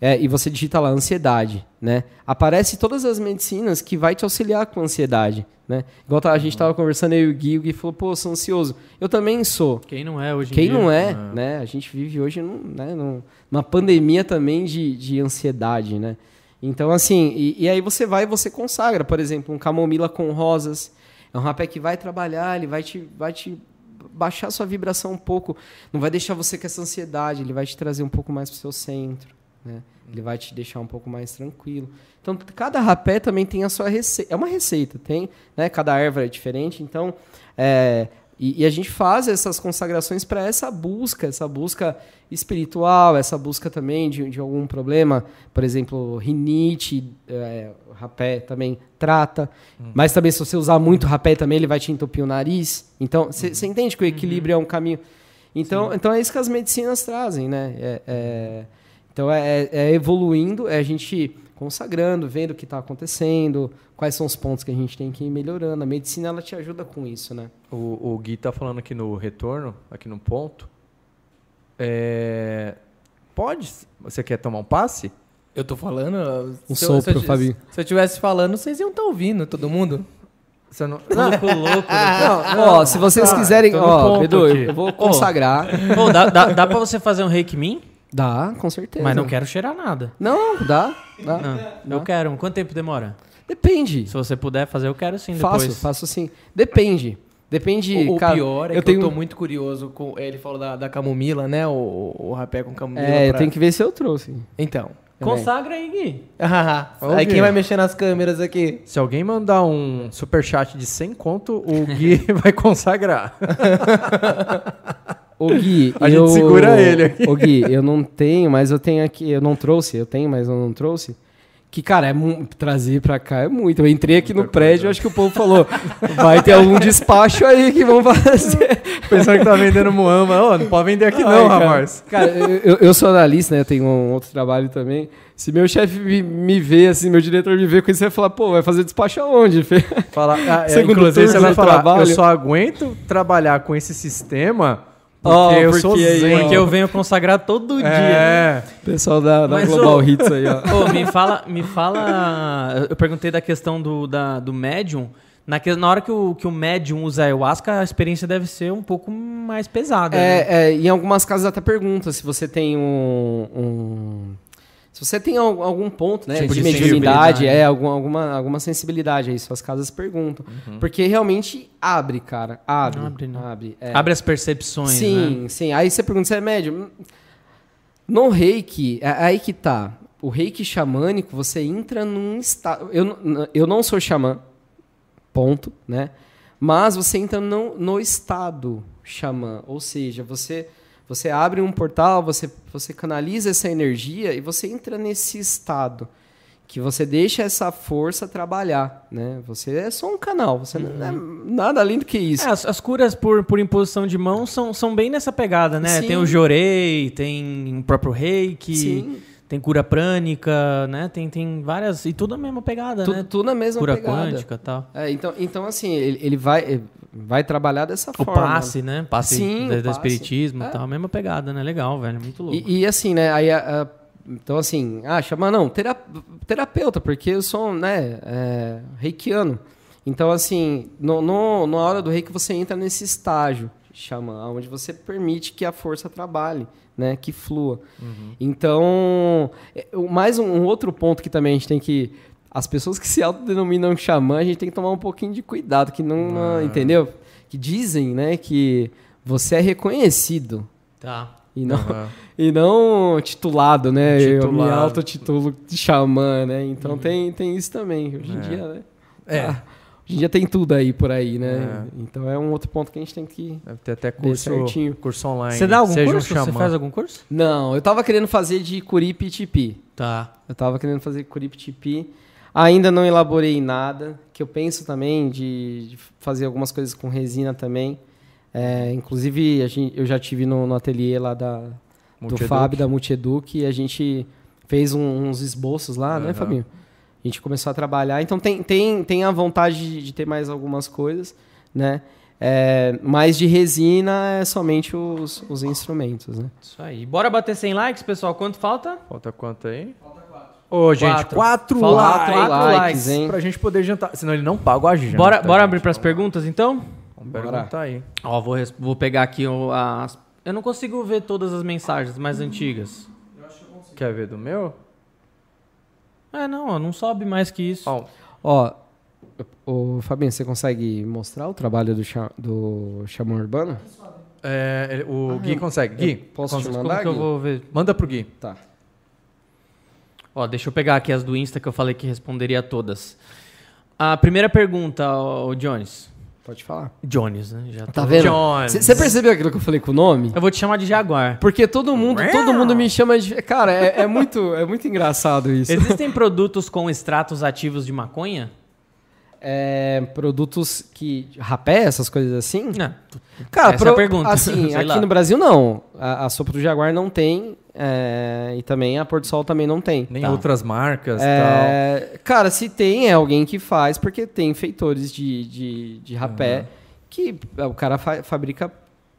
é, e você digita lá ansiedade, né? Aparece todas as medicinas que vai te auxiliar com ansiedade, né? Igual tá- a gente estava conversando aí o Gui, o Gui falou, pô, sou ansioso. Eu também sou. Quem não é hoje em Quem dia? não é, né? A gente vive hoje num, né, num- numa pandemia também de, de ansiedade, né? Então, assim, e, e aí você vai e você consagra, por exemplo, um camomila com rosas. É um rapé que vai trabalhar, ele vai te, vai te baixar sua vibração um pouco. Não vai deixar você com essa ansiedade, ele vai te trazer um pouco mais para o seu centro, né? Ele vai te deixar um pouco mais tranquilo. Então, cada rapé também tem a sua receita. É uma receita, tem, né? Cada erva é diferente. Então, é, e, e a gente faz essas consagrações para essa busca, essa busca espiritual, essa busca também de, de algum problema, por exemplo, rinite, é, rapé também trata, mas também se você usar muito rapé também ele vai te entupir o nariz. Então, você entende que o equilíbrio é um caminho. Então, então é isso que as medicinas trazem, né? É- é- então é, é evoluindo, é a gente consagrando, vendo o que está acontecendo, quais são os pontos que a gente tem que ir melhorando. A medicina ela te ajuda com isso, né? O, o Gui tá falando aqui no retorno, aqui no ponto. É, Pode? Você quer tomar um passe? Eu tô falando. Um se eu- se eu sopro, Fabinho. Se eu estivesse falando, vocês iam estar ouvindo, todo mundo. Você não... Louco, louco. Ó, se vocês tá, quiserem, ó, Pedro, eu- aqui. eu vou consagrar. Pô, dá, dá, dá pra você fazer um reiki mim? Dá, com certeza. Mas não quero cheirar nada. Não, dá, dá. Não, eu quero. Quanto tempo demora? Depende. Se você puder fazer, eu quero sim depois. Faço, faço sim. Depende. Depende, O, o cara, pior é eu que tenho eu tô muito curioso com. Ele falou da, da camomila, né? O, o rapé com camomila. É, eu pra- tenho que ver se eu trouxe. Então. Consagra aí, Gui. Aí quem vai mexer nas câmeras aqui? Se alguém mandar um superchat de 100 conto, o Gui vai consagrar. Ô Gui, A gente eu... segura ele aqui. Ô Gui, eu não tenho, mas eu tenho aqui, eu não trouxe, eu tenho, mas eu não trouxe. Que, cara, é trazer pra cá é muito. Eu entrei aqui no prédio, acho que o povo falou, vai ter algum despacho aí que vão fazer. Pensando que tá vendendo Moama. Ô, não pode vender aqui não, cara. rapaz. Cara, eu, eu- eu sou analista, né? Eu tenho um outro trabalho também. Se meu chefe me, me vê, assim, meu diretor me vê com isso, ele vai falar, pô, vai fazer despacho aonde? Fala, ah, é, Segundo inclusive, você turno vai falar, trabalho. eu só aguento trabalhar com esse sistema porque Ó, eu porque sou zen. Porque eu venho consagrar todo dia. É, Pessoal da, da Global Hits aí, ó. Ô, me fala, me fala. Eu perguntei da questão do, da, do médium. naque- na hora que o, que o médium usa ayahuasca, a experiência deve ser um pouco mais pesada. né? É, é, em algumas casas até pergunta se você tem um. um- se você tem al- algum ponto né, Tipo de de mediunidade, sensibilidade. é, alguma, alguma, alguma sensibilidade aí, suas casas perguntam. Porque realmente abre, cara. Abre. Abre, né? Abre, é. Abre as percepções, Sim, né? sim. Aí você pergunta se é médium. No reiki, é aí que tá. O reiki xamânico, você entra num estado. Eu, eu não sou xamã, ponto, né? Mas você entra no, no estado xamã. Ou seja, você, você abre um portal, você, você canaliza essa energia e você entra nesse estado. Que você deixa essa força trabalhar, né? Você é só um canal, você não é nada além do que isso. É, as, as curas por, por imposição de mão são, são bem nessa pegada, né? Sim. Tem o jorei, tem o próprio reiki, Sim. tem cura prânica, né? Tem, tem várias... E tudo a mesma pegada, Tudo, né? tudo na mesma Cura pegada. quântica e tal. É, então, então, assim, ele, ele vai, vai trabalhar dessa O forma. passe, né? Passe Sim, o do passe. espiritismo É. tal. A mesma pegada, né? Legal, velho. Muito louco. E, e, assim, né? Aí, a- a- então, assim, ah, chama não, tera- terapeuta, porque eu sou, né, é, reikiano. Então, assim, no, no, na hora do reiki você entra nesse estágio, chama, onde você permite que a força trabalhe, né, que flua. Então, é, o- mais um, um outro ponto que também a gente tem que as pessoas que se autodenominam xamã, a gente tem que tomar um pouquinho de cuidado, que não, não- entendeu? Que dizem, né, que você é reconhecido Tá. e não, Aham. e não titulado, né? Eu me Titulado. autotitulo de xamã, né? Então tem, tem isso também. Hoje em É. dia, né? É. Ah, hoje em dia tem tudo aí por aí, né? É. Então é um outro ponto que a gente tem que. Deve ter até curso, certinho. curso online. Você dá algum Seja curso? Um Você faz algum curso? Não, eu tava querendo fazer de Curipe e Tipi. Tá. Eu tava querendo fazer Curipe e Tipi. Ainda não elaborei nada, que eu penso também de, de fazer algumas coisas com resina também. É, inclusive, a gente, eu já tive no, no ateliê lá da, do. Fábio, da Multieduc, e a gente fez um- uns esboços lá, né, Aham. Fabinho? A gente começou a trabalhar. Então, tem, tem, tem a vontade de, de ter mais algumas coisas, né? É, mas de resina é somente os, os instrumentos, né? Isso aí. Bora bater 100 likes, pessoal. Quanto falta? Falta quanto aí? Falta. Ô, gente, Quatro. quatro, Falta likes. quatro likes, likes, hein? Pra gente poder jantar. Senão ele não paga a janta. bora bora gente. abrir pras perguntas, então? Vamos Bora. perguntar aí. Ó, vou, res- vou pegar aqui o- as... Eu não consigo ver todas as mensagens mais antigas. Quer ver do meu? É, não, ó, não sobe mais que isso. Ó, Ó, o Fabinho, você consegue mostrar o trabalho do, cha, do Xamã Urbano? é, ele- o Ah, Gui consegue. Gui, posso te consegue? Como mandar, que eu Gui? vou ver? manda pro Gui. Tá. Ó, deixa eu pegar aqui as do Insta que eu falei que responderia a todas. A primeira pergunta, o Jones. Pode falar. Jones, né? Já Tá vendo? Jones. Você percebeu aquilo que eu falei com o nome? Eu vou te chamar de Jaguar. Porque todo mundo, todo mundo me chama de. Cara, é, é muito, é muito engraçado isso. Existem produtos com extratos ativos de maconha? É, produtos que. Rapé, essas coisas assim? Não. Cara, Essa é a pergunta. Assim, Sei aqui lá. no Brasil não. A, a sopa do Jaguar não tem. é, e também a Porto Sol também não tem. Nem Tá. outras marcas e É, cara, se tem, é alguém que faz, porque tem feitores de, de, de rapé que o cara fa- fabrica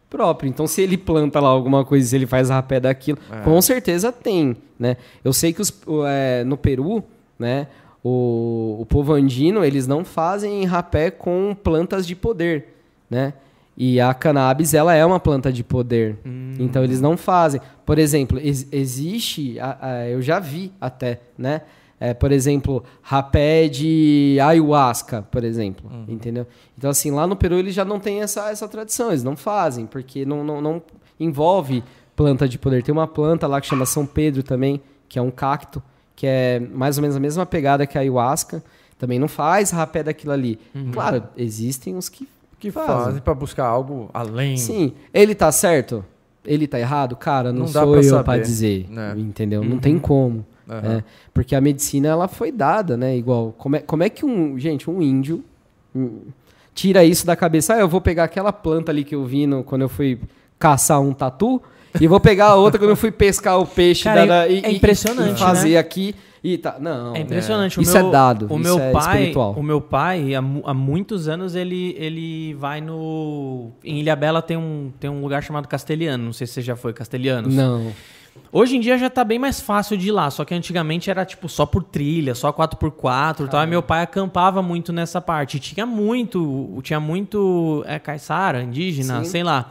próprio. Então, se ele planta lá alguma coisa, se ele faz rapé daquilo, É. com certeza tem, né? Eu sei que os, é, no Peru, né, o, o povo andino, eles não fazem rapé com plantas de poder, né? E a cannabis, ela é uma planta de poder. Então, eles não fazem. Por exemplo, ex- existe, a- a- eu já vi até, né? É, por exemplo, rapé de ayahuasca, por exemplo, entendeu? Então, assim, lá no Peru eles já não têm essa, essa tradição, eles não fazem, porque não, não, não envolve planta de poder. Tem uma planta lá que chama São Pedro também, que é um cacto, que é mais ou menos a mesma pegada que a ayahuasca, também não faz rapé daquilo ali. Claro, existem os que que fazem. fazem pra buscar algo além. Sim, ele tá certo? Ele tá errado? Cara, não, Não sou pra eu pra dizer, né? entendeu? Não tem como. É, porque a medicina ela foi dada, né? Igual, como é, como é que um, gente, um índio hum, tira isso da cabeça? Ah, eu vou pegar aquela planta ali que eu vi no, quando eu fui caçar um tatu e vou pegar a outra quando eu fui pescar o peixe Cara, da- é e, e- impressionante, e fazer né? aqui e tá. Não, É impressionante. O Isso meu, é dado, O isso meu é pai, espiritual. o meu pai há, há muitos anos ele ele vai no em Ilhabela tem um tem um lugar chamado Castelhano. Não sei se você já foi Castelhanos. Não. Hoje em dia já tá bem mais fácil de ir lá, só que antigamente era tipo só por trilha, só 4x4 e tal. E meu pai acampava muito nessa parte. E tinha muito, tinha muito é, caiçara, indígena, Sim. sei lá.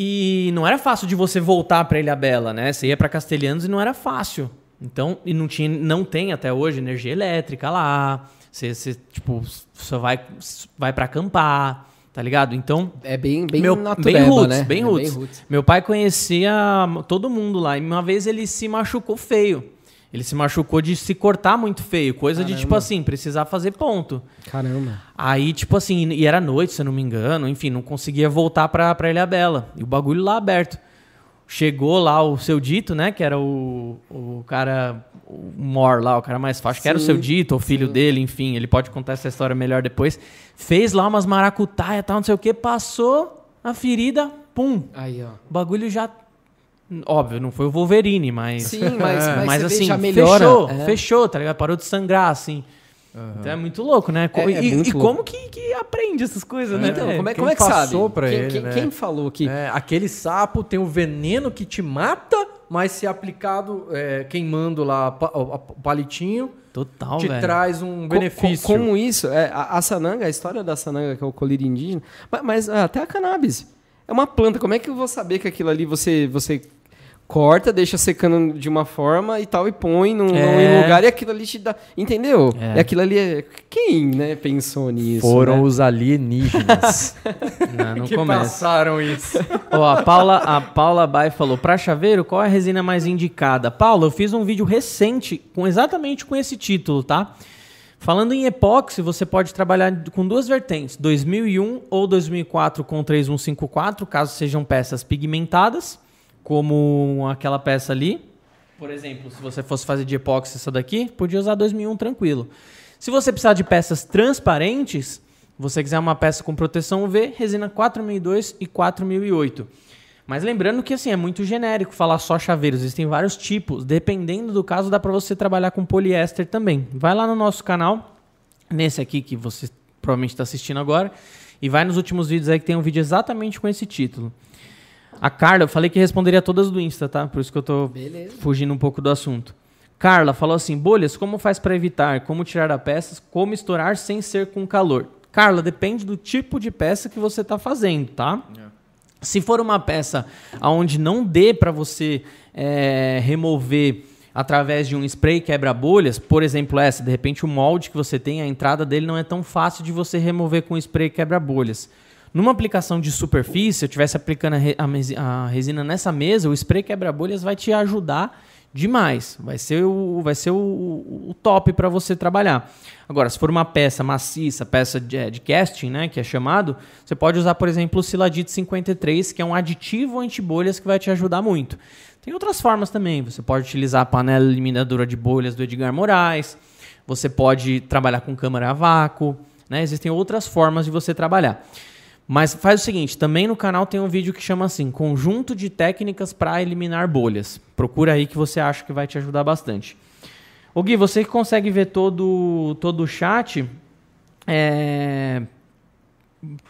E não era fácil de você voltar para Ilha Bela, né? Você ia para Castelhanos e não era fácil. Então, e não tinha, não tem até hoje energia elétrica lá. Você, você tipo, só vai vai para acampar, tá ligado? Então, É bem, bem meu, natureba, bem roots, né? bem É roots. Meu pai conhecia todo mundo lá. E uma vez ele se machucou feio. Ele se machucou de se cortar muito feio. Coisa de, tipo assim, precisar fazer ponto. Caramba. Aí, tipo assim, e era noite, se eu não me engano. Enfim, não conseguia voltar pra, pra Ilha Bela. E o bagulho lá aberto. Chegou lá o seu dito, né? Que era o, o cara, o Mor lá, o cara mais fácil. Que era o Sim, seu dito, o filho dele, enfim. Ele pode contar essa história melhor depois. Fez lá umas maracutaia e tal, não sei o que. Passou a ferida, pum. Aí, ó. O bagulho já. Óbvio, não foi o Wolverine, mas. Sim, mas, mas, mas assim, já melhora. fechou, É. fechou, tá ligado? Parou de sangrar, assim. Então é muito louco, né? É- é e muito e louco. como que, que aprende essas coisas, né? Então, como é, quem como é que sabe? passou pra quem, ele, quem, né? quem falou que... É, aquele sapo tem o veneno que te mata, mas se aplicado é, queimando lá o palitinho, Total, te velho. traz um benefício. co- como isso? É, a, a sananga, a história da sananga, que é o colírio indígena, mas, mas, até a cannabis. É uma planta. Como é que eu vou saber que aquilo ali você, você corta, deixa secando de uma forma e tal, e põe num, É. num lugar e aquilo ali te dá. Entendeu? É. E aquilo ali é. Quem, né, pensou nisso? Foram né? os alienígenas Não, não que começa. passaram isso. Ó, a Paula, a Paula Bay falou: pra chaveiro, qual é a resina mais indicada? Paula, eu fiz um vídeo recente com exatamente com esse título, tá? Falando em epóxi, você pode trabalhar com duas vertentes: 2001 ou 2004 com 3154, caso sejam peças pigmentadas, como aquela peça ali. Por exemplo, se você fosse fazer de epóxi essa daqui, podia usar 2001 tranquilo. Se você precisar de peças transparentes, você quiser uma peça com proteção UV, resina 4002 e 4008. Mas lembrando que assim é muito genérico falar só chaveiros, existem vários tipos, dependendo do caso dá para você trabalhar com poliéster também. Vai lá no nosso canal, nesse aqui que você provavelmente está assistindo agora, e vai nos últimos vídeos aí que tem um vídeo exatamente com esse título. A Carla, eu falei que responderia todas do Insta, tá? Por isso que eu tô Beleza. fugindo um pouco do assunto. Carla falou assim: bolhas, como faz para evitar? Como tirar a peça? Como estourar sem ser com calor? Carla, depende do tipo de peça que você está fazendo, tá? Se for uma peça onde não dê para você é, remover através de um spray quebra-bolhas, por exemplo, essa, de repente o molde que você tem, a entrada dele não é tão fácil de você remover com spray quebra-bolhas. Numa aplicação de superfície, se eu estivesse aplicando a, a a resina nessa mesa, o spray quebra-bolhas vai te ajudar demais. Vai ser o, vai ser o, o- top para você trabalhar. Agora, se for uma peça maciça, peça de, é, de casting, né, que é chamado, você pode usar, por exemplo, o Siladite 53, que é um aditivo anti-bolhas que vai te ajudar muito. Tem outras formas também. Você pode utilizar a panela eliminadora de bolhas do Edgar Moraes. Você pode trabalhar com câmara a vácuo. Né? Existem outras formas de você trabalhar. Mas faz o seguinte, também no canal tem um vídeo que chama assim, conjunto de técnicas para eliminar bolhas. Procura aí que você acha que vai te ajudar bastante. Ô Gui, você que consegue ver todo, todo o chat, é,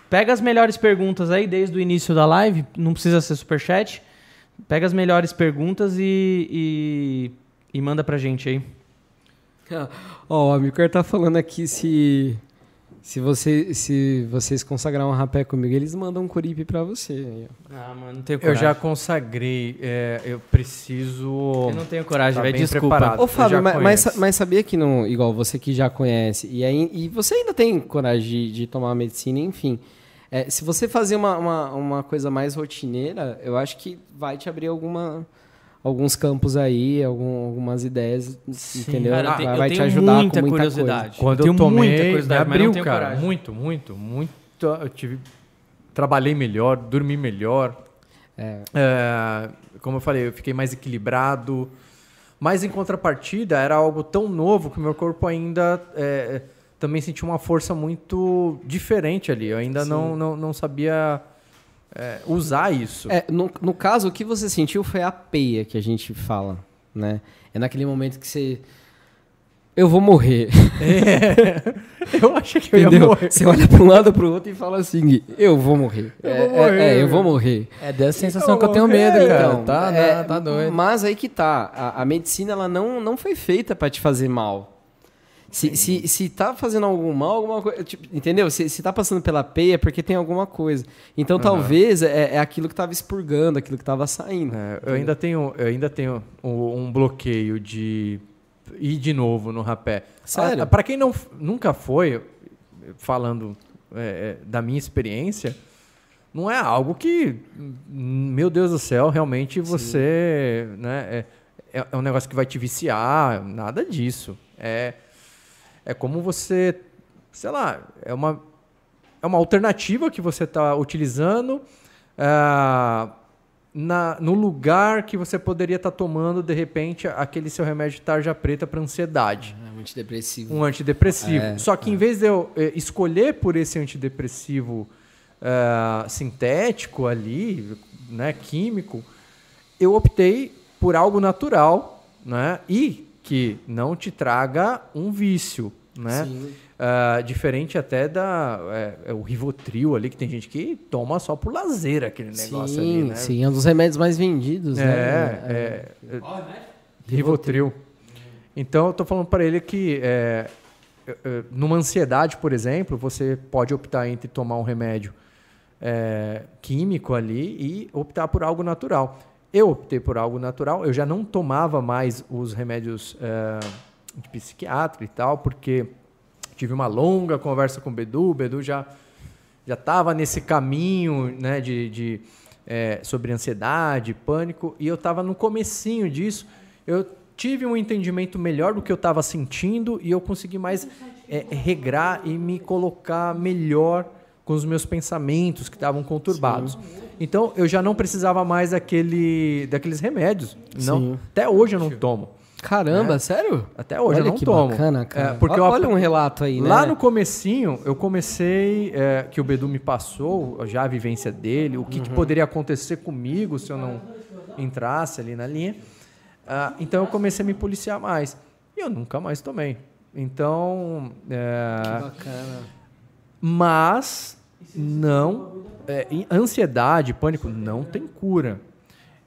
pega as melhores perguntas aí desde o início da live, não precisa ser superchat. Pega as melhores perguntas e, e, e manda pra gente aí. Ó, o Amilcar tá falando aqui se. Se, você, se vocês consagrar um rapé comigo, eles mandam um coripe pra você. Ah, mano, não tenho Eu coragem. já consagrei, é, eu preciso. Eu não tenho coragem, Tá velho. Desculpa. preparado. Ô, eu Fábio, mas, mas, mas sabia que não. Igual você que já conhece, e, aí, e você ainda tem coragem de, de tomar medicina, enfim. É, se você fazer uma, uma, uma coisa mais rotineira, eu acho que vai te abrir alguma, alguns campos aí, algum- algumas ideias, entendeu? Cara, eu vai te ajudar muita com muita curiosidade. coisa. Quando Eu eu, tenho tomei, muita me curiosidade, mas não abriu, tenho cara. coragem. Muito, muito, muito. Eu tive, trabalhei melhor, dormi melhor. É. É, como eu falei, eu fiquei mais equilibrado. Mas em contrapartida, era algo tão novo que o meu corpo ainda é, também sentia uma força muito diferente ali. Eu ainda não, não, não sabia é, usar isso. É, no, no caso, o que você sentiu foi a peia que a gente fala, né? É naquele momento que você... eu vou morrer. Eu achei que eu ia Entendeu? morrer. Você olha para um lado para o outro e fala assim, eu vou morrer. Eu é, vou é- morrer. é, eu vou morrer. É dessa sensação Então, que eu tenho medo, é, cara. Então, tá, é, tá, tá doido. Mas aí que tá. A, a medicina ela não, não foi feita para te fazer mal. Se, se, se tá fazendo algum mal, alguma coisa. tipo, entendeu? Se, se tá passando pela peia é porque tem alguma coisa. Então talvez é, é aquilo que tava expurgando, aquilo que tava saindo. É, eu ainda tenho, eu ainda tenho um, um bloqueio de ir de novo no rapé. Sério? Ah, Pra quem não, nunca foi, falando é, é, da minha experiência, não é algo que, meu Deus do céu, realmente você, né, é, é- é um negócio que vai te viciar, nada disso. É, é como você, sei lá, é uma, é uma alternativa que você está utilizando ah, na, no lugar que você poderia estar tomando, de repente, aquele seu remédio de tarja preta para ansiedade. É muito depressivo. Um antidepressivo. É, Só que em vez de eu eh, escolher por esse antidepressivo ah, sintético ali, né, químico, eu optei por algo natural, né, e que não te traga um vício, né? Sim. Ah, diferente até da é, é o Rivotril ali que tem gente que toma só por lazer aquele negócio sim, ali, né? sim, é um dos remédios mais vendidos, É, né? é, é, Rivotril. Então, eu tô falando para ele que é, é, é, numa ansiedade, por exemplo, você pode optar entre tomar um remédio é, químico ali e optar por algo natural. Eu optei por algo natural. Eu já não tomava mais os remédios é, de psiquiatra e tal, porque tive uma longa conversa com o Bedu. O Bedu já já estava nesse caminho né, de, de, é, sobre ansiedade, pânico, e eu estava no comecinho disso. Eu tive um entendimento melhor do que eu estava sentindo e eu consegui mais é, regrar e me colocar melhor com os meus pensamentos que estavam conturbados. Então eu já não precisava mais daquele, daqueles remédios. Não, Sim. até hoje eu não tomo. Caramba, sério? Até hoje Olha eu não que tomo. bacana, cara. É, porque eu olha um relato aí, né? Lá no comecinho, eu comecei, é, que o Bedu me passou, já a vivência dele, o Uhum. que, que poderia acontecer comigo se eu não entrasse ali na linha. Ah, então eu comecei a me policiar mais. E eu nunca mais tomei. Então, é, Que bacana. mas não. é, ansiedade, pânico não tem cura.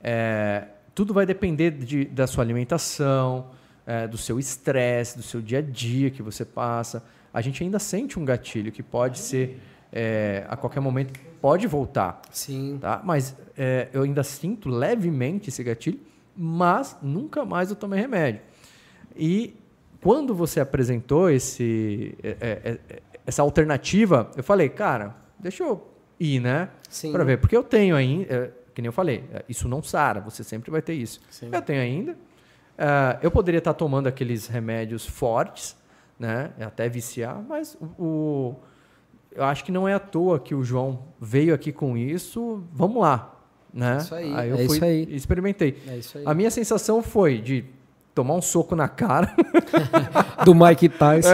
É, tudo vai depender de- da sua alimentação, é, do seu estresse, do seu dia a dia que você passa. A gente ainda sente um gatilho que pode ser é, a qualquer momento pode voltar, Sim. tá? Mas é, eu ainda sinto levemente esse gatilho, mas nunca mais eu tomei remédio. E quando você apresentou esse, é, essa alternativa, eu falei, cara, deixa eu ir, né? Sim. Para ver, porque eu tenho ainda, é, que nem eu falei, é, isso não sara, você sempre vai ter isso. Sim. Eu tenho ainda. é, eu poderia estar tomando aqueles remédios fortes, né? Até viciar, mas o, eu acho que não é à toa que o João veio aqui com isso. Vamos lá, né? Isso aí, eu é fui isso aí. experimentei. É isso aí. A minha sensação foi de tomar um soco na cara, Do Mike Tyson.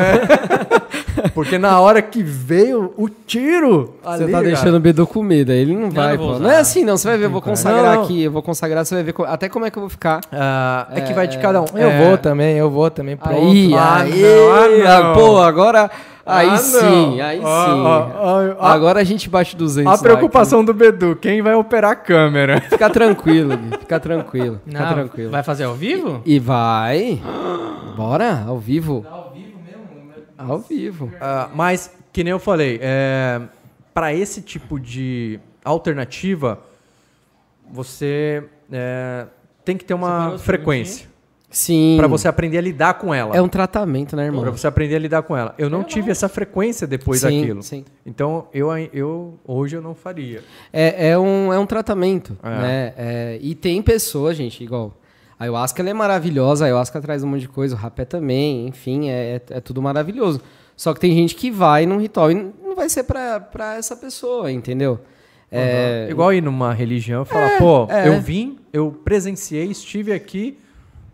Porque na hora que veio o tiro, Você ali, tá cara, deixando o Bedu com medo. Ele não vai, não usar. Não é assim, não. Você vai ver, eu vou consagrar Não. aqui. Eu vou consagrar, você vai ver até como é que eu vou ficar. ah, é, que vai de cada um. Eu É, vou também, eu vou também. Pronto. Aí, Ah, aí, não, ah, não. pô, agora. Aí Ah, sim, não. aí sim. Ó, ó, ó. Agora a gente bate 200 A preocupação do Bedu, quem vai operar a câmera? Fica tranquilo. Fica tranquilo. Fica Não, tranquilo. Vai fazer ao vivo? E vai. Bora, ao vivo. Mesmo? Ao vivo. Ah, mas, que nem eu falei, é, para esse tipo de alternativa, você é, tem que ter uma frequência Sim. para você aprender a lidar com ela. É um tratamento, né, irmão? Para você aprender a lidar com ela. Eu não tive essa frequência depois sim, daquilo. Sim. Então, eu, eu hoje eu não faria. É, é, um, é um tratamento, É. né? É, e tem pessoas, gente, igual... A ayahuasca ela é maravilhosa, a ayahuasca traz um monte de coisa, o rapé também, enfim, é, é, é tudo maravilhoso. Só que tem gente que vai num ritual e não vai ser pra, pra essa pessoa, entendeu? É, Uhum. Igual ir numa religião e falar, pô, é. eu vim, eu presenciei, estive aqui,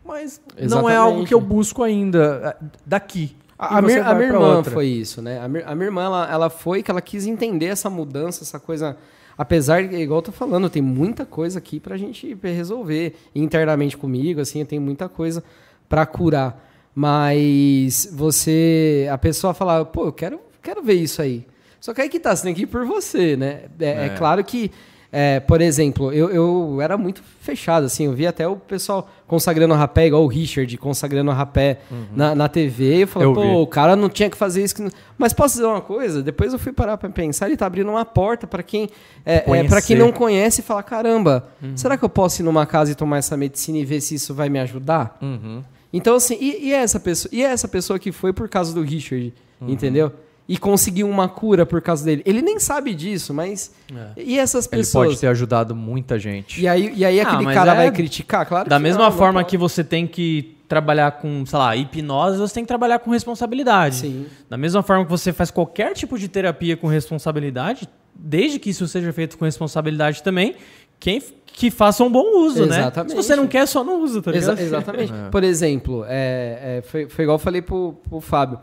mas não é Exatamente. algo que eu busco ainda daqui. A, a a minha irmã outra. foi isso, né? A minha, a minha irmã, ela, ela foi que ela quis entender essa mudança, essa coisa. Apesar de, igual eu tô falando, tem muita coisa aqui pra gente resolver internamente comigo, assim, tem muita coisa pra curar. Mas você. A pessoa fala, pô, eu quero, quero ver isso aí. Só que aí que tá, você tem que ir por você, né? É, é claro que, é, por exemplo, eu, eu era muito fechado, assim, eu vi até o pessoal consagrando rapé, igual o Richard consagrando rapé na, na TV. Eu falei, Eu pô, vi. o cara não tinha que fazer isso. que não- Mas posso dizer uma coisa? Depois eu fui parar pra pensar, ele tá abrindo uma porta pra quem, é, é, pra quem não conhece e fala, caramba, será que eu posso ir numa casa e tomar essa medicina e ver se isso vai me ajudar? Uhum. Então, assim, e, e essa pessoa, e essa pessoa que foi por causa do Richard, Uhum. entendeu? E conseguiu uma cura por causa dele. Ele nem sabe disso, mas. E essas Ele pessoas? pode ter ajudado muita gente. E aí, e aí Ah, aquele cara é vai criticar? Claro Da que mesma não, não forma pode. que você tem que trabalhar com, sei lá, hipnose, você tem que trabalhar com responsabilidade. Sim. Da mesma forma que você faz qualquer tipo de terapia com responsabilidade, desde que isso seja feito com responsabilidade também, quem que faça um bom uso, né? Exatamente. Se você não quer, só não usa, tá Exa- ligado? exatamente. Por exemplo, é, é, foi, foi igual eu falei pro, pro Fábio.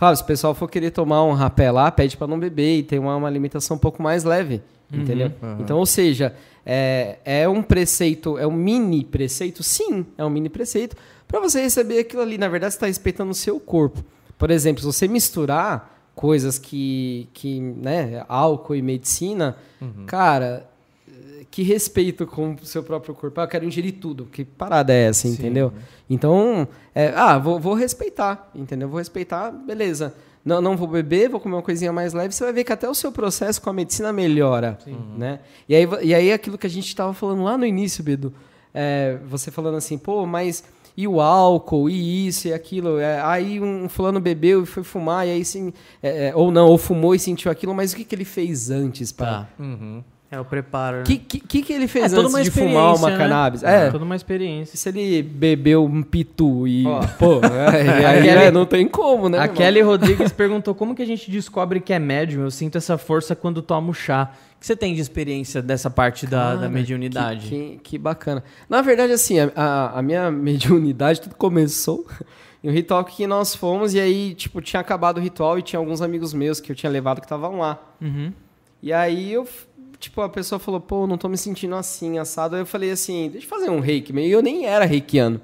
Fábio, se o pessoal for querer tomar um rapé lá, pede pra não beber e ter uma, uma alimentação um pouco mais leve. Entendeu? Então, ou seja, é, é um preceito, é um mini preceito? Sim, é um mini preceito. Pra você receber aquilo ali, na verdade, você está respeitando o seu corpo. Por exemplo, se você misturar coisas que, que né, álcool e medicina, cara, que respeito com o seu próprio corpo. Ah, eu quero ingerir tudo. Que parada é essa, entendeu? Então, é, ah, vou, vou respeitar, entendeu? Vou respeitar, beleza. Não, não vou beber, vou comer uma coisinha mais leve. Você vai ver que até o seu processo com a medicina melhora, né? E aí, e aí aquilo que a gente estava falando lá no início, Bedu, é, você falando assim, pô, mas e o álcool, e isso e aquilo. É, aí um fulano bebeu e foi fumar, e aí sim, é, é, ou não, ou fumou e sentiu aquilo, mas o que, que ele fez antes para Tá. É o preparo. né? o que, que, que que ele fez é toda antes uma de fumar uma experiência, né? cannabis? É. É. Toda uma experiência. Se ele bebeu um pitu e. Ó. Pô, é, aí, Aquele- é, não tem como, né? A irmão? Kelly Rodrigues perguntou como que a gente descobre que é médium. Eu sinto essa força quando tomo chá. O que você tem de experiência dessa parte da, da Cara, mediunidade? Que, que, que bacana. Na verdade, assim, a, a- a minha mediunidade tudo começou em um ritual que nós fomos, e aí, tipo, tinha acabado o ritual e tinha alguns amigos meus que eu tinha levado que estavam lá. Uhum. E aí eu, tipo, a pessoa falou, pô, não tô me sentindo assim, assado. Aí eu falei assim, deixa eu fazer um reiki. E eu nem era reikiano.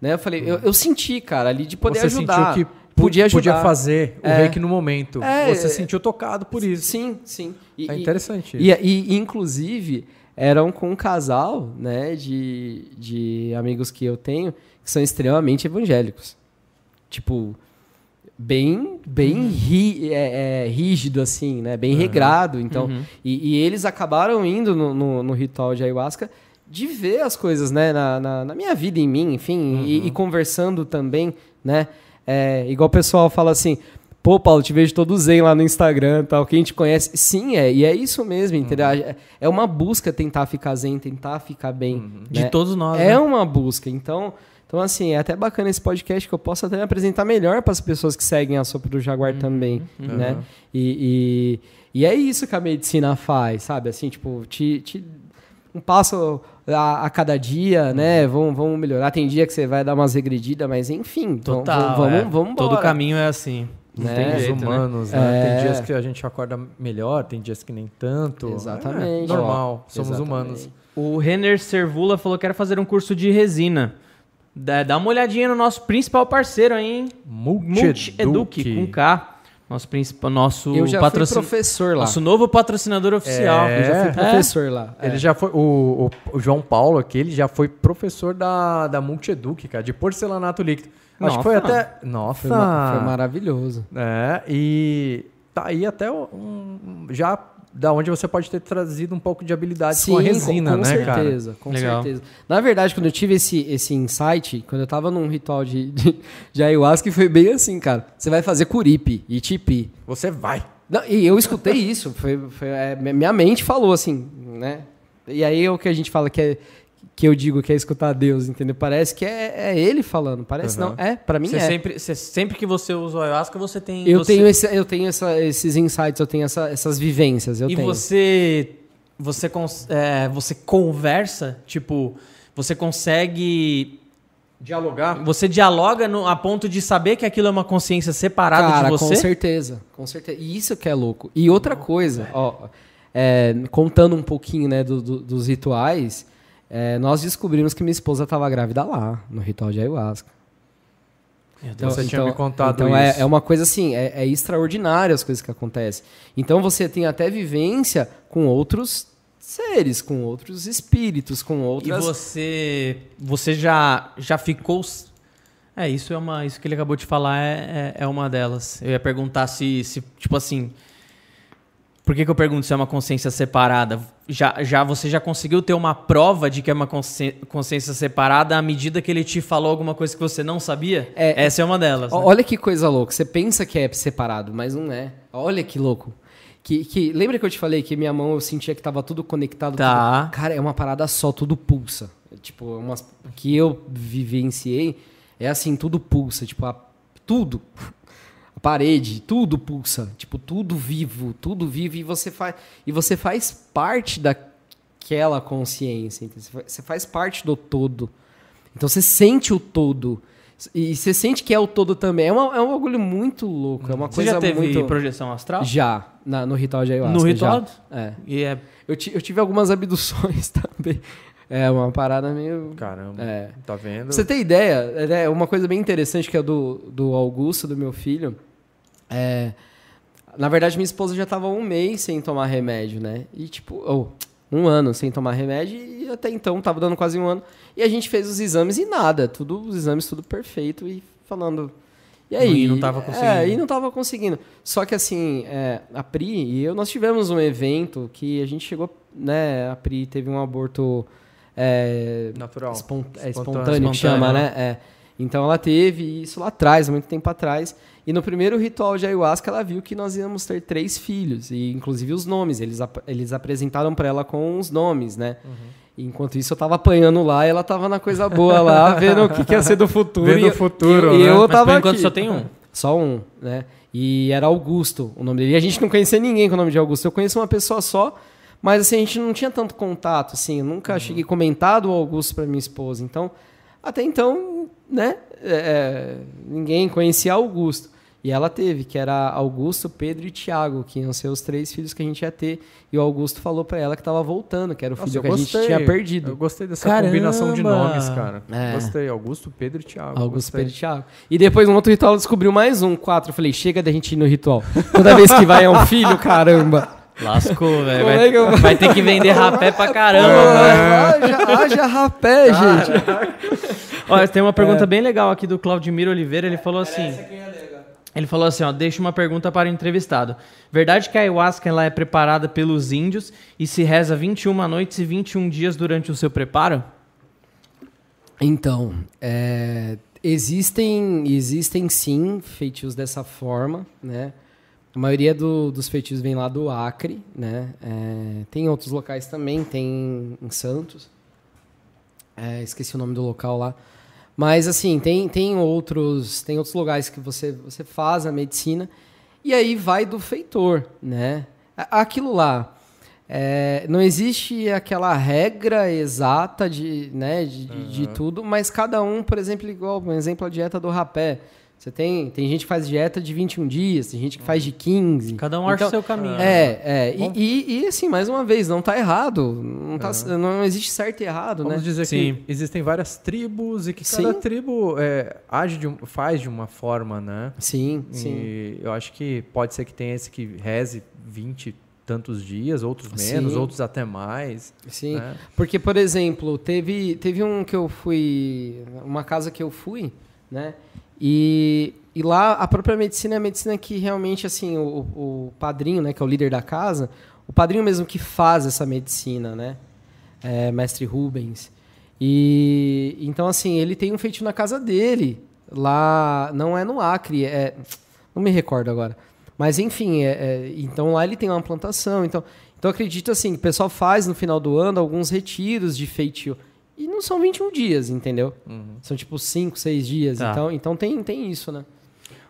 Né? Eu falei, eu, eu senti, cara, ali de poder você ajudar. sentiu que podia ajudar. podia fazer o É. reiki no momento. É, você é. se sentiu tocado por isso. Sim, sim. E, É e- interessante E, e, inclusive, eram com um casal, né, de, de amigos que eu tenho, que são extremamente evangélicos. Tipo, bem, bem ri- é, é, rígido, assim, né? Bem regrado. Então, e, e eles acabaram indo no, no, no ritual de ayahuasca de ver as coisas, né? Na, na, na minha vida, em mim, enfim, e, e conversando também, né? É, igual o pessoal fala assim, pô, Paulo, te vejo todo zen lá no Instagram tal, quem te conhece. Sim, é, e é isso mesmo, entendeu? É- É uma busca tentar ficar zen, tentar ficar bem. De né? todos nós. É né? uma busca. Então, então, assim, é até bacana esse podcast que eu posso até me apresentar melhor para as pessoas que seguem a Sopa do Jaguar também, né? E, e, e é isso que a medicina faz, sabe? Assim, tipo, te, te um passo a, a cada dia, né? Vamos, vamos melhorar. Tem dia que você vai dar umas regredidas, mas enfim, Total. vamos, é. vamos Todo caminho é assim. Não Né? tem jeito, né? humanos, né? É. Tem dias que a gente acorda melhor, tem dias que nem tanto. Exatamente. É normal, somos Exatamente. humanos. O Renner Servula falou que quer fazer um curso de resina. Dá, dá uma olhadinha no nosso principal parceiro aí, hein? Multi-Eduque. Multi-Eduque, com K. Nosso, principal, nosso, Eu já patrocin- fui professor lá. nosso novo patrocinador oficial. É. Eu já fui É? professor lá. Ele É. já foi. O, o- o João Paulo aqui, ele já foi professor da, da Multieduc, cara, de porcelanato líquido. Acho que foi Nossa. até. Nossa! Foi, foi maravilhoso. É, e tá aí até um, já da onde você pode ter trazido um pouco de habilidade com a resina, com, com né, cara? certeza, com Legal. certeza. Na verdade, quando eu tive esse, esse insight, quando eu tava num ritual de, de, de ayahuasca, foi bem assim, cara. Você vai fazer curipe e tipi. Você vai. Não, e eu escutei isso, foi, foi- é, minha mente falou assim, né? E aí é o que a gente fala que é que eu digo que é escutar Deus, entendeu? Parece que é, é ele falando, parece Uhum. não, é, para mim Você é. sempre, você- sempre que você usa o ayahuasca, você tem. Eu você- tenho, esse, eu tenho essa- esses insights, eu tenho essa- essas vivências, eu e tenho. você. Você, é, você conversa, tipo, você consegue. Dialogar. Você dialoga no- a ponto de saber que aquilo é uma consciência separada Cara, de com você? certeza, com certeza. E isso que é louco. E outra coisa, ó, é, contando um pouquinho né, do- do- dos rituais, é, nós descobrimos que minha esposa estava grávida lá, no ritual de ayahuasca. Meu Deus. Você tinha me contado então é- isso. É, uma coisa assim, é, é extraordinária as coisas que acontecem. Então você tem até vivência com outros seres, com outros espíritos, com E outras. você, você já, já ficou. É, isso é uma. Isso que ele acabou de falar é, é, é uma delas. Eu ia perguntar se, se tipo assim. Por que, que eu pergunto se é uma consciência separada? Já, já você já conseguiu ter uma prova de que é uma consci- consciência separada à medida que ele te falou alguma coisa que você não sabia? É, Essa é uma delas. né? Olha que coisa louca. Você pensa que é separado, mas não é. Olha que louco. Que, que, lembra que eu te falei que minha mão eu sentia que tava tudo conectado? Tá. tudo- Cara, é uma parada só, tudo pulsa. É, Tipo, umas que eu vivenciei é assim, tudo pulsa. Tipo, a- tudo. Parede, tudo pulsa. Tipo, tudo vivo, tudo vivo. E você faz, e você faz parte daquela consciência. entendeu? Você fa- Você faz parte do todo. Então você sente o todo. E você sente que é o todo também. É, uma- é um bagulho muito louco. É uma Você coisa já teve muito. projeção astral? Já, na- no ritual de ayahuasca. No ritual? já. É. E é. Eu, eu tive algumas abduções também. É uma parada meio. Caramba. É. Tá vendo? Pra você ter ideia, é uma coisa bem interessante que é do, do Augusto, do meu filho. É, na verdade, minha esposa já tava um mês sem tomar remédio, né? E tipo, ou um ano sem tomar remédio e até então tava dando quase um ano. E a gente fez os exames e nada, tudo os exames tudo perfeito e falando. E aí? E não tava conseguindo. É, e não tava conseguindo. Só que assim, é, a Pri e eu, nós tivemos um evento que a gente chegou, né? A Pri teve um aborto é, Natural. espon- é, Espontâneo. espontâneo, que chama, Espontâneo, né? É. Então ela teve isso lá atrás, muito tempo atrás. E no primeiro ritual de ayahuasca ela viu que nós íamos ter três filhos, e inclusive os nomes. Eles, ap- eles apresentaram para ela com os nomes, né? E Enquanto isso eu tava apanhando lá e ela tava na coisa boa lá, vendo o que, que ia ser do futuro. Vendo e, o futuro, e, né? e eu Mas tava por enquanto aqui. só tem um. Só um, né? E era Augusto o nome dele. E a gente não conhecia ninguém com o nome de Augusto. Eu conheço uma pessoa só, mas assim, a gente não tinha tanto contato, assim. Eu nunca cheguei a comentar do Augusto para minha esposa. Então, até então, né? é, ninguém conhecia Augusto. E ela teve, que era Augusto, Pedro e Tiago, que iam ser os três filhos que a gente ia ter. E o Augusto falou para ela que estava voltando, que era o Nossa, filho que a gente gostei. tinha perdido. Eu gostei dessa Caramba! combinação de nomes, cara. É. Gostei. Augusto, Pedro e Thiago. Augusto, gostei. Pedro e Thiago. E depois, no outro ritual, ela descobriu mais um, quatro. Eu falei, chega da gente ir no ritual. Toda vez que vai é um filho, caramba. Lascou, velho. Vai, é eu- vai ter que vender rapé pra caramba, velho. haja, haja rapé, gente. Olha, tem uma pergunta bem legal aqui do Claudimiro Oliveira. Ele falou assim. Ele falou assim, ó, deixa uma pergunta para o entrevistado. Verdade que a ayahuasca ela é preparada pelos índios e se reza 21 noites e 21 dias durante o seu preparo? Então, é, existem, existem sim feitiços dessa forma, né? A maioria do- dos feitiços vem lá do Acre, né? É, tem outros locais também, tem em Santos. É, esqueci o nome do local lá. Mas assim, tem, tem outros tem outros lugares que você, você faz a medicina e aí vai do feitor, né? Aquilo lá, é, não existe aquela regra exata de, né, de, de- de tudo, mas cada um, por exemplo, igual, por exemplo, a dieta do rapé. Você tem, tem gente que faz dieta de 21 dias, tem gente que faz de 15. Cada um acha Então, o seu caminho. É, é. E, e, e, assim, mais uma vez, não tá errado. Não, tá, não existe certo e errado, Vamos né? dizer Sim. que existem várias tribos e que cada Sim. tribo é, age de um- faz de uma forma, né? Sim, sim. E eu acho que pode ser que tenha esse que reze 20 e tantos dias, outros menos, Sim. outros até mais. Sim. né? Porque, por exemplo, teve, teve um que eu fui. Uma casa que eu fui, né? E, e lá a própria medicina é a medicina que realmente, assim, o, o padrinho, né, que é o líder da casa, o padrinho mesmo que faz essa medicina, né? É, mestre Rubens. E então, assim, ele tem um feitio na casa dele. Lá, não é no Acre, é. Não me recordo agora. Mas enfim, é, é- então lá ele tem uma plantação. Então, então acredito assim, o pessoal faz no final do ano alguns retiros de feitio. E não são 21 dias, entendeu? São tipo 5, 6 dias. Tá. Então, então tem, tem isso, né?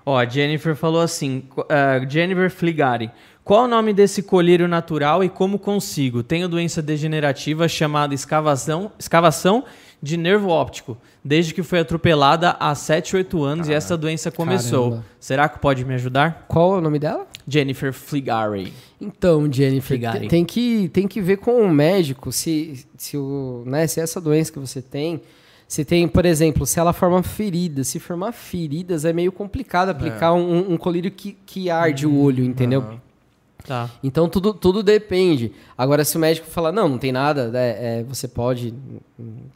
Ó, a Jennifer falou assim, ah, Jennifer Fligari, qual o nome desse colírio natural e como consigo? Tenho doença degenerativa chamada escavação, escavação de nervo óptico, desde que foi atropelada há 7, 8 anos e essa doença começou. Caramba. Será que pode me ajudar? Qual é o nome dela? Jennifer Fligari. Então, Jennifer, Figari. tem- que, tem que ver com o médico se, se, o, né, se essa doença que você tem, Você tem, por exemplo, se ela forma feridas. Se formar feridas, é meio complicado aplicar um, um colírio que, que arde o olho, entendeu? Tá. Então tudo, tudo depende. Agora, se o médico falar, não, não tem nada, é, é, você pode,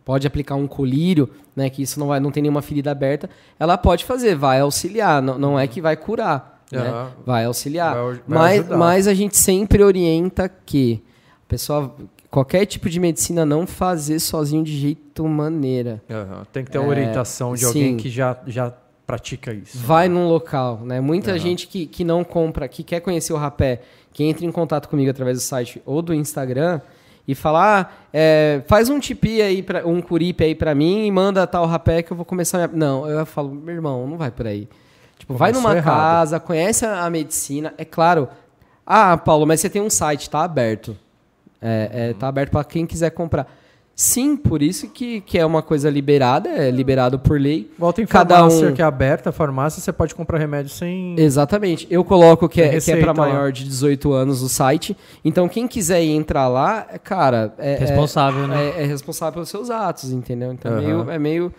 pode aplicar um colírio, né? Que isso não, vai, não tem nenhuma ferida aberta, ela pode fazer, vai auxiliar, não, não é que vai curar. né? Aham. Vai auxiliar. Vai- vai mas, ajudar. mas a gente sempre orienta que a pessoa, qualquer tipo de medicina, não fazer sozinho de jeito maneira. Aham. Tem que ter uma É, orientação de alguém sim. que já, já pratica isso. Vai num local, né? Muita Aham. gente que, que não compra, que quer conhecer o rapé, que entra em contato comigo através do site ou do Instagram e fala, ah, é, faz um tipi aí, pra, um curipe aí pra mim e manda tal rapé que eu vou começar a minha... Não, eu falo, meu irmão, não vai por aí. Tipo, vai Começou numa errado. casa, conhece a, medicina, é claro. Ah, Paulo, mas você tem um site, tá aberto. É, é, tá aberto pra quem quiser comprar. Sim, por isso que, que é uma coisa liberada, é liberado por lei. Igual tem Cada farmácia um- que é aberta, a farmácia você pode comprar remédio sem. Exatamente. Eu coloco que é, que é para maior de 18 anos o site. Então, quem quiser ir entrar lá, é, cara, é, Responsável, é, né? é, é responsável pelos seus atos, entendeu? Então, é Aham. meio. É meio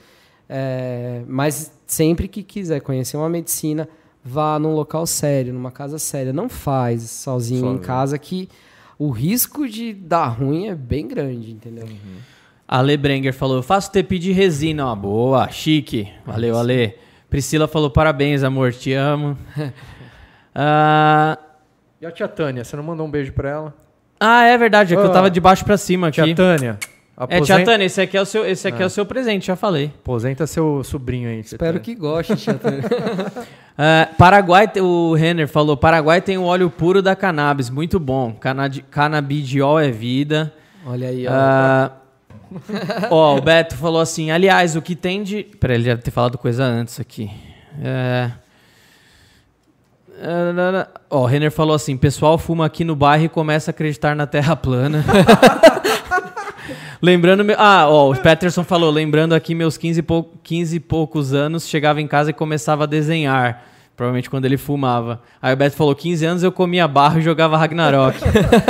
é, mas sempre que quiser conhecer uma medicina, vá num local sério, numa casa séria. Não faz sozinho, em Sozinho. casa que o risco de dar ruim é bem grande, entendeu? Ale Brenger falou: eu faço TP de resina. Ó, boa, chique. Valeu, Ale. Priscila falou: parabéns, amor, te amo. ah, E a tia Tânia, você não mandou um beijo pra ela? ah, é verdade, é que eu Ah. tava de baixo pra cima aqui. Tia Tânia. É, tia Tânia, esse aqui é o seu, esse aqui é. o seu presente, já falei. Aposenta seu sobrinho aí. Espero que goste, tia Tânia. Ah, Paraguai, o Renner falou: Paraguai tem o óleo puro da cannabis, muito bom. Canadi canabidiol é vida. Olha aí, ó. Ah, Ó, o Beto falou assim: aliás, o que tem de. Peraí, ele deve ter falado coisa antes aqui. É. Ah, Ó, o Renner falou assim: pessoal fuma aqui no bairro e começa a acreditar na Terra plana. Lembrando. meu- Ah, ó, o Peterson falou: lembrando aqui meus 15 e, pou... 15 e poucos anos, chegava em casa e começava a desenhar. Provavelmente quando ele fumava. Aí o Beto falou: 15 anos eu comia barro e jogava Ragnarok.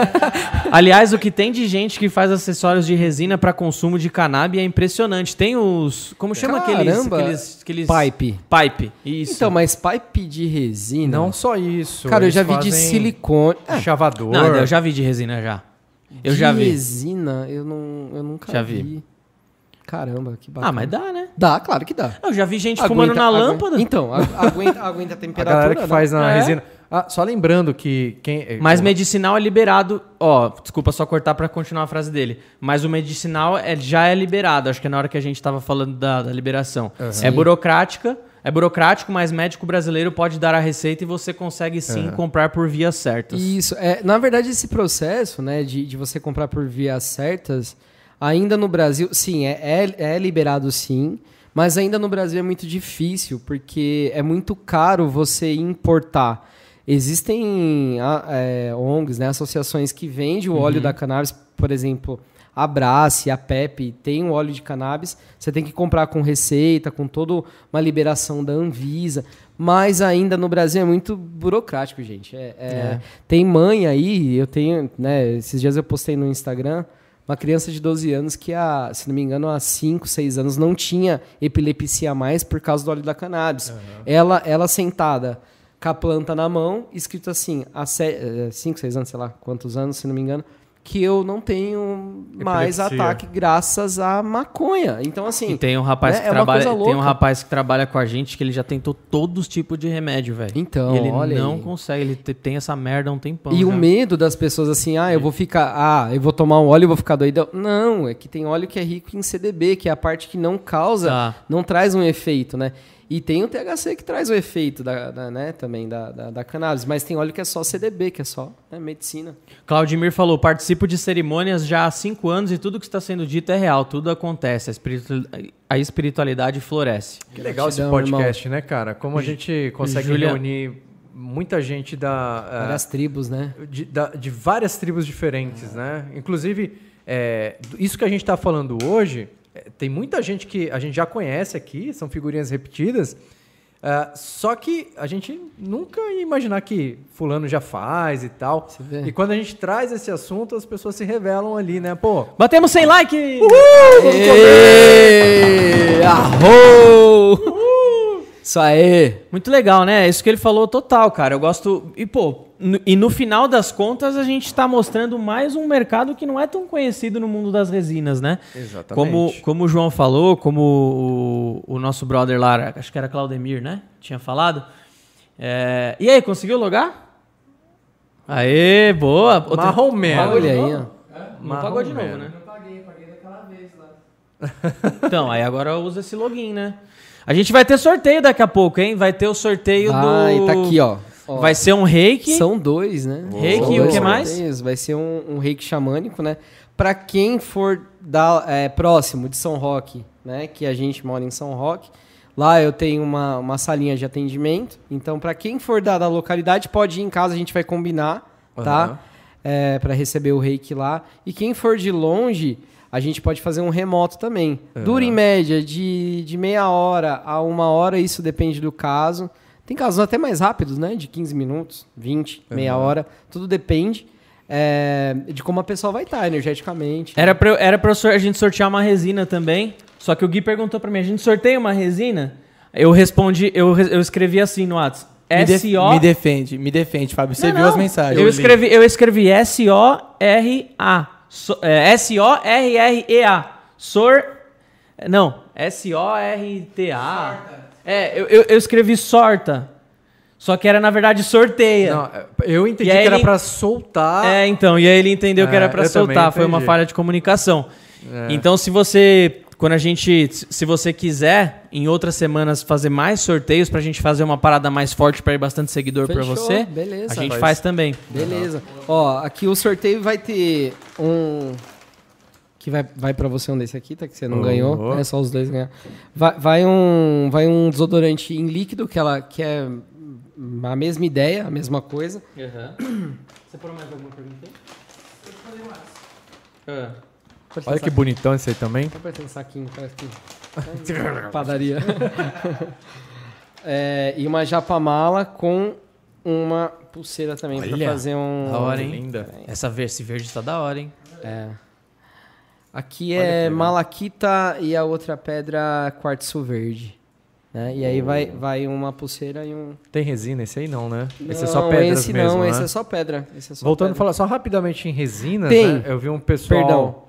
Aliás, o que tem de gente que faz acessórios de resina para consumo de cannabis é impressionante. Tem os. Como chama aqueles, Caramba. aqueles, aqueles. Pipe. Pipe. Isso. Então, mas pipe de resina. Não só isso. Cara, eu já vi de silicone. É, Chavador. Não, eu já vi de resina já. Eu já vi. resina, eu, não, eu nunca Já vi. vi. Caramba, que bacana. Ah, mas dá, né? Dá, claro que dá. Eu já vi gente fumando na aguenta- lâmpada. Então, a- aguenta, aguenta a A temperatura. galera que né? faz na É. resina. Ah, só lembrando que quem. Mas o- medicinal é liberado. Ó, desculpa só cortar pra continuar a frase dele. Mas o medicinal é, já é liberado. Acho que é na hora que a gente tava falando da, da liberação. É burocrática. É burocrático, mas médico brasileiro pode dar a receita e você consegue sim comprar por vias certas. Isso. É, na verdade, esse processo, né, de, de você comprar por vias certas, ainda no Brasil, sim, é, é, é liberado sim, mas ainda no Brasil é muito difícil, porque é muito caro você importar. Existem ah, é, ONGs, né, associações que vendem o óleo da cannabis, por exemplo, a Brace, a Pepe, tem o óleo de cannabis, você tem que comprar com receita, com toda uma liberação da Anvisa, mas ainda no Brasil é muito burocrático, gente. É, é- Tem mãe aí, eu tenho, né, esses dias eu postei no Instagram, uma criança de 12 anos que, há, se não me engano, há 5, 6 anos não tinha epilepsia mais por causa do óleo da cannabis. Ela, ela sentada com a planta na mão, escrito assim, há 5, 6 anos, sei lá quantos anos, se não me engano, que eu não tenho mais Epilepsia. ataque graças à maconha. Então, assim. E tem um rapaz né, que é trabalha, tem um rapaz que trabalha com a gente que ele já tentou todos os tipos de remédio, velho. Então, e ele olha não aí. consegue, ele te- tem essa merda há um tempão. E o medo das pessoas assim, ah, eu vou ficar, ah, eu vou tomar um óleo e vou ficar doidão. Não, é que tem óleo que é rico em CDB, que é a parte que não causa, Tá. não traz um efeito, né? E tem o THC que traz o efeito da, da, né, também da, da, da cannabis, mas tem óleo que é só CDB, que é só né, medicina. Claudimir falou: participo de cerimônias já há cinco anos e tudo que está sendo dito é real, tudo acontece, a, espiritu- a espiritualidade floresce. Que legal esse podcast, né, cara? Como a gente consegue Júlia- reunir muita gente da, ah, Várias tribos, né? de, da- de várias tribos diferentes, né? Inclusive, é, isso que a gente está falando hoje, é, tem muita gente que a gente já conhece aqui, são figurinhas repetidas, É, só que a gente nunca ia imaginar que fulano já faz e tal. E quando a gente traz esse assunto, as pessoas se revelam ali, né? Pô, Batemos 100 like! Ê, Arro! Isso aí. Muito legal, né? É Isso que ele falou total, cara. Eu gosto. E, pô, no- e no final das contas, a gente tá mostrando mais um mercado que não é tão conhecido no mundo das resinas, né? Exatamente. Como, como o João falou, como o, o nosso brother lá, acho que era Claudemir, né? Tinha falado. É, E aí, conseguiu logar? Aê, boa! Marrom menos. Olha aí, ó. Não pagou de novo, né? Então, aí agora usa esse login, né? A gente vai ter sorteio daqui a pouco, hein? Vai ter o sorteio Vai, do. tá aqui, ó. Ó, Vai ser um reiki. São dois, né? Reiki São e o que mais? sorteios. Vai ser um, um reiki xamânico, né? Pra quem for da, é, próximo de São Roque, né? Que a gente mora em São Roque. Lá eu tenho uma, uma salinha de atendimento. Então, pra quem for da, da localidade, pode ir em casa, a gente vai combinar, tá? É, para receber o reiki lá. E quem for de longe, a gente pode fazer um remoto também. Dura em média de, de meia hora a uma hora, isso depende do caso. Tem casos até mais rápidos, né? De 15 minutos, 20, meia hora. Tudo depende é, de como a pessoa vai estar energeticamente. Era pra, era pra a gente sortear uma resina também. Só que o Gui perguntou pra mim: a gente sorteia uma resina? Eu respondi, eu, eu escrevi assim no WhatsApp. Me, def- S-O. me defende, me defende, Fábio. Você Não, viu não. as mensagens. Eu escrevi, eu escrevi S-O-R-A. So- é, S-O-R-R-E-A. Sor. Não, S-O-R-T-A. É, eu, eu, eu escrevi sorta. Só que era, na verdade, sorteia. Não, eu entendi que era ele- pra soltar. É, então, e aí ele entendeu que É, era pra eu também soltar, foi uma falha de comunicação. É. Então, se você, quando a gente, se você quiser, em outras semanas fazer mais sorteios pra gente fazer uma parada mais forte pra ir bastante seguidor pra Fechou, você, beleza. a gente Faz. faz também. Beleza. Ó, aqui o sorteio vai ter um. Que vai, vai pra você um desse aqui, tá? Que você não Oh. ganhou. É só os dois ganhar. Vai, vai, um, vai um desodorante em líquido, que, ela, que é a mesma ideia, a mesma coisa. Você parou mais alguma pergunta Olha que bonitão esse aí também. Tá parecendo um saquinho, parece que. Padaria. É, e uma japamala com uma pulseira também pra Olha, fazer um. da hora, hein? Linda. Essa ver- esse verde tá da hora, hein? É. Aqui Olha é malaquita e a outra pedra quartzo verde. Né? E aí vai, vai uma pulseira e um. Tem resina esse aí não, né? esse é Não, só pedras esse mesmo, não, né? esse é só pedra. Esse é só Voltando a pedra. falar só rapidamente em resinas, Tem. né? Eu vi um pessoal... Perdão.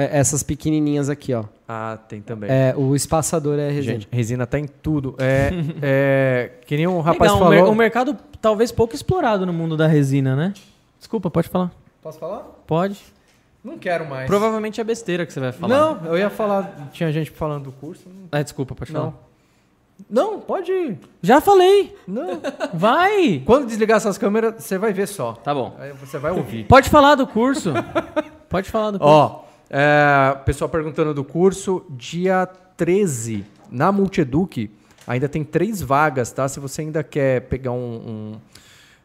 É, Essas pequenininhas aqui, ó. Ah, tem também. É, o espaçador é resina. Gente, resina tá em tudo. É, é, que nem um rapaz Legal, um, falou... mer- um mercado talvez pouco explorado no mundo da resina, né? Desculpa, pode falar. Posso falar? Pode. Não quero mais. Provavelmente é besteira que você vai falar. Não, eu ia falar... Tinha gente falando do curso. Ah, desculpa, pode falar. Não. Não, pode ir. Já falei. Não. Vai. Quando desligar essas câmeras, você vai ver só. Tá bom. Aí você vai ouvir. Pode falar do curso. Pode falar do curso. Ó, é, pessoal perguntando do curso, dia 13, na Multieduc, ainda tem três vagas, tá? Se você ainda quer pegar um, um,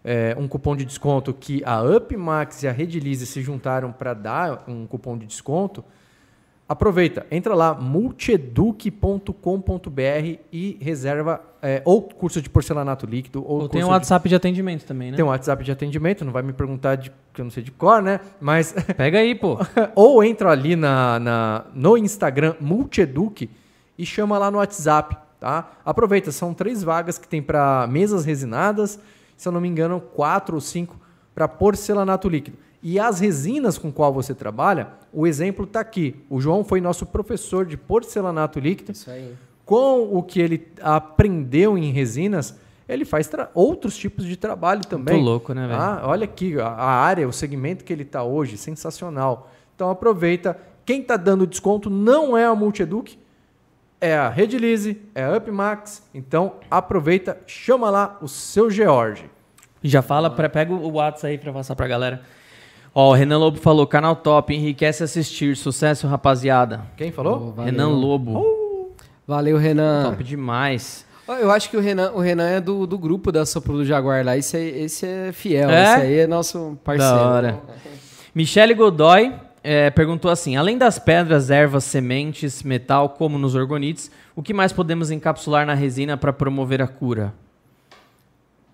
é, um cupom de desconto que a UpMax e a Redilize se juntaram para dar um cupom de desconto, aproveita, entra lá, multieduc.com.br e reserva é, ou curso de porcelanato líquido ou, Ou tem um de- WhatsApp de atendimento também, né? tem um WhatsApp de atendimento, não vai me perguntar de que eu não sei de cor, né? Mas Pega aí, pô. ou entra ali na, na- no Instagram Multieduc e chama lá no WhatsApp, tá? Aproveita, são três vagas que tem para mesas resinadas, se eu não me engano, quatro ou cinco para porcelanato líquido. E as resinas com qual você trabalha, o exemplo está aqui. O João foi nosso professor de porcelanato líquido Isso aí. com o que ele aprendeu em resinas, ele faz outros tipos de trabalho também. Muito louco, né, velho? Ah, olha aqui, a, a área, o segmento que ele está hoje, sensacional. Então aproveita. Quem está dando desconto não é a Multieduc, é a Redilize, é a UpMax. Então aproveita, chama lá o seu George. Já fala, pra, pega o WhatsApp aí pra passar pra galera. Ó, o Renan Lobo falou, canal top, enriquece assistir, sucesso, rapaziada. Quem falou? Oh. Renan Lobo, Valeu, Renan. top demais. Eu acho que o Renan, o Renan é do, do grupo da Sopro do Jaguar lá. Esse, aí- esse é fiel. É? Esse aí é nosso parceiro. Da hora. Michele Godoy é, perguntou assim: além das pedras, ervas, sementes, metal, como nos orgonites, o que mais podemos encapsular na resina para promover a cura?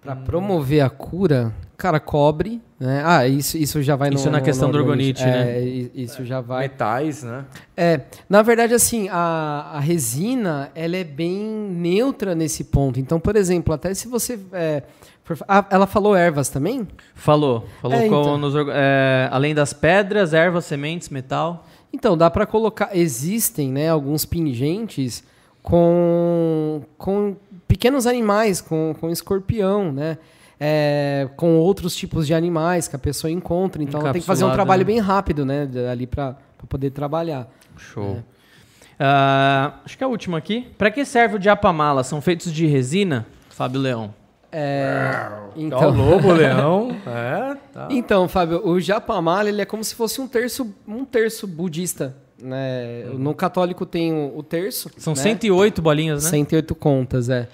Pra promover a cura, cara, cobre, né? Ah, isso, isso já vai no Isso na no- questão no do orgonite, é, né? Isso já vai. Metais, né? É, na verdade, assim, a, a resina, ela é bem neutra nesse ponto. Então, por exemplo, até se você... é, for- ah, ela falou ervas também? Falou. Falou É, então. nos é, além das pedras, ervas, sementes, metal. Então, dá para colocar... Existem, né, alguns pingentes com, com pequenos animais, com, com escorpião, né? É, com outros tipos de animais que a pessoa encontra. Então, ela tem que fazer um trabalho né? bem rápido, né? Ali para poder trabalhar. Show. Ah, acho que é a última aqui. Para que serve o diapamala? São feitos de resina? Fábio Leão. É, Tá o então, lobo, o leão. É, tá. Então, Fábio, o Japamala ele é como se fosse um terço, um terço budista. Né? No católico tem o, o terço. São né? 108 bolinhas, né? 108 contas, é.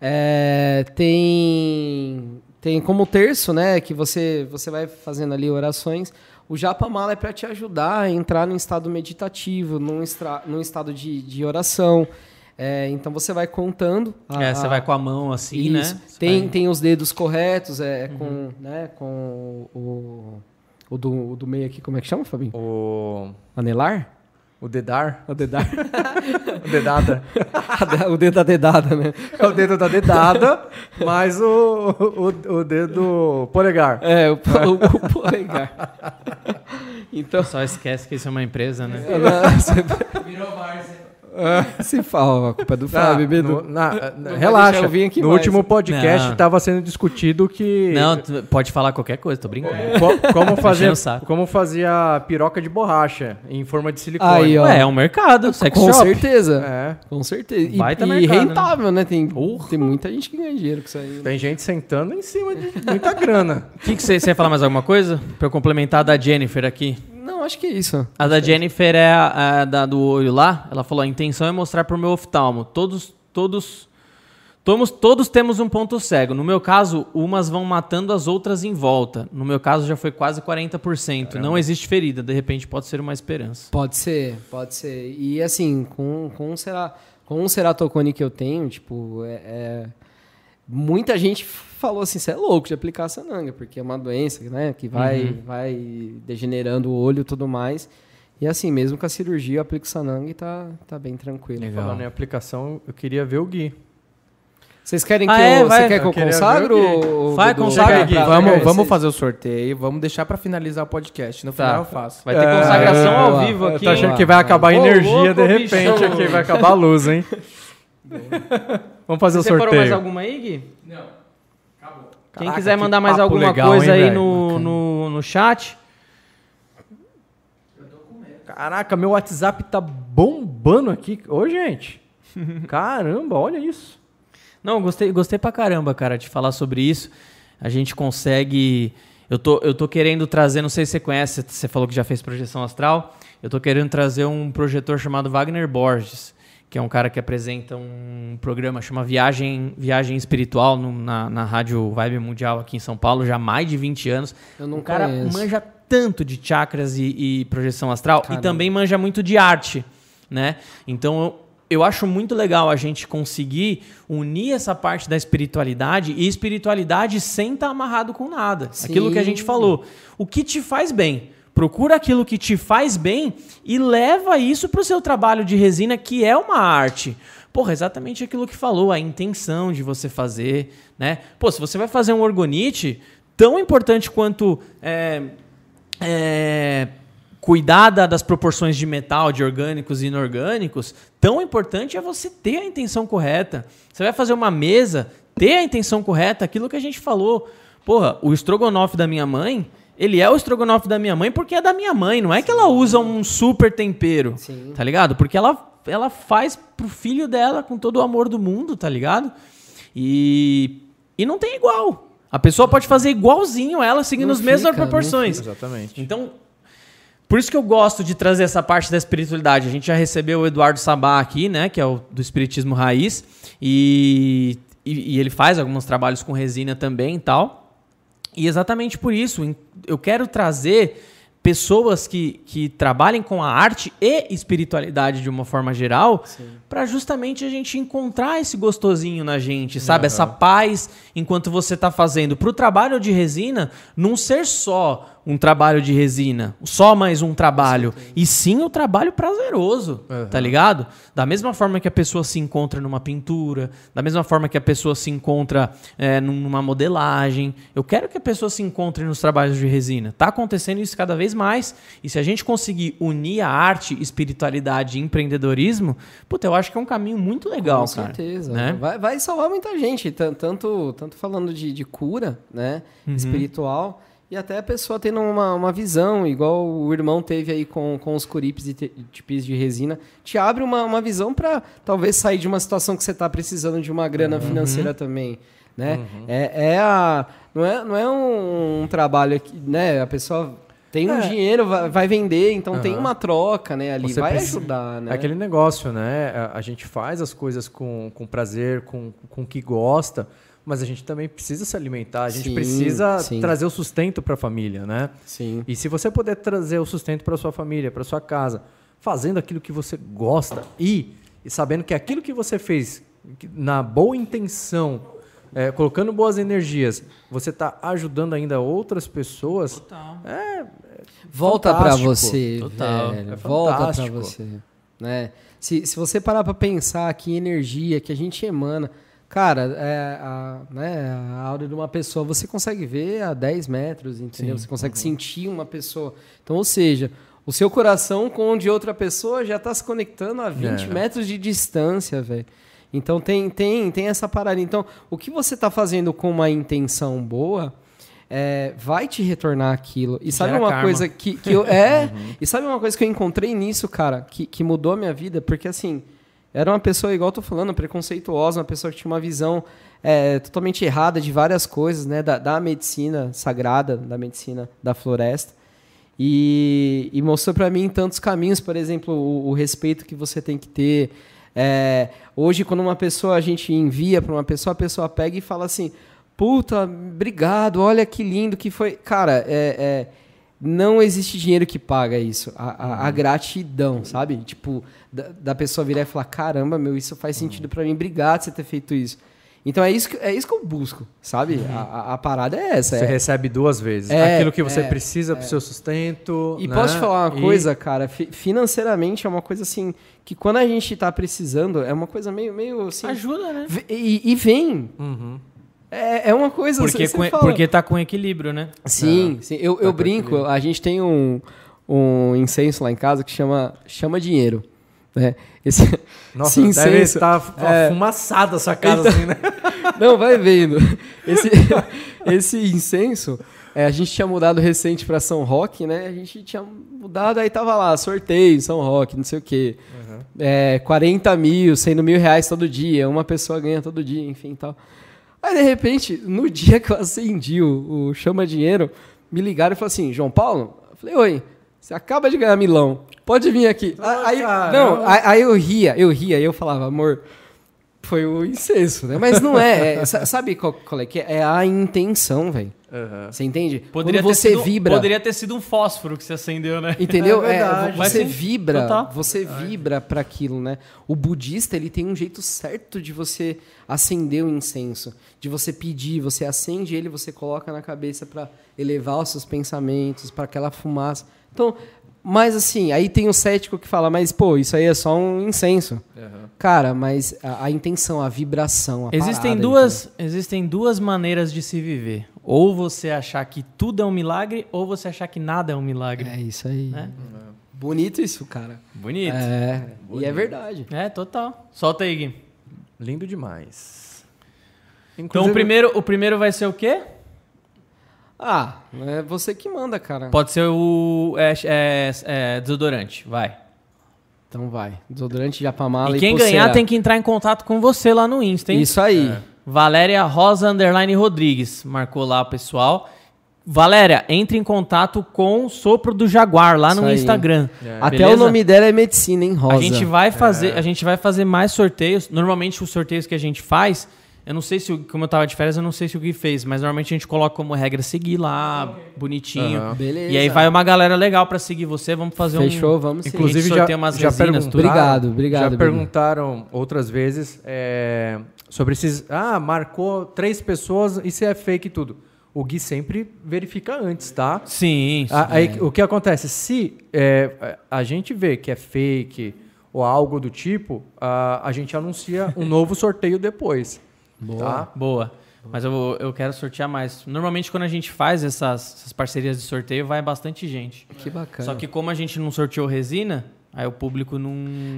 É, tem tem como terço, né, que você você vai fazendo ali orações. O Japamala é para te ajudar a entrar num estado meditativo, num, estra, num estado de, de oração. É, então você vai contando. a- É, você vai com a mão assim, isso. né? Você Tem, vai- tem os dedos corretos, é com, né, com o, o, do, o do meio aqui, como é que chama, Fabinho? O, Anelar? O dedar. O dedar. O dedada. o dedo da dedada, né? É o dedo da dedada, mais o, o, o dedo polegar. É, o, o, o polegar. Então, Só esquece que isso é uma empresa, né? Virou Se fala, a culpa é do Ah, Fábio, deixar relaxa. eu vir aqui no mais. último podcast estava sendo discutido que Não, pode falar qualquer coisa, tô brincando. co- como fazer como fazer a piroca de borracha em forma de silicone. Aí, ó. Ué, é um mercado, sex Com shop. certeza. É. Com certeza. E, Baita e mercado, rentável, né? Tem, tem muita gente que ganha dinheiro com isso aí. Tem gente sentando em cima de muita grana. O que, que você, você ia falar mais alguma coisa? Pra eu complementar a da Jennifer aqui. Não, acho que é isso. A da Jennifer é a, a da do olho lá. Ela falou: a intenção é mostrar pro meu oftalmo. Todos, todos, todos, todos temos um ponto cego. No meu caso, umas vão matando as outras em volta. No meu caso, já foi quase 40%. Não existe ferida. De repente, pode ser uma esperança. Pode ser, pode ser. E assim, com, com, cera, com um ceratocone que eu tenho, tipo, é, é- muita gente falou assim, você é louco de aplicar a sananga, porque é uma doença, né, que vai, Uhum. vai degenerando o olho e tudo mais. E assim, mesmo com a cirurgia, eu aplico sananga e tá, tá bem tranquilo. Legal. Falando em aplicação, eu queria ver o Gui. Vocês querem que Ah, é? eu, Vai. você quer que eu Eu consagro? Vai, consagra, Gui. Vamos, vamos fazer o sorteio, vamos deixar pra finalizar o podcast. No final Tá. eu faço. Vai ter consagração ao boa. vivo aqui. tô achando que vai acabar a Ô, energia louco, de repente bichão. aqui, vai acabar a luz, hein? Vamos fazer Você o separou mais sorteio. alguma aí, Gui? Não. Quem Caraca, quiser que mandar mais alguma legal, coisa hein, aí no, no, no chat. Caraca, meu WhatsApp tá bombando aqui. Ô, gente. Caramba, olha isso. Não, gostei, gostei pra caramba, cara, de falar sobre isso. A gente consegue. Eu tô, eu tô querendo trazer, não sei se você conhece, você falou que já fez projeção astral. Eu tô querendo trazer um projetor chamado Wagner Borges, que é um cara que apresenta um programa chama Viagem, Viagem Espiritual no- na, na Rádio Vibe Mundial aqui em São Paulo, já há mais de 20 anos. Eu não o cara conheço. manja tanto de chakras e, e projeção astral Caramba. e também manja muito de arte, né? Então eu, eu acho muito legal a gente conseguir unir essa parte da espiritualidade e espiritualidade sem estar amarrado com nada. Sim. Aquilo que a gente falou. O que te faz bem. Procura aquilo que te faz bem e leva isso para o seu trabalho de resina, que é uma arte. Porra, exatamente aquilo que falou, a intenção de você fazer, né? Pô, se você vai fazer um orgonite, tão importante quanto é, é, cuidar da- das proporções de metal, de orgânicos e inorgânicos, tão importante é você ter a intenção correta. Você vai fazer uma mesa, ter a intenção correta, aquilo que a gente falou. Porra, o estrogonofe da minha mãe, ele é o estrogonofe da minha mãe porque é da minha mãe, não é que ela usa um super tempero, Sim. tá ligado? Porque ela, ela faz pro filho dela com todo o amor do mundo, tá ligado? E, e não tem igual. A pessoa pode fazer igualzinho ela, seguindo Não as mesmas fica, proporções. Exatamente. Então, por isso que eu gosto de trazer essa parte da espiritualidade. A gente já recebeu o Eduardo Sabá aqui, né? Que é o do Espiritismo Raiz. E, e, e ele faz alguns trabalhos com resina também e tal. E exatamente por isso, eu quero trazer pessoas que, que trabalhem com a arte e espiritualidade de uma forma geral, para justamente a gente encontrar esse gostosinho na gente, sabe? Essa paz enquanto você tá fazendo. Pro trabalho de resina, não ser só um trabalho de resina, só mais um trabalho, e sim o trabalho prazeroso, tá ligado? Da mesma forma que a pessoa se encontra numa pintura, da mesma forma que a pessoa se encontra é, numa modelagem, eu quero que a pessoa se encontre nos trabalhos de resina. Tá acontecendo isso cada vez mais, e se a gente conseguir unir a arte, espiritualidade e empreendedorismo, puta, eu acho que é um caminho muito legal, Com cara. certeza. né? Vai, vai salvar muita gente, tan- tanto, tanto falando de, de cura, né? Uhum. Espiritual. E até a pessoa tendo uma, uma visão, igual o irmão teve aí com, com os curipes e tipis de resina, te abre uma, uma visão para talvez sair de uma situação que você está precisando de uma grana Uhum. financeira também. Né? É, é a, não, é, não é um, trabalho que né? a pessoa tem um É. dinheiro, vai, vai vender, então tem Aham. uma troca né, ali, Você vai precisa- ajudar. Né? É aquele negócio, né? A, a gente faz as coisas com, com prazer, com, com o que gosta, mas a gente também precisa se alimentar, a gente Sim, precisa sim. trazer o sustento para a família, né? Sim. E se você puder trazer o sustento para sua família, para sua casa, fazendo aquilo que você gosta e, e sabendo que aquilo que você fez na boa intenção, é, colocando boas energias, você está ajudando ainda outras pessoas. Total. Volta pra Fantástico. você, Total. velho. É Volta pra fantástico. você, né? Se, se você parar pra pensar que energia que a gente emana, cara, é a, né, a aura de uma pessoa, você consegue ver a 10 metros, entendeu? Você consegue sentir uma pessoa. Então, ou seja, o seu coração com o de outra pessoa já tá se conectando a 20 É. metros de distância, velho. Então tem, tem, tem essa parada. Então, o que você tá fazendo com uma intenção boa é, vai te retornar aquilo. E sabe Gera uma karma. coisa que, que eu. É. E sabe uma coisa que eu encontrei nisso, cara, que, que mudou a minha vida? Porque assim, era uma pessoa, igual eu tô falando, preconceituosa, uma pessoa que tinha uma visão é, totalmente errada de várias coisas, né? Da, da medicina sagrada, da medicina da floresta. E, e mostrou pra mim tantos caminhos, por exemplo, o, o respeito que você tem que ter. É, hoje, quando uma pessoa a gente envia para uma pessoa, a pessoa pega e fala assim: Puta, obrigado, olha que lindo que foi. Cara, é, é, não existe dinheiro que paga isso. A, a- a gratidão, sabe? Tipo, da, da pessoa virar e falar: Caramba, meu, isso faz sentido pra mim, obrigado por você ter feito isso. Então é isso que, é isso que eu busco, sabe? A, a- a parada é essa. Você é- recebe duas vezes. É, Aquilo que você é, precisa para o seu sustento. E né? posso te falar uma E- coisa, cara? Fi- financeiramente é uma coisa assim que quando a gente tá precisando é uma coisa meio, meio assim. Ajuda, né? E, e vem. Uhum. É, é uma coisa Porque, você- com- fala- porque tá com equilíbrio, né? Sim, sim. Eu, eu com brinco, equilíbrio. a gente tem um, um incenso lá em casa que chama chama dinheiro. Né? Esse, Nossa, esse deve incenso. estar é, fumaçada essa casa Então- assim, né? Não, vai vendo. Esse, esse incenso, é, a gente tinha mudado recente para São Roque, né? A gente tinha mudado, aí tava lá, sorteio, São Roque, não sei o quê. É, 40 mil, 100 mil reais todo dia, uma pessoa ganha todo dia, enfim tal. Aí, de repente, no dia que eu acendi o, o Chama Dinheiro, me ligaram e falaram assim, João Paulo? Eu falei, oi, você acaba de ganhar milão, pode vir aqui. Ah, aí, não, aí, aí eu ria, eu ria, eu falava, amor, foi o incenso, né? Mas não é, é, sa- sabe qual, qual é que é? É a intenção, velho. Você entende? Poderia Quando ter você sido, vibra... Poderia ter sido um fósforo que você acendeu, né? Entendeu? É É. Mas você sim, vibra, total. você vibra para aquilo, né? O budista, ele tem um jeito certo de você acender o incenso, de você pedir, você acende ele, você coloca na cabeça para elevar os seus pensamentos, para aquela fumaça. Então, mas assim, aí tem o cético que fala, mas pô, isso aí é só um incenso. Cara, mas a, a intenção, a vibração, a Existem parada, duas, existem duas maneiras de se viver. Ou você achar que tudo é um milagre, ou você achar que nada é um milagre. É isso aí. Né? Bonito isso, cara. Bonito. É, e é verdade. É, total. Solta aí, Gui. Lindo demais. Então o Inclusive- primeiro, o primeiro vai ser o quê? Ah, é você que manda, cara. Pode ser o é, é, é, desodorante, vai. Então vai. Desodorante de apamala e e quem pulseira. ganhar tem que entrar em contato com você lá no Insta, hein? Isso aí. Valéria Rosa Underline Rodrigues. Marcou lá o pessoal. Valéria, entre em contato com o Sopro do Jaguar lá Isso no aí. Instagram. Até Beleza? o nome dela é medicina, hein, Rosa? A gente vai fazer, a gente vai fazer mais sorteios. Normalmente os sorteios que a gente faz Eu não sei se, o- como eu tava de férias, eu não sei se o Gui fez, mas normalmente a gente coloca como regra seguir lá, bonitinho. Aham. Beleza. E aí vai uma galera legal pra seguir você, vamos fazer um... Fechou, vamos sim. Inclusive, já, umas já resinas. Obrigado, obrigado, Já perguntaram outras vezes é, sobre esses. Ah, marcou três pessoas e se é fake e tudo. O Gui sempre verifica antes, tá? Sim, sim. A- aí, O que acontece? Se é, a gente vê que é fake ou algo do tipo, a, a gente anuncia um novo sorteio depois. Tá? Boa. Mas eu, eu quero sortear mais. Normalmente, quando a gente faz essas, essas parcerias de sorteio, vai bastante gente. Que bacana. Só que como a gente não sorteou resina, aí o público não,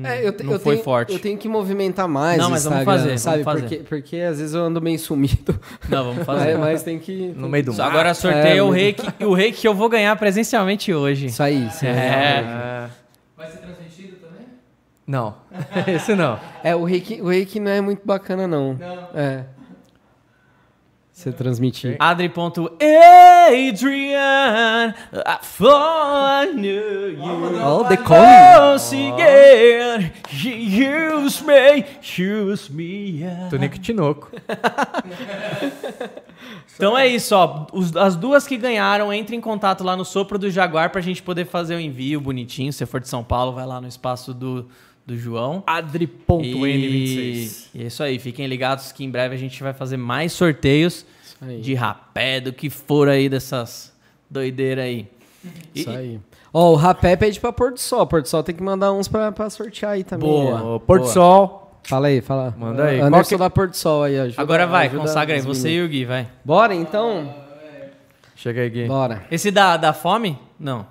É, eu te- não eu foi tenho, forte. Eu tenho que movimentar mais Não, mas vamos fazer, vamos sabe? fazer. Porque, porque às vezes eu ando meio sumido. Não, vamos fazer. Mas, mas tem que... No meio do mar. Agora sorteia É, o reiki, o reiki que eu vou ganhar presencialmente hoje. Isso aí. isso aí. É. É, Vai ser transmitido também? Não, esse não. É, o reiki, o reiki não é muito bacana, não. Não. É. Você transmitir. Adri.Adrian, I thought I knew you. Oh, the calling. Again, you use me, use me. Tonico Tinoco. Então é isso, ó. Os- as duas que ganharam, entre em contato lá no Sopro do Jaguar pra gente poder fazer o envio bonitinho. Se você for de São Paulo, vai lá no espaço do, do João. E, e é isso aí, fiquem ligados que em breve a gente vai fazer mais sorteios de rapé, do que for aí dessas doideiras aí. E- Isso aí. Ó, o rapé pede pra Porto Sol. Porto Sol tem que mandar uns pra, pra sortear aí também. Boa. Porto Boa. Sol. Fala aí, fala. Manda aí. Anderson Qual que- da Porto Sol aí, ajuda, Agora vai, ajuda consagra aí, você e o Gui, vai. Bora, então? Chega aí, Gui. Bora. Esse da, da fome? Não.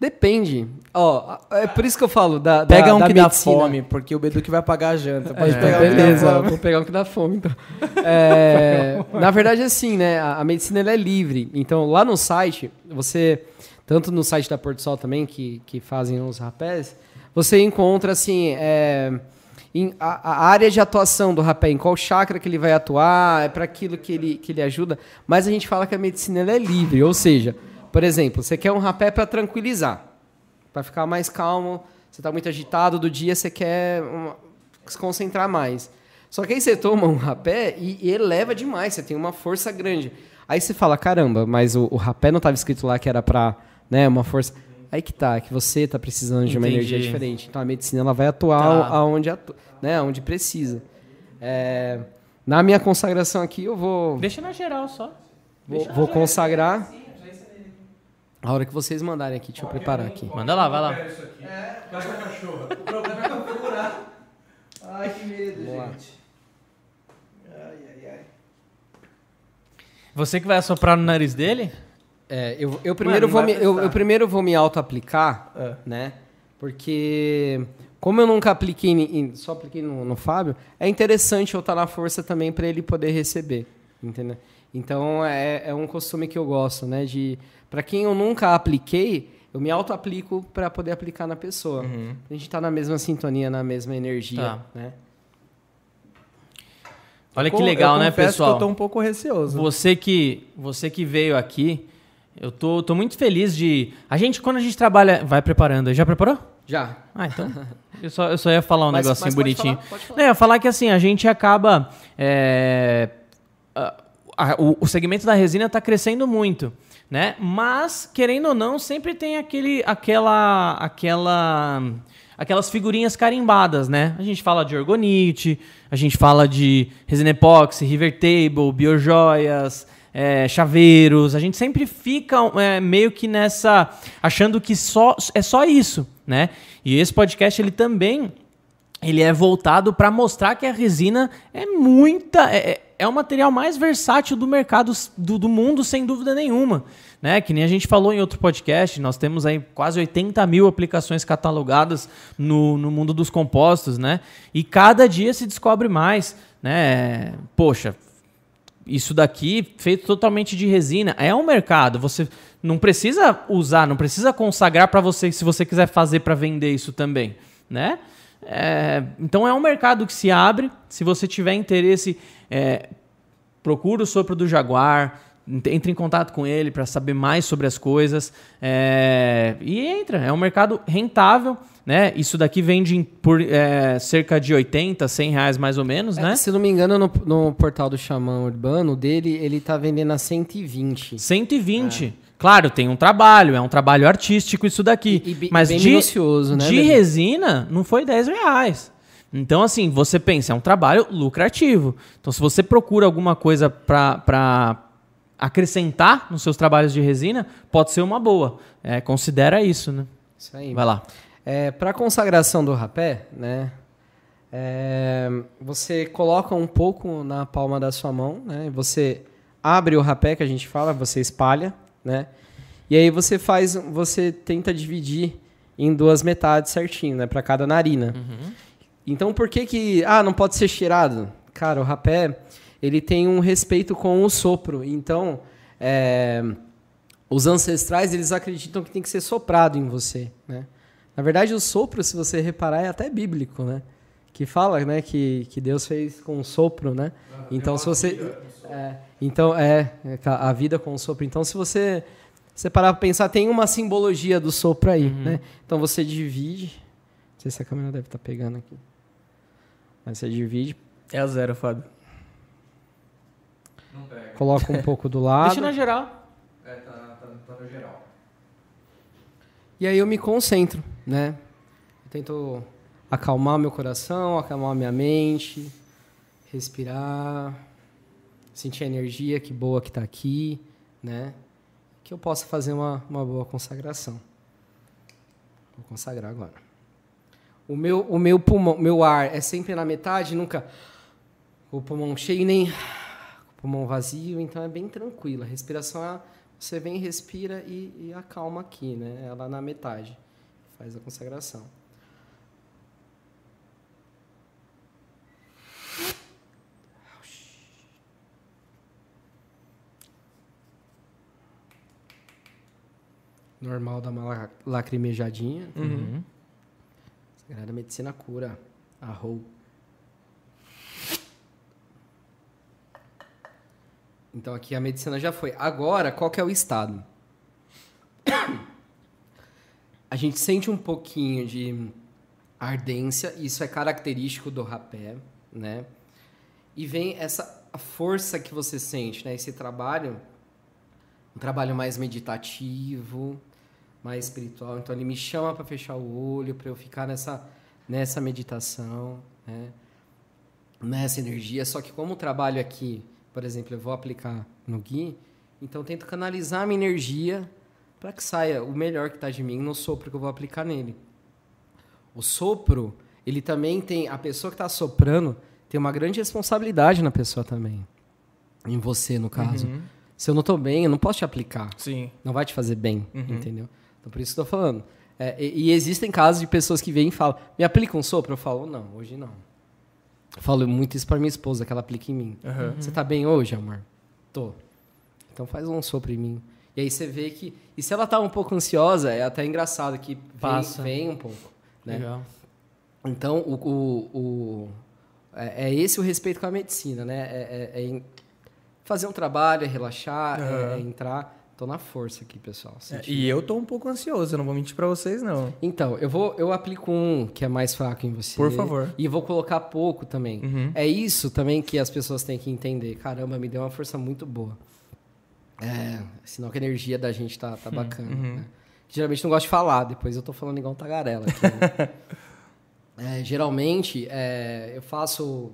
Depende. Ó, é por isso que eu falo da, da Pega um da que dá medicina. fome, porque o Bedu que vai pagar a janta. Pode É, pegar um que dá beleza, fome. vou pegar um que dá fome, então. É, na verdade, assim, né? A, a medicina é livre. Então, lá no site, você, tanto no site da Porto Sol também, que, que fazem os rapés, você encontra, assim, é, em- a, a área de atuação do rapé, em qual chakra que ele vai atuar, é para aquilo que ele, que ele ajuda. Mas a gente fala que a medicina é livre, ou seja, por exemplo, você quer um rapé para tranquilizar, para ficar mais calmo, você está muito agitado do dia, você quer uma- se concentrar mais. Só que aí você toma um rapé e, eleva demais, você tem uma força grande. Aí você fala, caramba, mas o, o rapé não estava escrito lá que era para né, uma força. Aí que tá, que você está precisando de uma energia diferente. Então a medicina ela vai atuar Tá. aonde, atu, né, aonde precisa. É, na minha consagração aqui, eu vou, Deixa na geral só. vou, vou consagrar. A hora que vocês mandarem aqui, deixa eu preparar aqui. Manda lá, vai lá. Ai, que medo, lá. gente. Ai, ai, ai. Você que vai assoprar no nariz dele? É, eu, eu, primeiro não vou me, eu, eu primeiro vou me auto-aplicar, É. né? Porque, como eu nunca apliquei, em- só apliquei no, no Fábio, é interessante eu estar na força também para ele poder receber, entendeu? Então, é, é um costume que eu gosto, né? De, para quem eu nunca apliquei, eu me auto-aplico para poder aplicar na pessoa. A gente tá na mesma sintonia, na mesma energia, Tá. né? Olha que Eu legal, né, confesso pessoal? Que eu tô um pouco receoso. Você que, você que veio aqui, eu tô, tô muito feliz de. A gente, quando a gente trabalha. Vai preparando. Já preparou? Já. Ah, então. Eu só, eu só ia falar um Mas- negocinho mas pode bonitinho. falar, pode falar. Não, eu ia falar que assim, a gente acaba. é, a- a- o, o segmento da resina está crescendo muito, né? Mas, querendo ou não, sempre tem aquele, aquela, aquela, aquelas figurinhas carimbadas, né? A gente fala de orgonite, a gente fala de resina epóxi, river table, biojoias, é, chaveiros. A gente sempre fica é, meio que nessa achando que só é só isso, né? E esse podcast ele também ele é voltado para mostrar que a resina é muita é, é- o material mais versátil do mercado do, do mundo sem dúvida nenhuma né que nem a gente falou em outro podcast nós temos aí quase 80 mil aplicações catalogadas no, no mundo dos compostos né e cada dia se descobre mais né poxa isso daqui feito totalmente de resina é um mercado. Você não precisa usar, não precisa consagrar para você se você quiser fazer para vender isso também, né? É, então é um mercado que se abre. Se você tiver interesse, é, procura o sopro do Jaguar, ent- entre em contato com ele para saber mais sobre as coisas é, e entra. É um mercado rentável, né? Isso daqui vende por é, cerca de 80, 100 reais mais ou menos, É, né? Se não me engano, no, no portal do Xamã Urbano dele, ele tá vendendo a 120. 120. Claro, tem um trabalho, é um trabalho artístico isso daqui. E- e mas bem de, né, de resina não foi 10 reais. Então, assim, você pensa, é um trabalho lucrativo. Então, se você procura alguma coisa para acrescentar nos seus trabalhos de resina, pode ser uma boa. É, considera isso, né? Isso aí. Vai lá. É, para consagração do rapé, né? é, você coloca um pouco na palma da sua mão, né? Você abre o rapé que a gente fala, você espalha, né? E aí você faz, você tenta dividir em duas metades certinho, né? Para cada narina. Então por que que ah não pode ser cheirado? Cara, o rapé ele tem um respeito com o sopro. Então é, os ancestrais eles acreditam que tem que ser soprado em você, né? Na verdade, o sopro, se você reparar, é até bíblico, né? Que fala, né, que, que Deus fez com o sopro, né? Então, se você é, então é é, a vida com o sopro. Então, se você você parar para pensar, tem uma simbologia do sopro aí, né? Então você divide. Não sei se a câmera deve estar pegando aqui. Mas você divide, É a zero, Fábio. coloca um pouco do lado. Deixa na geral. É, tá, no geral. E aí eu me concentro, né? Eu tento acalmar meu coração, acalmar minha mente, respirar, sentir a energia que boa que está aqui, né? Que eu possa fazer uma, uma boa consagração. Vou consagrar agora. O meu, o meu pulmão, meu ar é sempre na metade, nunca o pulmão cheio nem o pulmão vazio, então é bem tranquilo. A respiração é você vem, respira e, e acalma aqui, né? Ela na metade. Faz a consagração. Normal dar uma la- lacrimejadinha. Uhum. Sagrada Medicina cura. Arrou. Então aqui a medicina já foi. Agora, qual que é o estado? A gente sente um pouquinho de ardência, isso é característico do rapé, né? E vem essa força que você sente, né? Esse trabalho, um trabalho mais meditativo, mais espiritual. Então ele me chama para fechar o olho, para eu ficar nessa nessa meditação, né? Nessa energia. Só que como o trabalho aqui, por exemplo, eu vou aplicar no Gui, então tento canalizar a minha energia para que saia o melhor que está de mim no sopro que eu vou aplicar nele. O sopro, ele também tem. A pessoa que está soprando tem uma grande responsabilidade na pessoa também. Em você, no caso. Se eu não estou bem, eu não posso te aplicar. Sim. Não vai te fazer bem, entendeu? Então por isso que tô falando. É, e, e existem casos de pessoas que vêm e falam, me aplica um sopro? Eu falo, não, hoje não. Eu falo muito isso para minha esposa, que ela aplica em mim. Aham. Você tá bem hoje, amor? Tô. Então faz um sopro em mim. E aí você vê que. E se ela tá um pouco ansiosa, é até engraçado que vem, Passa. vem um pouco. Né? Legal. Então, o, o, o- é, é esse o respeito com a medicina, né? É, é- é fazer um trabalho, é relaxar, é- Aham. é, entrar. Tô na força aqui, pessoal. É, e eu tô um pouco ansioso, eu não vou mentir pra vocês, não. Então, eu vou, eu aplico um que é mais fraco em você. Por favor. E vou colocar pouco também. Uhum. É isso também que as pessoas têm que entender. Caramba, me deu uma força muito boa. É, sinal que a energia da gente tá, tá bacana. uhum. né? Geralmente não gosto de falar, depois eu tô falando igual um tagarela aqui. né? É, geralmente, é, eu faço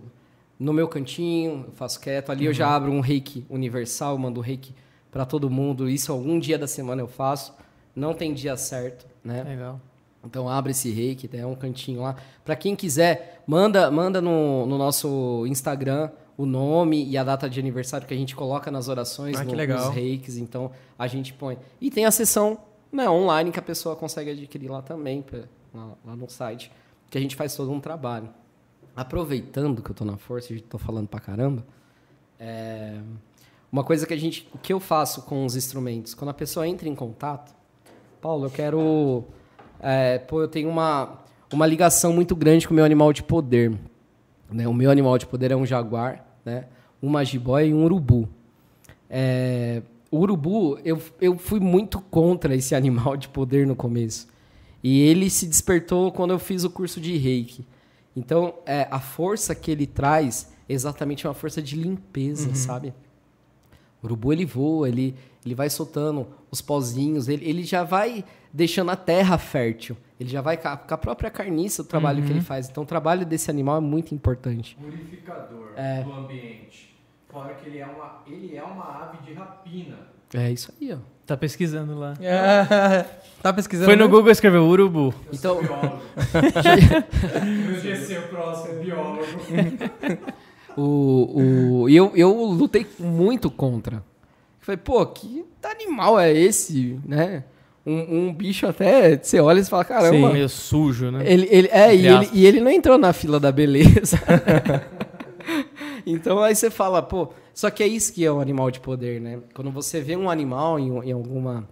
no meu cantinho, eu faço quieto. Ali eu já Uhum. abro um reiki universal, mando reiki para todo mundo. Isso algum dia da semana eu faço. Não tem dia certo, né? Legal. Então abre esse reiki, tem um cantinho lá. Para quem quiser, manda, manda no, no nosso Instagram o nome e a data de aniversário que a gente coloca nas orações, Ah, no- legal. nos reikis. Então a gente põe. E tem a sessão né, online que a pessoa consegue adquirir lá também, pra- lá, lá no site, que a gente faz todo um trabalho. Aproveitando que eu tô na força e tô falando pra caramba, é, uma coisa que a gente, o que eu faço com os instrumentos, quando a pessoa entra em contato, Paulo, eu quero, é, pô, eu tenho uma uma ligação muito grande com o meu animal de poder, né? O meu animal de poder é um jaguar, né? Uma jiboia e um urubu. É, o urubu, eu, eu fui muito contra esse animal de poder no começo. E ele se despertou quando eu fiz o curso de reiki. Então, é, a força que ele traz é exatamente uma força de limpeza, sabe? O urubu ele voa, ele, ele vai soltando os pozinhos, ele, ele já vai deixando a terra fértil. Ele já vai com a, própria carniça o trabalho que ele faz. Então, o trabalho desse animal é muito importante. Purificador É. do ambiente. Fora que ele é uma, ele é uma ave de rapina. É isso aí, ó. Tá pesquisando lá. É. tá pesquisando? Foi no? Google escrever urubu. Então, Biólogo. Meu GC, o próximo, biólogo. O, o, e eu, eu lutei muito contra. Falei, pô, que animal é esse, né? Um, um bicho até, você olha e fala, caramba. Meio sujo, né? Ele, ele, é, e ele, e ele não entrou na fila da beleza. então aí você fala, pô, só que é isso que é um animal de poder, né? Quando você vê um animal em, em alguma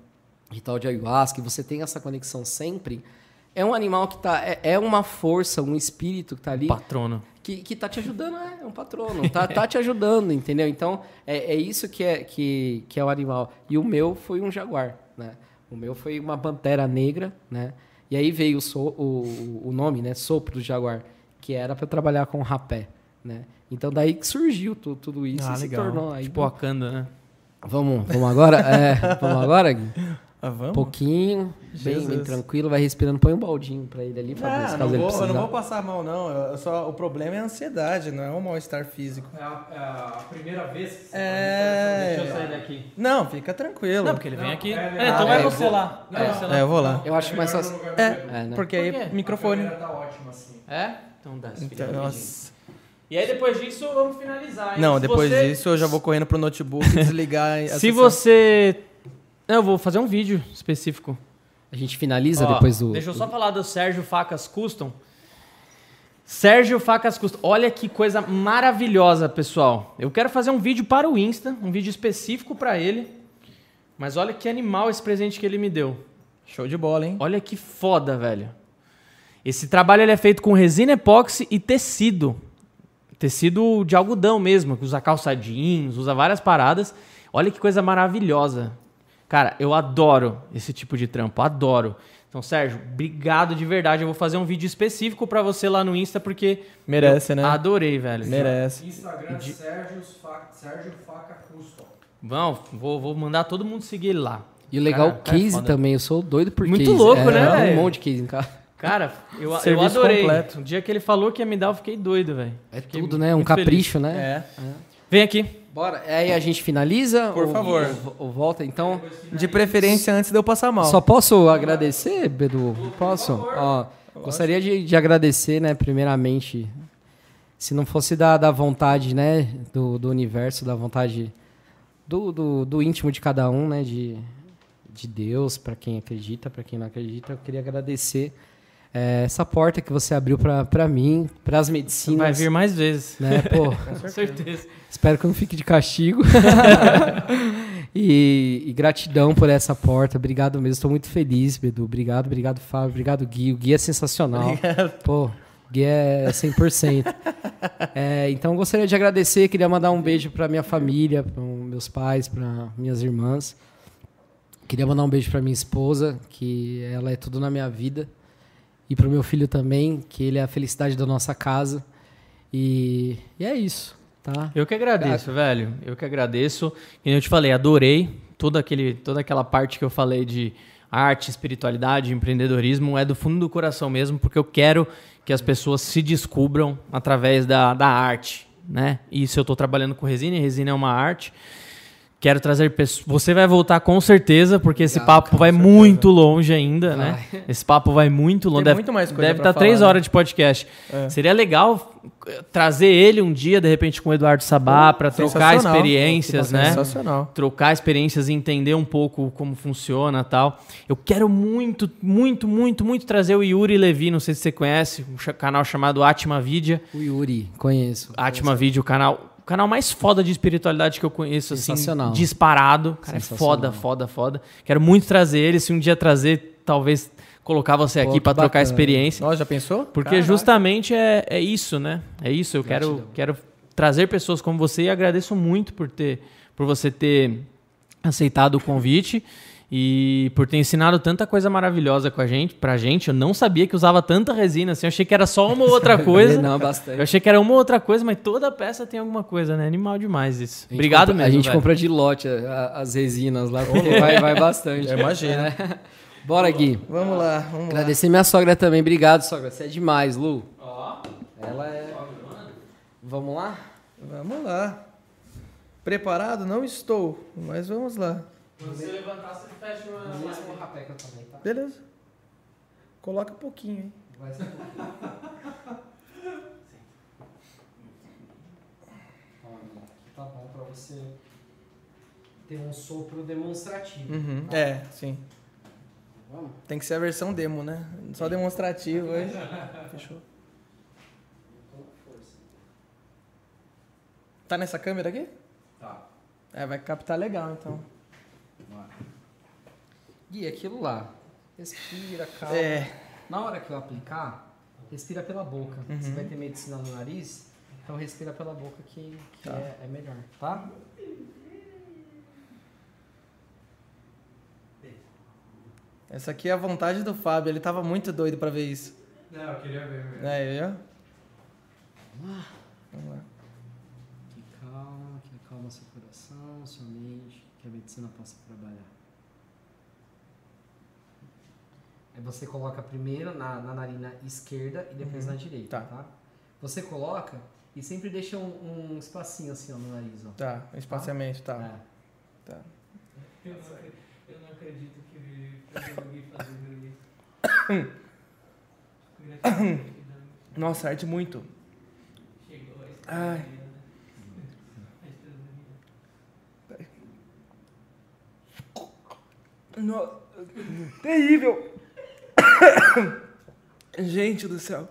ritual de ayahuasca e você tem essa conexão sempre, é um animal que tá. É, é uma força, um espírito que tá ali Patrono. Que, que tá te ajudando, é, é um patrono, tá, tá te ajudando, entendeu? Então, é, é isso que é, que, que é o animal. E o meu foi um jaguar, né? O meu foi uma pantera negra, né? E aí veio o, so, o, o nome, né? Sopro do jaguar, que era para trabalhar com rapé, né? Então, daí que surgiu tu- tudo isso Ah, e se legal. tornou aí. Tipo Wakanda, né? Vamos, vamos agora? É, vamos agora, Gui? Ah, Um vamos? pouquinho, bem, bem tranquilo, vai respirando. Põe um baldinho para ele ali, Fabrício, Não, caso não ele vou, eu precisar. não vou passar mal, não. Eu- só, o problema é a ansiedade, não é um mal-estar físico. É a, é a primeira vez que você É. Deixa eu sair daqui. Não, fica tranquilo. Não, porque ele vem aqui. é, É, então vai é, eu você vou- lá. Vai você lá. É, eu vou lá. Eu acho mais fácil. É, É, né? porque Por aí quê? microfone. A tá ótima assim. É? Então dá Então, filho nossa. E aí depois disso, vamos finalizar. hein? Não, Se depois você- disso eu já vou correndo pro notebook e desligar. Se sessão. você... Não, eu vou fazer um vídeo específico. A gente finaliza Ó, depois do. Deixa eu só falar do Sérgio Facas Custom. Sérgio Facas Custom. Olha que coisa maravilhosa, pessoal. Eu quero fazer um vídeo para o Insta, um vídeo específico para ele. Mas olha que animal esse presente que ele me deu. Show de bola, hein? Olha que foda, velho. Esse trabalho ele é feito com resina epóxi e tecido. Tecido de algodão mesmo, que usa calçadinhos, usa várias paradas. Olha que coisa maravilhosa. Cara, eu adoro esse tipo de trampo, adoro. Então, Sérgio, obrigado de verdade. Eu vou fazer um vídeo específico pra você lá no Insta, porque Merece, eu né? adorei, velho. Merece. Instagram Sérgio, Fa- Sérgio Faca Custom. Vão, vou, vou mandar todo mundo seguir ele lá. E o legal, Cara, o cara, case foda. também. Eu sou doido por Muito case. louco, É, né, Um monte de case em casa. Cara, eu, eu Serviço adorei. completo. O dia que ele falou que ia me dar, eu fiquei doido, velho. É Fiquei tudo, né? Um muito feliz. capricho, né? É. Vem aqui. Bora. Aí a gente finaliza? Por ou- favor. Ou, ou volta, então. De preferência antes de eu passar mal. Só posso agradecer, Bedu? Posso? Ó, gostaria de, de agradecer, né, primeiramente. Se não fosse da, da vontade, né, do, do universo, da vontade do, do, do íntimo de cada um, né, de, de Deus, para quem acredita, para quem não acredita, eu queria agradecer eh, essa porta que você abriu para mim, para as medicinas. Vai vir mais vezes. Né, pô, Com certeza. Espero que eu não fique de castigo. e, e gratidão por essa porta. Obrigado mesmo. Estou muito feliz, Bedu. Obrigado, obrigado, Fábio. Obrigado, Gui. O Gui é sensacional. Pô, o Gui é 100%. É, então, gostaria de agradecer. Queria mandar um beijo para minha família, para meus pais, para minhas irmãs. Queria mandar um beijo para minha esposa, que ela é tudo na minha vida. E para o meu filho também, que ele é a felicidade da nossa casa. E, e é isso, tá? Eu que agradeço, velho. Eu que agradeço. E eu te falei, adorei toda, aquele, toda aquela parte que eu falei de arte, espiritualidade, empreendedorismo. É do fundo do coração mesmo, porque eu quero que as pessoas se descubram através da, da arte, né? E isso eu estou trabalhando com resina, e resina é uma arte. Quero trazer pessoas. Você vai voltar com certeza, porque esse papo vai muito longe ainda, né? Vai. Esse papo vai muito longe. Tem deve muito mais coisa deve estar três falar, né? horas de podcast. É. Seria legal eh, trazer ele um dia, de repente, com o Eduardo Sabá, para trocar experiências, né? Sensacional. Trocar experiências e entender um pouco como funciona tal. Eu quero muito, muito, muito, muito trazer o Yuri Levi, não sei se você conhece, um canal chamado Atma Vidya. O Yuri, conheço. Atma Vídeo, o canal, o canal mais foda de espiritualidade que eu conheço, assim, disparado. Cara, é foda, foda, foda. Quero muito trazer ele, se um dia trazer, talvez colocar você Pô, aqui que pra trocar bacana. experiência. Nossa, já pensou? Porque Caraca. justamente é, é isso, né? É isso. Eu quero, quero trazer pessoas como você e agradeço muito por ter, por você ter aceitado o convite. E por ter ensinado tanta coisa maravilhosa com a gente, pra gente, eu não sabia que usava tanta resina assim. Eu achei que era só uma ou outra coisa. Não, Eu bastante. achei que era uma ou outra coisa, mas toda peça tem alguma coisa, né? Animal demais isso. A gente Obrigado compra- mesmo. A gente velho. compra de lote a- a- as resinas lá, porque vai, vai bastante. Eu. É. Bora, Gui. Vamos lá, vamos lá. Agradecer minha sogra também. Obrigado, sogra. Você é demais, Lu. Ela é. Vamos lá? Vamos lá. Preparado? Não estou, mas vamos lá. Você levantar, você fecha uma. Mesmo rapé que eu também, tá? Beleza. Coloca um pouquinho, hein? Vai ser. Tá bom pra você ter um sopro demonstrativo. Uhum. É, sim. Vamos? Tem que ser a versão demo, né? Só demonstrativo hoje. Fechou. Tá nessa câmera aqui? Tá. É, vai captar legal, então. Gui, aquilo lá. Respira, calma. É. Na hora que eu aplicar, respira pela boca. Você vai ter medicina no nariz, então respira pela boca que, que Tá. é, é melhor, tá? Essa aqui é a vontade do Fábio. Ele tava muito doido pra ver isso. Não, eu queria ver mesmo. É, eu? Vamos lá. Que calma, que acalma seu coração, sua mente, que a medicina possa trabalhar. Aí você coloca primeiro na, na narina esquerda e depois na direita, Tá. tá. Você coloca e sempre deixa um, um espacinho assim ó, no nariz, ó. Tá, o espaciamento, tá. É. tá. Eu não, acredito, eu não acredito que eu consegui fazer isso. Nossa, arde muito. Chegou Ai. No... Terrível! Gente do céu.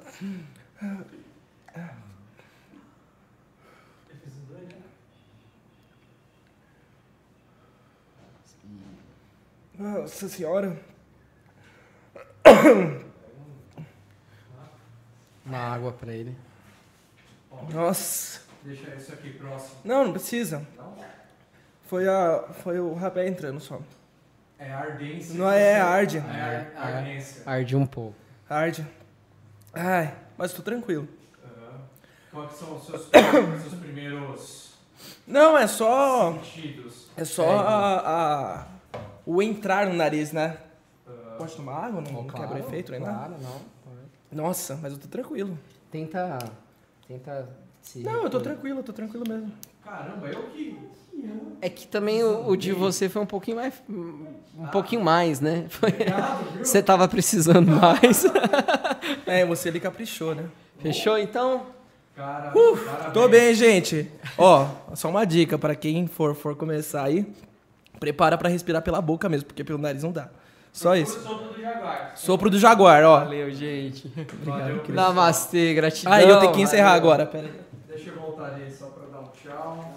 Nossa senhora. Uma água pra ele. Nossa. Deixa isso aqui próximo. Não, não precisa. Foi, a, foi o rapé entrando só. É ardência. Não é arde. É ar- ardência. Arde um pouco. Arde. Ai, mas tô tranquilo. Aham. Quais são os seus, seus primeiros Não, é só. sentidos? É só a, a- o entrar no nariz, né? Ah, Pode tomar água? Não, não quebra efeito nem nada? Claro, não. pode. Nossa, mas eu tô tranquilo. Tenta. Tenta se. Não, eu tô tranquilo, eu tô tranquilo mesmo. caramba, eu que. É que também o, o de você foi um pouquinho mais. Um pouquinho mais, né? Foi- Você tava precisando mais. É, você ali caprichou, né? Fechou então? Cara, parabéns. Tô bem, gente. Ó, só uma dica pra quem for, for começar aí. Prepara pra respirar pela boca mesmo, porque pelo nariz não dá. Só isso. Sopro do Jaguar. Sopro do jaguar, ó. Valeu, gente. Valeu, Cris. Namastê, gratidão. Aí eu tenho que encerrar Valeu. agora, pera aí. Deixa eu voltar ali só pra dar um tchau.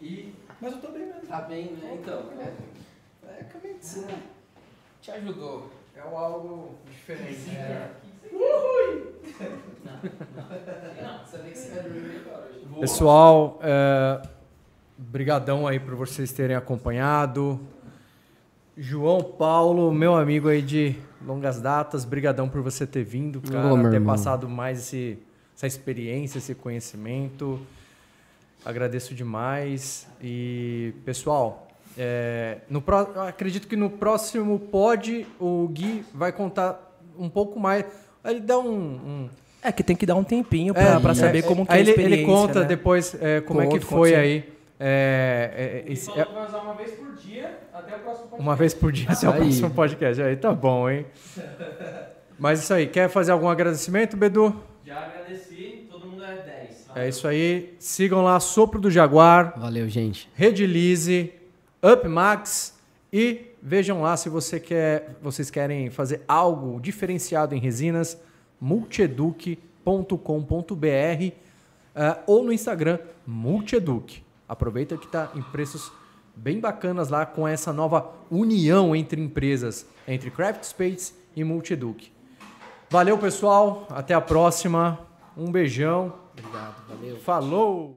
E Mas eu tô bem mesmo. Tá bem, né? Então, é, é que a medicina te ajudou. é um algo diferente. É. Sabia que você vai dormir agora hoje. Pessoal, é, brigadão aí por vocês terem acompanhado. João Paulo, meu amigo aí de longas datas, brigadão por você ter vindo, cara, ter irmão. passado mais esse, essa experiência, esse conhecimento. Agradeço demais. E, pessoal, é, no eu acredito que no próximo pod o Gui vai contar um pouco mais. Ele dá um- um É que tem que dar um tempinho pra, é, pra saber é, como que é a ele, ele experiência, conta né? depois é, como é que foi aí. É, é, Ele esse- é, vai usar uma vez por dia até o próximo podcast. uma vez por dia esse é o Aí. próximo podcast. Aí tá bom, hein? Mas isso aí, quer fazer algum agradecimento, Bedu? Já agradeci, todo mundo é 10. É isso aí. Sigam lá Sopro do Jaguar, Valeu, gente. Redilize, Up Max e vejam lá se você quer, vocês querem fazer algo diferenciado em resinas, multieduc.com.br eh, ou no Instagram Multieduc. Aproveita que está em preços bem bacanas lá com essa nova união entre empresas, entre Craft Space e Multieduc. Valeu, pessoal. Até a próxima. Um beijão. Obrigado, valeu. Falou!